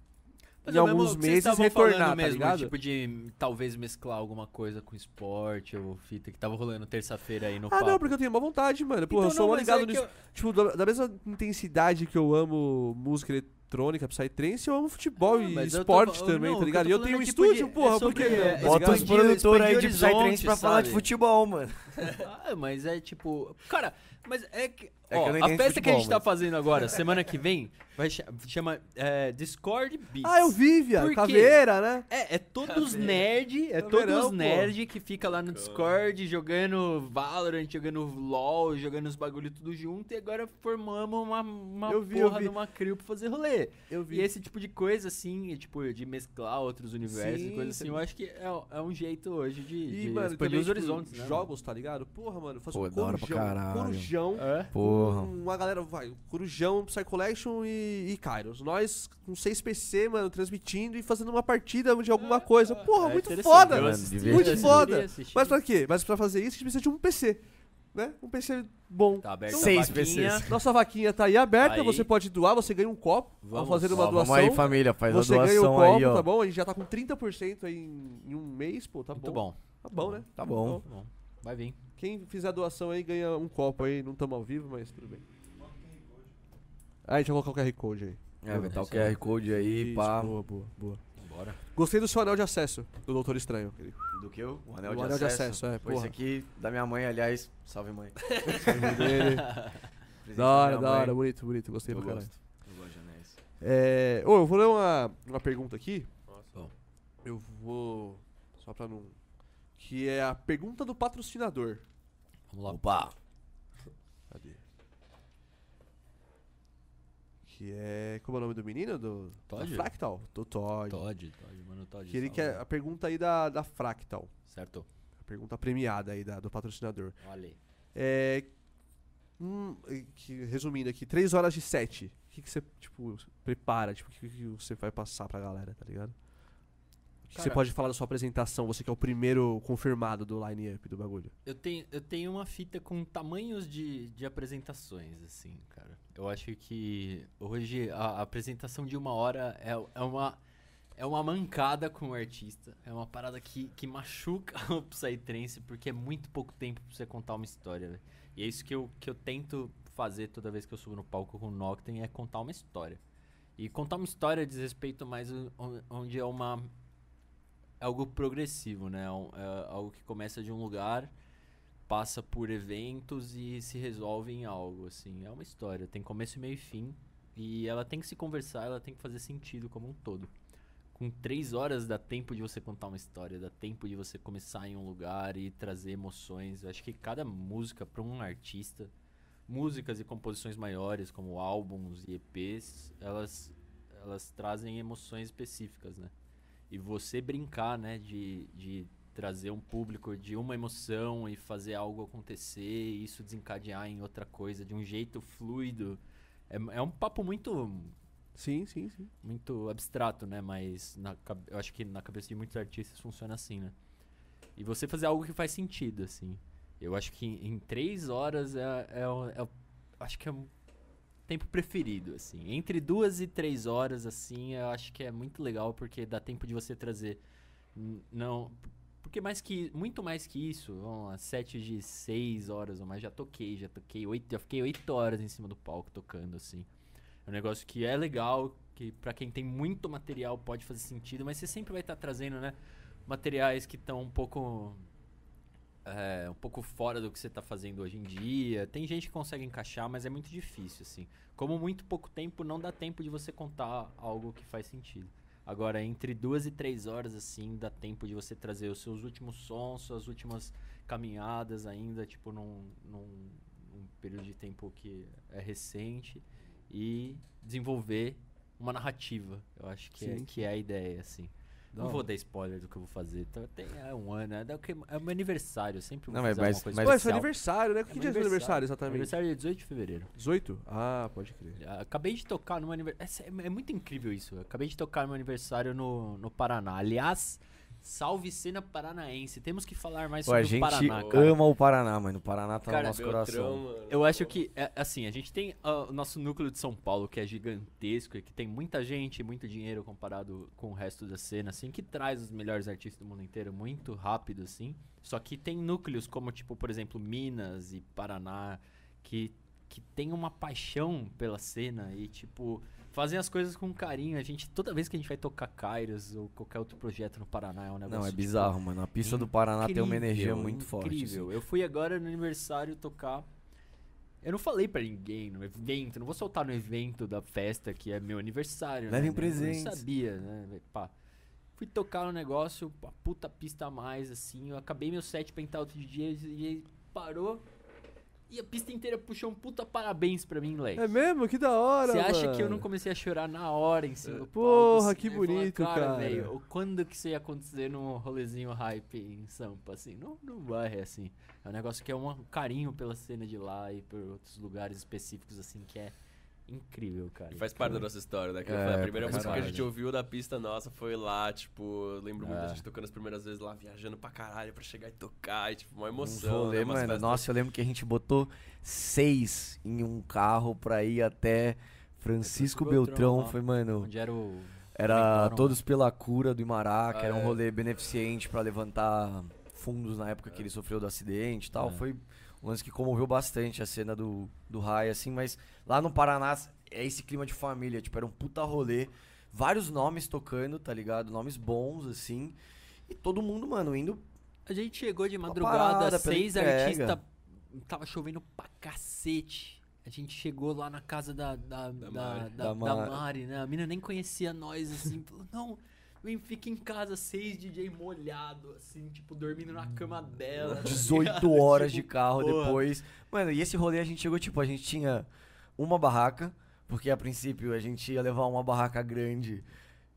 Mas em é mesmo alguns meses retornar, tá mesmo, ligado? Tipo de talvez mesclar alguma coisa com esporte ou fita que tava rolando terça-feira aí no Ah, papo. não, porque eu tenho uma vontade, mano. Porra, Então, eu sou não, mas ligado é nisso. eu- Tipo, da, da mesma intensidade que eu amo música ele- eletrônica, psytrance, eu amo futebol Ah, e eu tô esporte fa- também, não, tá ligado? eu E tô eu tenho um é tipo de- estúdio, é porra, sobre- por que é- não? Bota os expandir- produtores aí de Psytrance pra falar de sabe? futebol, mano. Ah, mas é tipo. Cara, mas é que. É ó, eu a festa que a gente futebol, tá fazendo agora, semana que vem, vai cha- chama é, Discord Beats. Ah, eu vi, viado. Caveira, né? É, é todos Caveira. nerd, é Caveirão, todos pô. nerd que fica lá no Discord jogando Valorant, jogando LoL, jogando os bagulho tudo junto e agora formamos uma, uma Eu vi, eu porra vi. de uma crew pra fazer rolê. Eu E esse tipo de coisa, assim, é, tipo, de mesclar outros universos e Sim, coisas assim, sim. eu acho que é, é um jeito hoje de, E, de mano, expandir os tipo, horizontes, né? jogos, tá ligado? Porra, mano, Pô, um da hora pra corujão, corujão? É? Porra. Com uma galera, vai, corujão, Psy Collection e, e Kairos. Nós com seis PC, mano, transmitindo e fazendo uma partida de alguma coisa. Porra, É muito foda, mano. Muito foda. Mas pra quê? Mas pra fazer isso, a gente precisa de um PC, né? Um PC bom. Tá aberto Seis a vaquinha. PCs. Nossa vaquinha tá aí aberta, Aí. você pode doar, você ganha um copo ao Vamos. fazer uma Ó, doação. vamos aí, família, faz você a ganha o doação copo, aí, ó. tá bom? A gente já tá com 30% aí em, em um mês, pô, tá Muito bom. bom. Tá bom, né? Tá bom. Muito bom. Vai vir. Quem fizer a doação aí ganha um copo aí, não tamo ao vivo, mas tudo bem. Ah, a gente vai colocar o QR Code aí. É, vai estar o. QR Code aí, Isso, pá. Boa, boa, boa. Bora. Gostei do seu anel de acesso, do Doutor Estranho. Do que eu? O anel, O de, anel de acesso. acesso, é, Foi esse aqui da minha mãe, aliás. Salve, mãe. Dele. Presente da hora, da hora, bonito, bonito, gostei Eu pra caralho. gosto. Eu gosto de anéis. É, ô, eu vou ler uma, uma pergunta aqui. Bom. Eu vou. Só pra não. Que é a pergunta do patrocinador. Vamos lá. Opa! Cadê? Que é. Como é o nome do menino? Do. Todd? Fractal? Do Todd. Todd, Todd, mano, Todd. Que ele quer. A pergunta aí da, da Fractal. Certo. A pergunta premiada aí da, do patrocinador. Olha. É. hum, que, resumindo aqui, 3 horas de 7. O que, que você, tipo, prepara? Tipo, o que, que você vai passar pra galera, tá ligado? Você pode falar da sua apresentação? Você que é o primeiro confirmado do line-up do bagulho. Eu tenho, eu tenho uma fita com tamanhos de, de apresentações, assim, cara. Eu acho que hoje a, a apresentação de uma hora é, é uma. É uma mancada com o artista. É uma parada que, que machuca o Psytrance, porque é muito pouco tempo pra você contar uma história, velho. E é isso que eu, que eu tento fazer toda vez que eu subo no palco com o Noctem, é contar uma história. E contar uma história diz respeito mais onde é uma. É algo progressivo, né? É é algo que começa de um lugar passa por eventos e se resolve em algo, assim. É uma história, tem começo, meio e fim. E ela tem que se conversar, ela tem que fazer sentido como um todo. Com três horas dá tempo de você contar uma história, dá tempo de você começar em um lugar e trazer emoções. Eu acho que cada música para um artista, músicas e composições maiores, como álbuns e EPs, elas, elas trazem emoções específicas, né? E você brincar, né, de, de trazer um público de uma emoção e fazer algo acontecer e isso desencadear em outra coisa de um jeito fluido. É, é um papo muito Sim, sim, sim. muito abstrato, né? Mas na, eu acho que na cabeça de muitos artistas funciona assim, né? E você fazer algo que faz sentido, assim. Eu acho que em, em três horas é, é, é o- acho que é tempo preferido, assim. Entre duas e três horas, assim, eu acho que é muito legal porque dá tempo de você trazer. Não. Porque mais que. Muito mais que isso, vamos lá, sete de seis horas ou mais, já toquei, já toquei oito. Já fiquei oito horas em cima do palco tocando, assim. É um negócio que é legal, que pra quem tem muito material pode fazer sentido, mas você sempre vai estar trazendo, né? Materiais que estão um pouco. É, um pouco fora do que você tá fazendo hoje em dia. Tem gente que consegue encaixar, mas é muito difícil, assim. Como muito pouco tempo, não dá tempo de você contar algo que faz sentido. Agora, entre duas e três horas, assim, dá tempo de você trazer os seus últimos sons, suas últimas caminhadas ainda, tipo, num, num, num período de tempo que é recente e desenvolver uma narrativa. Eu acho que, é, que é a ideia, assim. Não vou dar spoiler do que eu vou fazer. Então, tem é um ano, é, é o meu aniversário. Eu sempre vou Não, mas- fazer mas- alguma coisa mas- é especial. aniversário, né? É Que meu dia é seu aniversário exatamente? Aniversário é 18 de fevereiro. 18? Ah, pode crer. Ah, Acabei de tocar no meu aniversário. É, é muito incrível isso. Acabei de tocar no meu aniversário no, no Paraná. Aliás, salve cena paranaense. Temos que falar mais Pô, sobre a o gente Paraná, cara. ama o Paraná, mano. O Paraná tá Cara, no nosso coração. Eu acho que, é, assim, a gente tem o nosso núcleo de São Paulo, que é gigantesco e que tem muita gente, muito dinheiro comparado com o resto da cena, assim, que traz os melhores artistas do mundo inteiro muito rápido, assim. Só que tem núcleos como, tipo, por exemplo, Minas e Paraná, que, que tem uma paixão pela cena e, tipo, fazem as coisas com carinho. A gente, toda vez que a gente vai tocar Kairos ou qualquer outro projeto no Paraná, é um negócio. Não, é tipo, bizarro, mano. A pista do Paraná tem uma energia incrível, muito forte. Incrível. assim. Eu fui agora no aniversário tocar. Eu não falei pra ninguém no evento, não vou soltar no evento da festa que é meu aniversário. Levem né? presentes. Eu não sabia, né? Pá. Fui tocar no negócio, a puta pista a mais, assim. Eu acabei meu set pra entrar outro dia e parou. E a pista inteira puxou um puta parabéns pra mim, Lex. É mesmo? Que da hora, Você acha que eu não comecei a chorar na hora em cima do? Porra, assim? que falei, bonito, cara. velho, o- quando que isso ia acontecer num rolezinho hype em Sampa, assim? Não, não vai, assim. É um negócio que é um carinho pela cena de lá e por outros lugares específicos, assim, que é incrível, cara. E faz parte da nossa história, né? Que É, foi a primeira música que a gente ouviu da pista nossa foi lá, tipo, lembro muito É. da gente tocando as primeiras vezes lá, viajando pra caralho pra chegar e tocar, e tipo, uma emoção. rolê, né? Mano. festas- Nossa, eu lembro que a gente botou seis em um carro pra ir até Francisco Francisco Beltrão, Beltrão. Foi, mano. Onde era o... Era. Todos pela Cura do Imará, que Ah, era um é. rolê beneficente pra levantar fundos na época que ele sofreu do acidente e tal. É. Foi um lance que comoveu bastante a cena do, do Rai, assim, mas lá no Paraná é esse clima de família, tipo, era um puta rolê. Vários nomes tocando, tá ligado? Nomes bons, assim. E todo mundo, mano, indo. A gente chegou de madrugada, parada seis artistas. Tava chovendo pra cacete. A gente chegou lá na casa da, da, da, Mari. da, Da da Mari. Mari, né? A mina nem conhecia nós, assim. Falou, não, fica em casa, seis DJ molhado, assim, tipo, dormindo na cama dela. tá 18 ligado? horas de Tipo, carro porra. depois. Mano, e esse rolê a gente chegou, tipo, a gente tinha uma barraca, porque a princípio a gente ia levar uma barraca grande,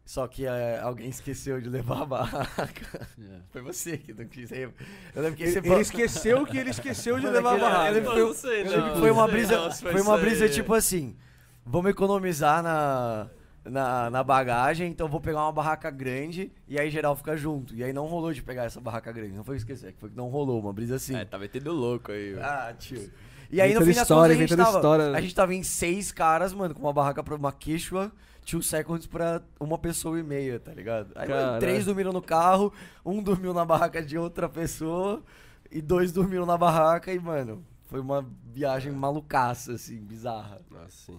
só que eh, alguém esqueceu de levar a barraca. É. Foi você que não quis. Eu lembro que Ele, você ele falou- esqueceu que ele esqueceu de Mano, levar a barraca. Eu lembro que foi uma brisa, não foi uma brisa aí. tipo assim, vamos economizar na, na, na bagagem, então vou pegar uma barraca grande e aí geral fica junto. E aí não rolou de pegar essa barraca grande, não foi esquecer, que foi que não rolou, uma brisa assim. É, tava metendo louco aí. velho. Ah, tio. E aí no fim das contas a gente, tava, história. né? a gente tava em seis caras, mano, com uma barraca pra uma quechua, two seconds pra uma pessoa e meia, tá ligado? Aí mano, três dormiram no carro, um dormiu na barraca de outra pessoa e dois dormiram na barraca e, mano, foi uma viagem malucaça, assim, bizarra. Nossa, sim.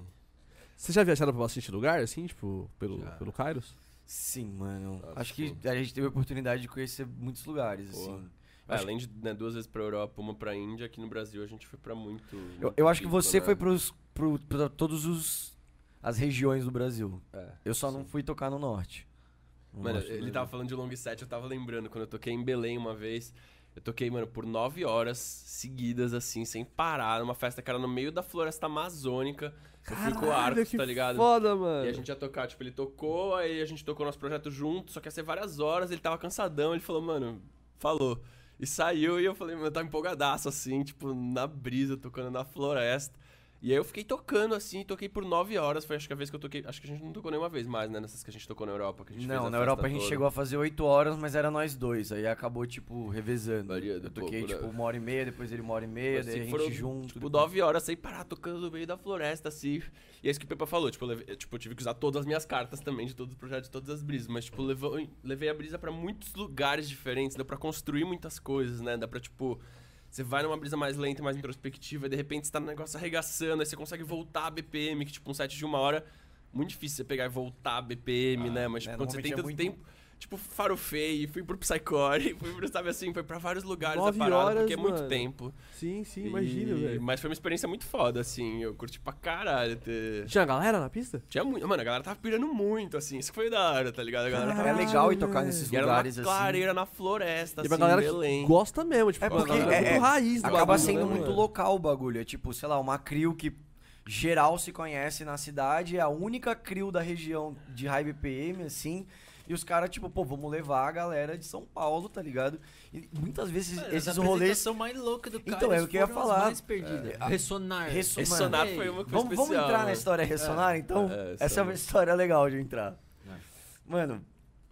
Vocês já viajaram pra bastante lugar, assim, tipo, pelo, Já. pelo Kairos? Sim, mano. Nossa, Acho que sim. a gente teve a oportunidade de conhecer muitos lugares, Porra. assim. É, além de né, duas vezes pra Europa, uma pra Índia, aqui no Brasil a gente foi pra muito. Eu, muito eu acho que você né? foi pros, pro, pra todos os as regiões do Brasil. É, Eu só sim. não fui tocar no norte. No Mano, ele tava falando de long set, eu tava lembrando, quando eu toquei em Belém uma vez, eu toquei, mano, por nove horas seguidas, assim, sem parar, numa festa que era no meio da floresta amazônica. eu fui com o Caralho, que tá ligado? Foda, mano. E a gente ia tocar, tipo, ele tocou, aí a gente tocou nosso projeto junto, só que ia ser várias horas, ele tava cansadão, ele falou, mano, falou. E saiu e eu falei, mano, tava empolgadaço, assim, tipo, na brisa, tocando na floresta. E aí eu fiquei tocando, assim, toquei por nove horas, foi acho que a vez que eu toquei, acho que a gente não tocou nenhuma vez mais, né, nessas que a gente tocou na Europa, que a gente Não, na Europa a gente toda. chegou a fazer 8 horas, mas era nós dois. Aí acabou, tipo, revezando. Variando Eu toquei, pouco, né? tipo, uma hora e meia, depois ele uma hora e meia, Assim, daí a gente junto. Tipo, depois- nove horas sem parar tocando no meio da floresta, assim. E é isso que o Pepa falou, tipo, eu, levei- tipo, eu tive que usar todas as minhas cartas também, de todos os projetos, de todas as brisas. Mas, tipo, levou, levei a brisa pra muitos lugares diferentes, deu pra construir muitas coisas, né? Dá pra, tipo. Você vai numa brisa mais lenta, mais introspectiva, e de repente você tá no negócio arregaçando, aí você consegue voltar a BPM, que, tipo, um set de uma hora. Muito difícil você pegar e voltar a BPM, né? Mas, tipo, é, quando você tem normalmente tanto é muito- tempo. Tipo, farofei, fui pro Psycore, fui pro, sabe assim, foi pra vários lugares Nove a parada, horas, porque é muito mano. tempo. Sim, sim, imagino, velho. Mas foi uma experiência muito foda, assim. Eu curti pra caralho ter. Tinha galera na pista? Tinha muito. Mano, a galera tava pirando muito, assim. Isso que foi da hora, tá ligado? A galera tava. É legal ir tocar nesses E lugares assim. clareira na floresta, E assim, galera Belém. gosta mesmo, tipo, É porque galera é- muito raiz do Acaba bagulho, sendo né, muito mano? local o bagulho. É tipo, sei lá, uma crew que geral se conhece na cidade, é a única crew da região de high BPM, assim. E os caras, tipo, pô, vamos levar a galera de São Paulo, tá ligado? E muitas vezes Mano, esses rolês. apresentação mais louca do cara. Então, é o que eu ia falar. mais perdida. É, Ressonar. Resso- Ressonar Ei, foi uma coisa Vamos, vamos especial. entrar na né? história ressonar, então? é, Essa é uma história legal de entrar. É. Mano,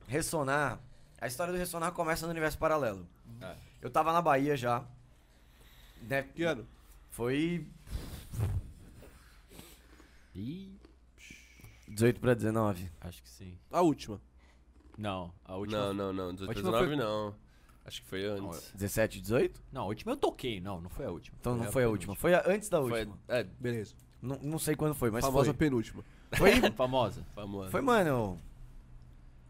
ressonar. A história do ressonar começa no universo paralelo. É. Eu tava na Bahia já. Né? Que ano? Foi Ih, 18 pra 19. acho que sim. A última. Não, a última. Não, não, não. 18 última 19 foi- não. Acho que foi antes. 17, 18? Não, a última eu toquei. Não, não foi a última. Então não a foi a última. Foi a- antes da Foi, última. é, Beleza. Não, não sei quando foi, mas Famosa foi. penúltima. Foi, Famosa. Famoso. foi, mano.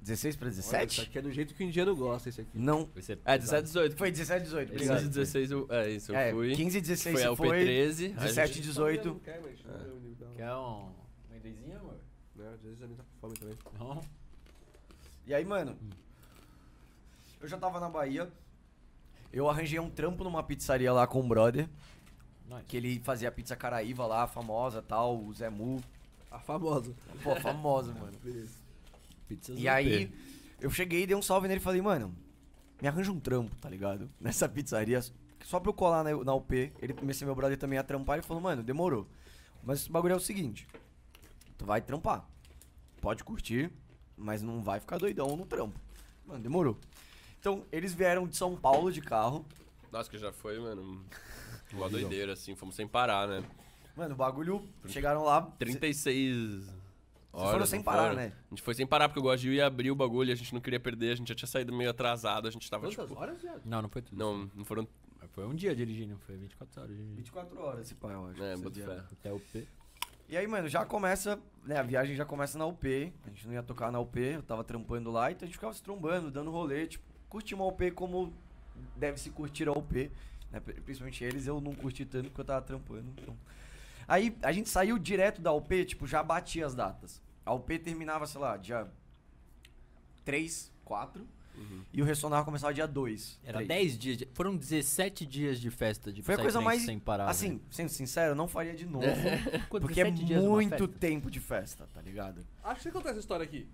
16 pra Olha, isso 17? aqui é do jeito que o indiano gosta, esse aqui. Não. É, 17, 18. Foi 17, 18. 15 Obrigado. e 16 eu, é isso, eu É, fui. 15 e 16 foi você a foi. UP13. a 17 e gente- 18. Quer um amendoizinho, amor? Não, às vezes a minha tá com fome também. Não. E aí, mano, eu já tava na Bahia. Eu arranjei um trampo numa pizzaria lá com um brother. Nice. Que ele fazia pizza caraíva lá, famosa tal, o Zé Mu. A famosa. Pô, famosa, mano. Beleza. Pizzas E aí, eu cheguei, dei um salve nele e falei, mano, me arranja um trampo, tá ligado? Nessa pizzaria, só pra eu colar na, na UP. Ele, esse meu brother também ia trampar, ele falou, mano, demorou. Mas o bagulho é o seguinte, tu vai trampar. Pode curtir, mas não vai ficar doidão no trampo. Mano, demorou. Então, eles vieram de São Paulo de carro. Nossa, que já foi, mano. Uma doideira, assim. Fomos sem parar, né? Mano, o bagulho, chegaram lá... 36 horas. foram sem parar, foram? né? A gente foi sem parar, porque o Guagil ia abrir o bagulho, a gente não queria perder, a gente já tinha saído meio atrasado, a gente tava, Quantas tipo... horas, viado? Não, não foi tudo. Não, não foram... Foi um dia dirigindo, foi 24 horas dirigindo. 24 horas esse pai, eu acho. É, dia. fé. Até o P. E aí, mano, já começa, né, a viagem já começa na UP, a gente não ia tocar na UP, eu tava trampando lá, então a gente ficava se trombando, dando rolê, tipo, curtir uma UP como deve se curtir a UP, né, pri- principalmente eles, eu não curti tanto porque eu tava trampando, então. Aí, a gente saiu direto da UP, tipo, já batia as datas. A UP terminava, sei lá, dia 3, 4, e o Ressonar começava dia 2. Era 10 dias. de- Foram 17 dias de festa de Foi a coisa mais, sem parar. assim, sendo sincero, eu não faria de novo, porque é 17 dias numa muito tempo de festa, tá ligado? Acho que você contou essa história aqui.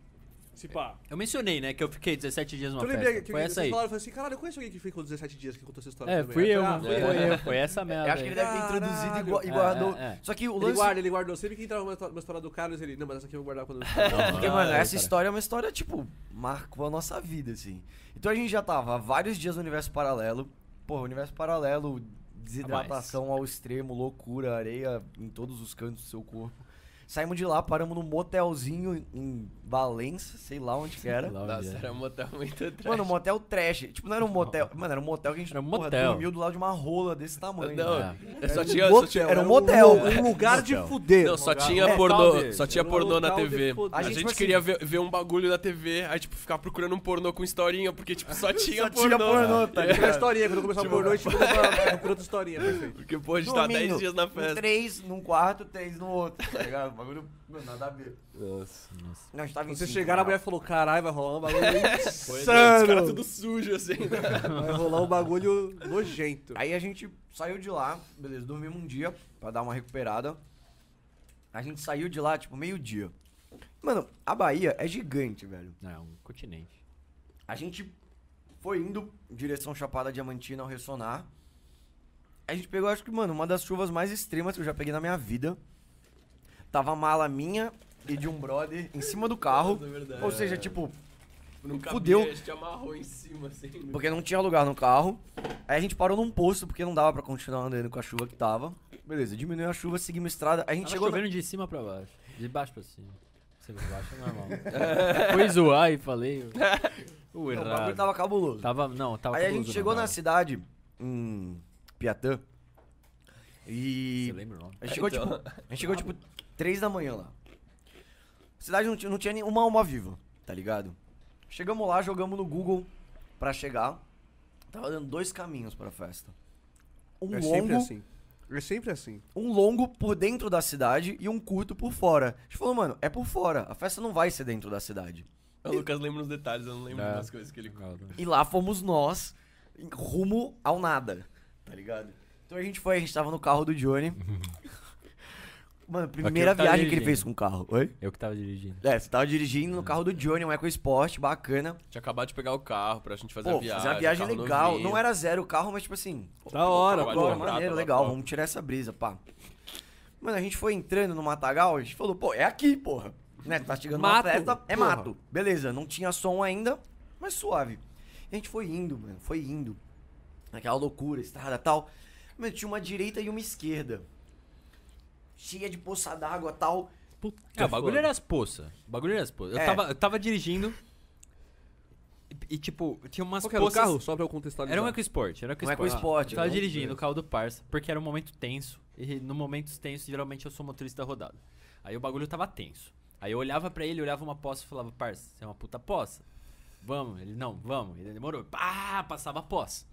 Se pá. Eu mencionei, né, que eu fiquei 17 dias numa eu festa. que foi essa vocês aí. falaram, eu falei assim, caralho, eu conheço alguém que ficou 17 dias que contou essa história É, também. fui eu, ah, Foi foi eu, foi essa merda. Eu acho que ele deve ter introduzido e, Caralho. gua- e É, guardou. é, é. Só que o Ele lance. guarda, ele guardou. Sempre que entrava uma história, uma história do Carlos, ele. Não, mas essa aqui eu vou guardar quando. Porque, Ah, mano, é, essa cara. história é uma história, tipo, marcou a nossa vida, assim. Então a gente já tava há vários dias no universo paralelo. Porra, universo paralelo, desidratação ao extremo, loucura, areia em todos os cantos do seu corpo. Saímos de lá, paramos num motelzinho em Valença, sei lá onde que era. Onde Nossa, é. era um motel muito trash. Mano, um motel trash. Tipo, não era um motel. Mano, era um motel que a gente Era um porra, motel. dormiu do lado de uma rola desse tamanho. Não, né? só Era um tinha... motel, só tinha era um motel. Um lugar de fuder. Não, só tinha É, pornô, talvez. só tinha um pornô na TV. A A gente, gente, tipo queria ver, ver um bagulho na TV, aí tipo, ficar procurando um pornô com historinha, porque tipo, só tinha Só pornô. tinha pornô, tá É, ligado? historinha, quando começou a pornô, a gente por outra historinha, perfeito. Porque, pô, a gente tá Dormindo 10 dias na festa. Três num quarto, três no outro, tá ligado? O bagulho, mano, nada a ver. Nossa. Nossa. Não, a gente tava em vocês cinco, chegaram, a na mulher falou: caralho, vai rolar um bagulho Foi, os caras insano. tudo sujo, assim. Vai rolar um bagulho nojento. Aí a gente saiu de lá, beleza, dormimos um dia pra dar uma recuperada. A gente saiu de lá, tipo, meio-dia. Mano, a Bahia é gigante, velho. Não, é um continente. A gente foi indo em direção Chapada Diamantina ao ressonar. A gente pegou, acho que, mano, uma das chuvas mais extremas que eu já peguei na minha vida. Tava a mala minha e de um brother em cima do carro. Nossa, é. Ou seja, tipo, Não cabia, fudeu. a gente amarrou em cima, assim. porque não tinha lugar no carro. Aí a gente parou num posto porque não dava pra continuar andando com a chuva que tava. Beleza, diminuiu a chuva, seguimos a estrada. A gente Tava chegou. na- chovendo de cima pra baixo. De baixo pra cima. Pra baixo é normal. Fui zoar e falei. O Não, o bagulho tava cabuloso. Tava, não, tava Aí a gente chegou na cidade, em Piatã. E. Você lembra o nome? A gente chegou, Então. tipo, a gente chegou, tipo, 3 da manhã lá. A cidade não tinha, não tinha nenhuma alma viva, tá ligado? Chegamos lá, jogamos no Google pra chegar. Tava dando dois caminhos pra festa. Um É sempre longo, assim. É sempre assim. um longo por dentro da cidade e um curto por fora. A gente falou, mano, é por fora. A festa não vai ser dentro da cidade. O Lucas lembra os detalhes, eu não lembro É. das coisas que ele conta. E lá fomos nós, rumo ao nada, tá ligado? Então a gente foi, a gente tava no carro do Johnny. Mano, primeira que tava viagem que ele dirigindo. fez com o carro. Oi? Eu que tava dirigindo. É, você tava dirigindo no carro do Johnny, um EcoSport, bacana. Tinha acabado de pegar o carro pra gente fazer Pô, a viagem. fazer uma viagem legal. novinho. Não era zero o carro, mas tipo assim. Da hora, pô. Agora, maneiro, tava legal, vamos tirar essa brisa, pá. Mano, a gente foi entrando no Matagal, a gente falou, pô, é aqui, porra. Né, tá chegando uma Mato, festa, é porra. mato. Beleza, não tinha som ainda, mas suave. E a gente foi indo, mano, foi indo. Aquela loucura, estrada e tal. Mano, tinha uma direita e uma esquerda. Cheia de poça d'água e tal. É, o bagulho era as poças. O bagulho era as poças. Eu, É. tava, eu tava dirigindo. E, e, tipo, tinha umas Qual que era o poças. carro? Só pra eu contextualizar. Era um EcoSport, era um EcoSport. EcoSport, Eu tava né? dirigindo o carro do Parça, porque era um momento tenso. E no momentos tensos, geralmente eu sou motorista rodado. Aí o bagulho tava tenso. Aí eu olhava pra ele, olhava uma poça e falava, parça, você é uma puta poça? Vamos. Ele, não, vamos. Ele demorou. Pá, passava a poça.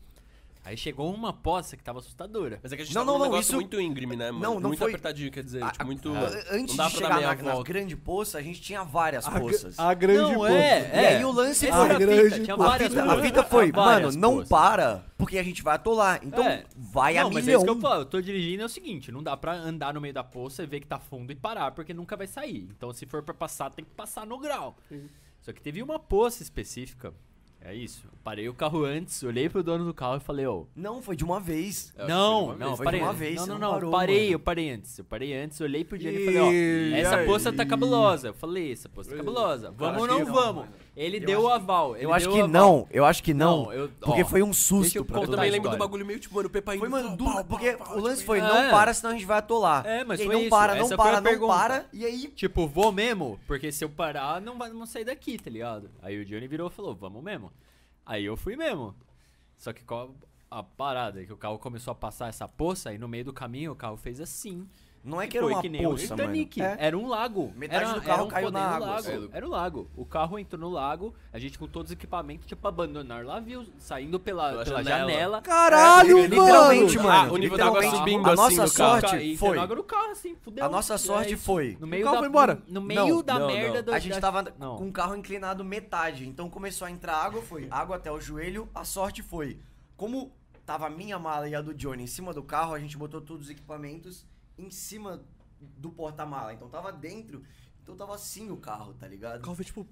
Aí chegou uma poça que tava assustadora. Mas é que a gente Não, não, num não, isso- muito íngreme, né? mano? Não, não muito foi- apertadinho, quer dizer, A- tipo, muito... a- Antes não de chegar na, na grande poça, a gente tinha várias A, poças. a grande Não, poça. é, E aí o lance Essa foi- a grande fita, tinha. A fita, a fita foi, mano, não poças. para, porque a gente vai atolar. Então É. vai a não, mas é milhão. isso que eu falo. Eu tô dirigindo é o seguinte: não dá pra andar no meio da poça e ver que tá fundo e parar, porque nunca vai sair. Então, se for pra passar, tem que passar no grau. Só que teve uma poça específica. É isso. Eu parei o carro antes, olhei pro dono do carro e falei, ô. Não, foi de uma vez. É, foi não, de uma não, vez. Foi parei. de uma vez, não, não, não não, parou, parei, mano. eu parei antes. Eu parei antes, olhei pro Diego e falei, ó, essa poça tá cabulosa. Eu falei, essa poça tá cabulosa. Vamos ou não não, vamos? mano. Ele Eu deu o aval. Eu acho que aval. não, eu acho que não. Não, eu- porque ó, foi um susto eu pra Eu também lembro do bagulho meio, tipo, mano, o Pepa. Foi, mano, pau, porque pau, pau, o lance tipo, foi, É. não para, senão a gente vai atolar. É, mas e aí não isso, para, essa não foi para, não pergunta. para, e aí... Tipo, vou mesmo, porque se eu parar, não vai- vamos sair daqui, tá ligado? Aí o Johnny virou e falou, vamos mesmo. Aí eu fui mesmo. Só que qual a parada? Que o carro começou a passar essa poça e no meio do caminho o carro fez assim. Não é E que era foi uma que nem o poça, mano. Titanic. É. Era um lago. Metade era, do carro um caiu na água, Lago. assim. Era um lago. O carro entrou no lago, a gente com todos os equipamentos, tipo, abandonar lá, viu? Saindo pela, Pela pela janela. janela. Caralho, É, literalmente, mano. mano. Ah, o nível da água subindo A assim nossa no carro. sorte foi... no carro, assim, fudeu. A nossa É sorte foi... No meio carro da, foi embora? No, no meio Não, da não, merda não. do A gente da- tava Não. com o carro inclinado metade, então começou a entrar água, foi água até o joelho, a sorte foi. Como tava a minha mala e a do Johnny em cima do carro, a gente botou todos os equipamentos em cima do porta-mala. Então tava dentro, então tava assim o carro, tá O ligado? carro foi tipo.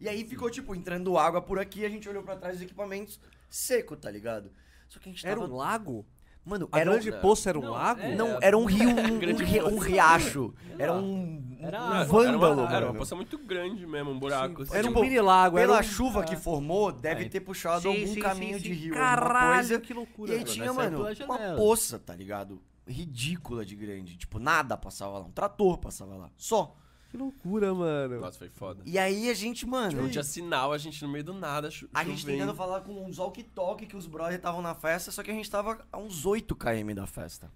E aí ficou tipo entrando água por aqui, a gente olhou pra trás dos equipamentos seco, tá ligado? Só que a gente Era tava um lago? Mano, A era um- grande poça era um Não, lago? é. não, era um rio, um, um, um riacho. Era um, Era um. Era vândalo, uma, era uma poça muito grande mesmo, um buraco. assim. Era um Tipo, mini lago. Pela era um... chuva que formou, deve É. ter puxado Sim, algum sim, caminho sim, de rio, Caralho, coisa. que loucura. E aí mano. tinha, mano, pela uma poça, tá ligado? Ridícula de grande. Tipo, nada passava lá. Um trator passava lá. Só. Que loucura, mano. Nossa, foi foda. E aí a gente, mano. Não tinha sinal, a gente no meio do nada, chu A gente tentando falar com uns walkie-talkie que os brothers estavam na festa, só que a gente tava a uns 8 km da festa.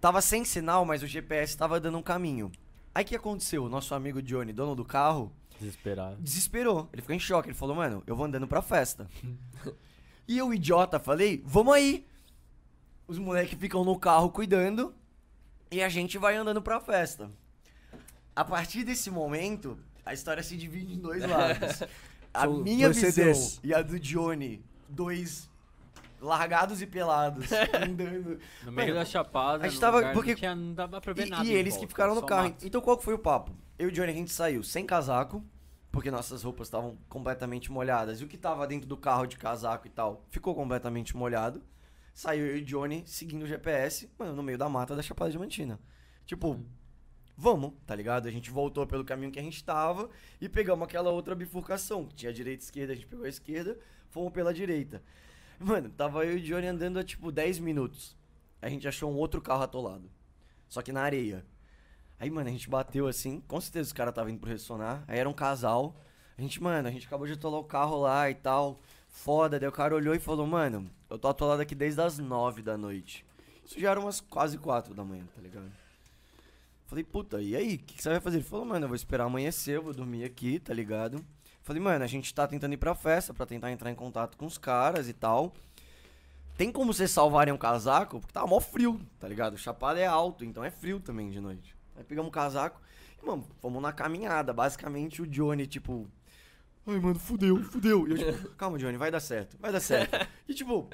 Tava sem sinal, mas o GPS tava dando um caminho. Aí o que aconteceu? O nosso amigo Johnny, dono do carro, Desesperado. desesperou. Ele ficou em choque. Ele falou, mano, eu vou andando pra festa. e eu, idiota, falei, vamos aí. Os moleques ficam no carro cuidando e a gente vai andando pra festa. A partir desse momento, a história se divide em dois lados. A São minha visão CDs. e a do Johnny, dois largados e pelados, andando. No meio Mano, da chapada, a gente tava- porque- não, tinha, não dava pra ver E, nada. e eles volta, que ficaram no carro. mato. Então qual que foi o papo? Eu e o Johnny, a gente saiu sem casaco, porque nossas roupas estavam completamente molhadas. E o que tava dentro do carro de casaco e tal, ficou completamente molhado. Saiu eu e o Johnny seguindo o GPS, mano, no meio da mata da Chapada Diamantina. Tipo, vamos, tá ligado? A gente voltou pelo caminho que a gente tava e pegamos aquela outra bifurcação, que tinha direita e esquerda, a gente pegou a esquerda, fomos pela direita. Mano, tava eu e o Johnny andando há tipo 10 minutos. A gente achou um outro carro atolado. Só que na areia. Aí, mano, a gente bateu assim. Com certeza os caras estavam indo pro ressonar. Aí era um casal. A gente, mano, a gente acabou de atolar o carro lá e tal. Foda. Daí o cara olhou e falou, mano, eu tô atolado aqui desde as 9 da noite. Isso já era umas quase 4 da manhã, tá ligado? Falei, puta, e aí? O que, que você vai fazer? Ele falou, mano, eu vou esperar amanhecer, eu vou dormir aqui, tá ligado? Falei, mano, a gente tá tentando ir pra festa pra tentar entrar em contato com os caras e tal. Tem como vocês salvarem um casaco? Porque tava mó frio, tá ligado? O chapado é alto, então é frio também de noite. Aí pegamos um casaco e, mano, fomos na caminhada. Basicamente o Johnny, tipo. Ai, mano, fudeu, fudeu. E eu, tipo, calma, Johnny, vai dar certo, vai dar certo. E, tipo,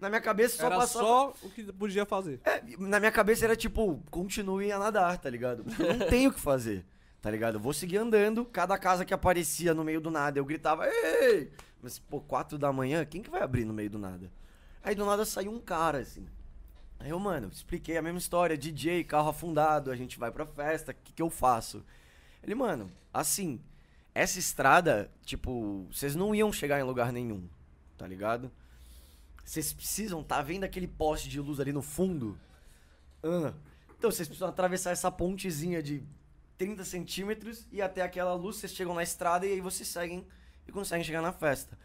na minha cabeça só Era passava. só o que podia fazer. É, na minha cabeça era tipo, continue a nadar, tá ligado? Porque eu não tenho o que fazer, tá ligado? Eu vou seguir andando, cada casa que aparecia no meio do nada, eu gritava, ei! Mas, pô, quatro da manhã, quem que vai abrir no meio do nada? Aí do nada saiu um cara, assim. Aí eu, mano, expliquei a mesma história, DJ, carro afundado, a gente vai pra festa, o que, que eu faço? Ele, mano, assim, essa estrada, tipo, vocês não iam chegar em lugar nenhum, tá ligado? Vocês precisam, tá vendo aquele poste de luz ali no fundo? Ah, então vocês precisam atravessar essa pontezinha de 30 centímetros e até aquela luz, vocês chegam na estrada e aí vocês seguem e conseguem chegar na festa.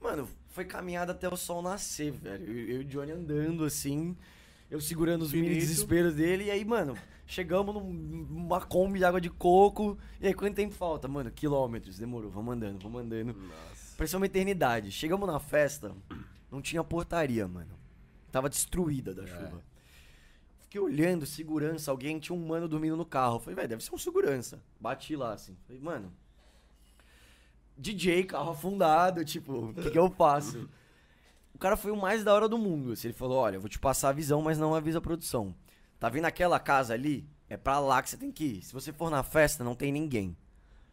Mano, foi caminhada até o sol nascer, velho. Eu, e o Johnny andando assim. Eu segurando os mini desesperos dele. E aí, mano, chegamos num- numa Kombi de água de coco. E aí, quanto tempo falta? Mano, quilômetros. Demorou. Vamos andando, vamos andando. Nossa. Parecia uma eternidade. Chegamos na festa, não tinha portaria, mano. Tava destruída da chuva. Fiquei olhando, segurança, alguém tinha um mano dormindo no carro. Falei, velho, deve ser um segurança. Bati lá, assim. Falei, mano. DJ, carro afundado, tipo, o que, que eu faço? O cara foi o mais da hora do mundo. assim. Ele falou: olha, eu vou te passar a visão, mas não avisa a produção. Tá vendo aquela casa ali? É pra lá que você tem que ir. Se você for na festa, não tem ninguém.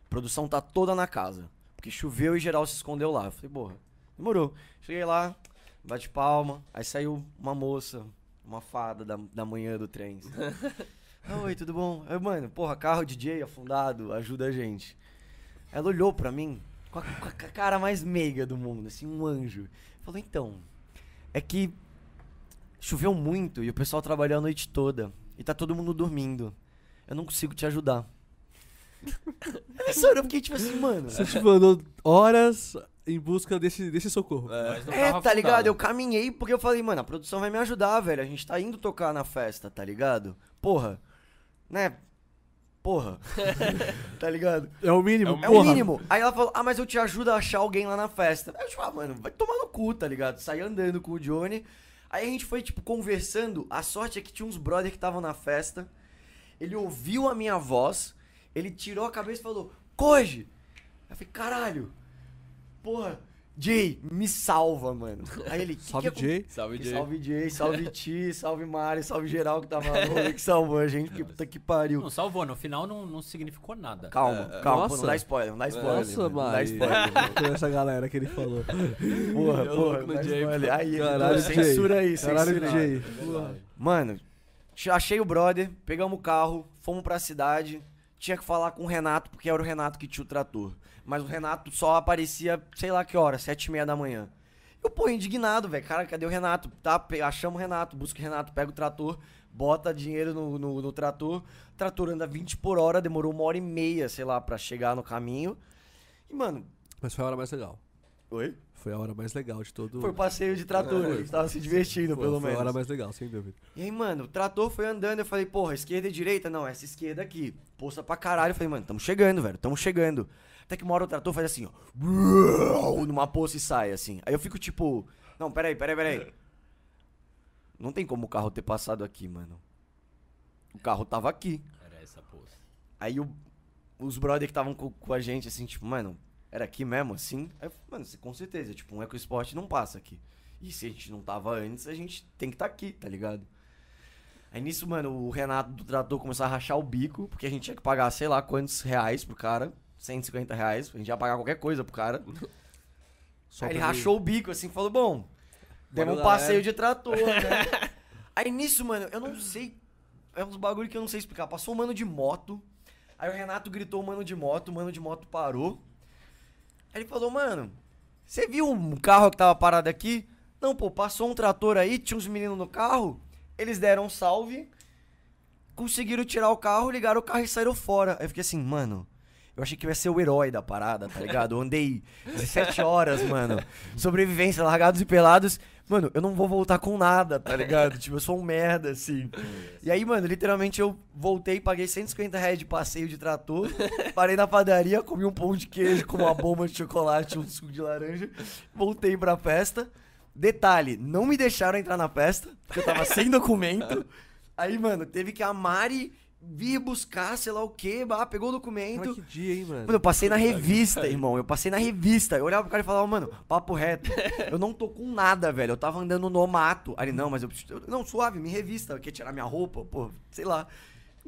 A produção tá toda na casa. Porque choveu e geral se escondeu lá. Eu falei, porra, demorou. Cheguei lá, bate palma. Aí saiu uma moça, uma fada da, da manhã do trem. assim. Oi, tudo bom? Aí, mano, porra, carro DJ afundado, ajuda a gente. Ela olhou pra mim com a, com a cara mais meiga do mundo, assim, um anjo. Falou, então, é que choveu muito e o pessoal trabalhou a noite toda. E tá todo mundo dormindo. Eu não consigo te ajudar. Ela só olhou, eu fiquei tipo assim, mano. Você tipo, andou horas em busca desse, desse socorro. É. É, tá ligado? Eu caminhei porque eu falei, mano, a produção vai me ajudar, velho. A gente tá indo tocar na festa, tá ligado? Porra. Né? Porra. tá ligado? É o mínimo, É o É porra. mínimo. Aí ela falou, ah, mas eu te ajudo a achar alguém lá na festa. Aí eu, tipo, ah, mano, vai tomar no cu, tá ligado? Saí andando com o Johnny. Aí a gente foi, tipo, conversando. A sorte é que tinha uns brother que estavam na festa. Ele ouviu a minha voz. Ele tirou a cabeça e falou, Koji! Aí eu falei, caralho. Porra. Jay, me salva, mano. Aí ele, que Salve, que Jay. Salve, que Jay. Salve Jay, salve Ti, salve Mário, salve geral que tava no que salvou a gente, porque puta que pariu. Não, salvou. No final não, não significou nada. Calma, É, é. calma, pô, não dá spoiler, não dá spoiler. Nossa, mano, não dá Mari. spoiler. Com essa galera que ele falou. Porra, Eu porra, não dá Jay, spoiler. Aí, Caralho, censura aí, Caralho, censura Jay. Mano, achei o brother, pegamos o carro, fomos pra cidade, tinha que falar com o Renato, porque era o Renato que tinha o trator. Mas o Renato só aparecia, sei lá que hora, sete e meia da manhã. Eu, pô, indignado, velho. Cara, cadê o Renato? Tá, achamos o Renato, busca o Renato, pega o trator, bota dinheiro no, no, no trator. O trator anda 20 por hora, demorou uma hora e meia, sei lá, pra chegar no caminho. E, mano. Mas foi a hora mais legal. Oi? Foi a hora mais legal de todo. Foi o passeio de trator, É, a gente tava se divertindo, Foi- pelo foi menos. a hora mais legal, sem dúvida. E aí, mano, o trator foi andando, eu falei, porra, esquerda e direita? Não, essa esquerda aqui. Poça pra caralho. Eu falei, mano, tamo chegando, velho, tamo chegando. Até que uma hora o trator faz assim, ó. Numa poça e sai, assim. Aí eu fico tipo, não, peraí, peraí, peraí. Não tem como o carro ter passado aqui, mano. O carro tava aqui. Era essa poça. Aí o- os brother que estavam com, com a gente, assim, tipo, mano, era aqui mesmo, assim? Aí mano, com certeza, tipo, um EcoSport não passa aqui. E se a gente não tava antes, a gente tem que estar aqui, tá ligado? Aí nisso, mano, o Renato do trator começou a rachar o bico, porque a gente tinha que pagar, sei lá, quantos reais pro cara. 150 reais, a gente ia pagar qualquer coisa pro cara. Só Aí ele rachou o bico, assim, falou, bom, demos um passeio de trator, né? Aí nisso, mano, eu não sei, é uns bagulho que eu não sei explicar. Passou um mano de moto, aí o Renato gritou o mano de moto, o mano de moto parou. Aí ele falou, mano, você viu um carro que tava parado aqui? Não, pô, passou um trator aí, tinha uns meninos no carro, eles deram um salve, conseguiram tirar o carro, ligaram o carro e saíram fora. Aí eu fiquei assim, mano... Eu achei que ia ser o herói da parada, tá ligado? Eu andei 17 horas, mano. Sobrevivência, largados e pelados. Mano, eu não vou voltar com nada, tá ligado? tipo, eu sou um merda, assim. E aí, mano, literalmente eu voltei, paguei 150 reais de passeio de trator, parei na padaria, comi um pão de queijo com uma bomba de chocolate, um suco de laranja, voltei pra festa. Detalhe, não me deixaram entrar na festa, porque eu tava sem documento. Aí, mano, teve que a Mari vir buscar, sei lá o quê, bah, pegou o documento. Mas que dia, hein, mano? Mano, eu passei na revista, irmão. Eu passei na revista. Eu olhava pro cara e falava, mano, papo reto. Eu não tô com nada, velho. Eu tava andando no mato. Aí, ele, não, mas eu Não, suave, me revista. Quer tirar minha roupa? Pô, sei lá.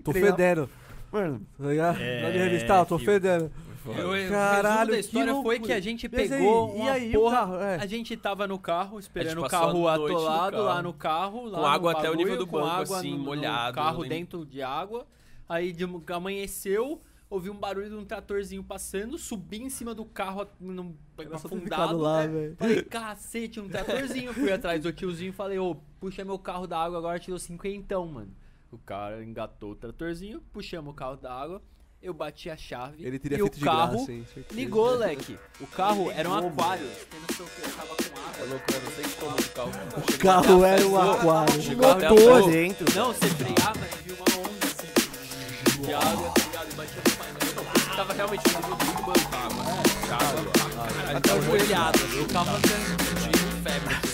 Tô fedendo. Mano, Tá ligado? É, Na minha revista, eu tô fedendo. Eu, eu, Caralho, o resumo da que história foi loucura. que a gente pegou aí, e uma aí, o porra, carro, é. a gente tava no carro, esperando o passou carro a noite no atolado carro. lá no carro, lá Com no água até o bagulho, nível do banco, água assim, no- no molhado, carro nem- dentro de água. Aí de, amanheceu, ouvi um barulho de um tratorzinho passando, subi em cima do carro Nossa, afundado. lá, né? Falei, cacete, um tratorzinho. Fui atrás do tiozinho e falei, ô, puxa meu carro da água, agora tirou cinquentão, mano. O cara engatou o tratorzinho, puxamos o carro da água. Eu bati a chave Ele teria e o feito de carro graça, hein? ligou, leque. O carro era um ligou, aquário. Tem noção que eu tava com É água. louco, eu não sei como do carro. O carro era um aquário. Chegou Motor dentro. Não, você freava e viu uma onda assim. De água, tá ligado? E batia no painel. Você tava realmente no nível do banco, água. Chave. Até o joelhado. Eu tava andando. De febre. assim.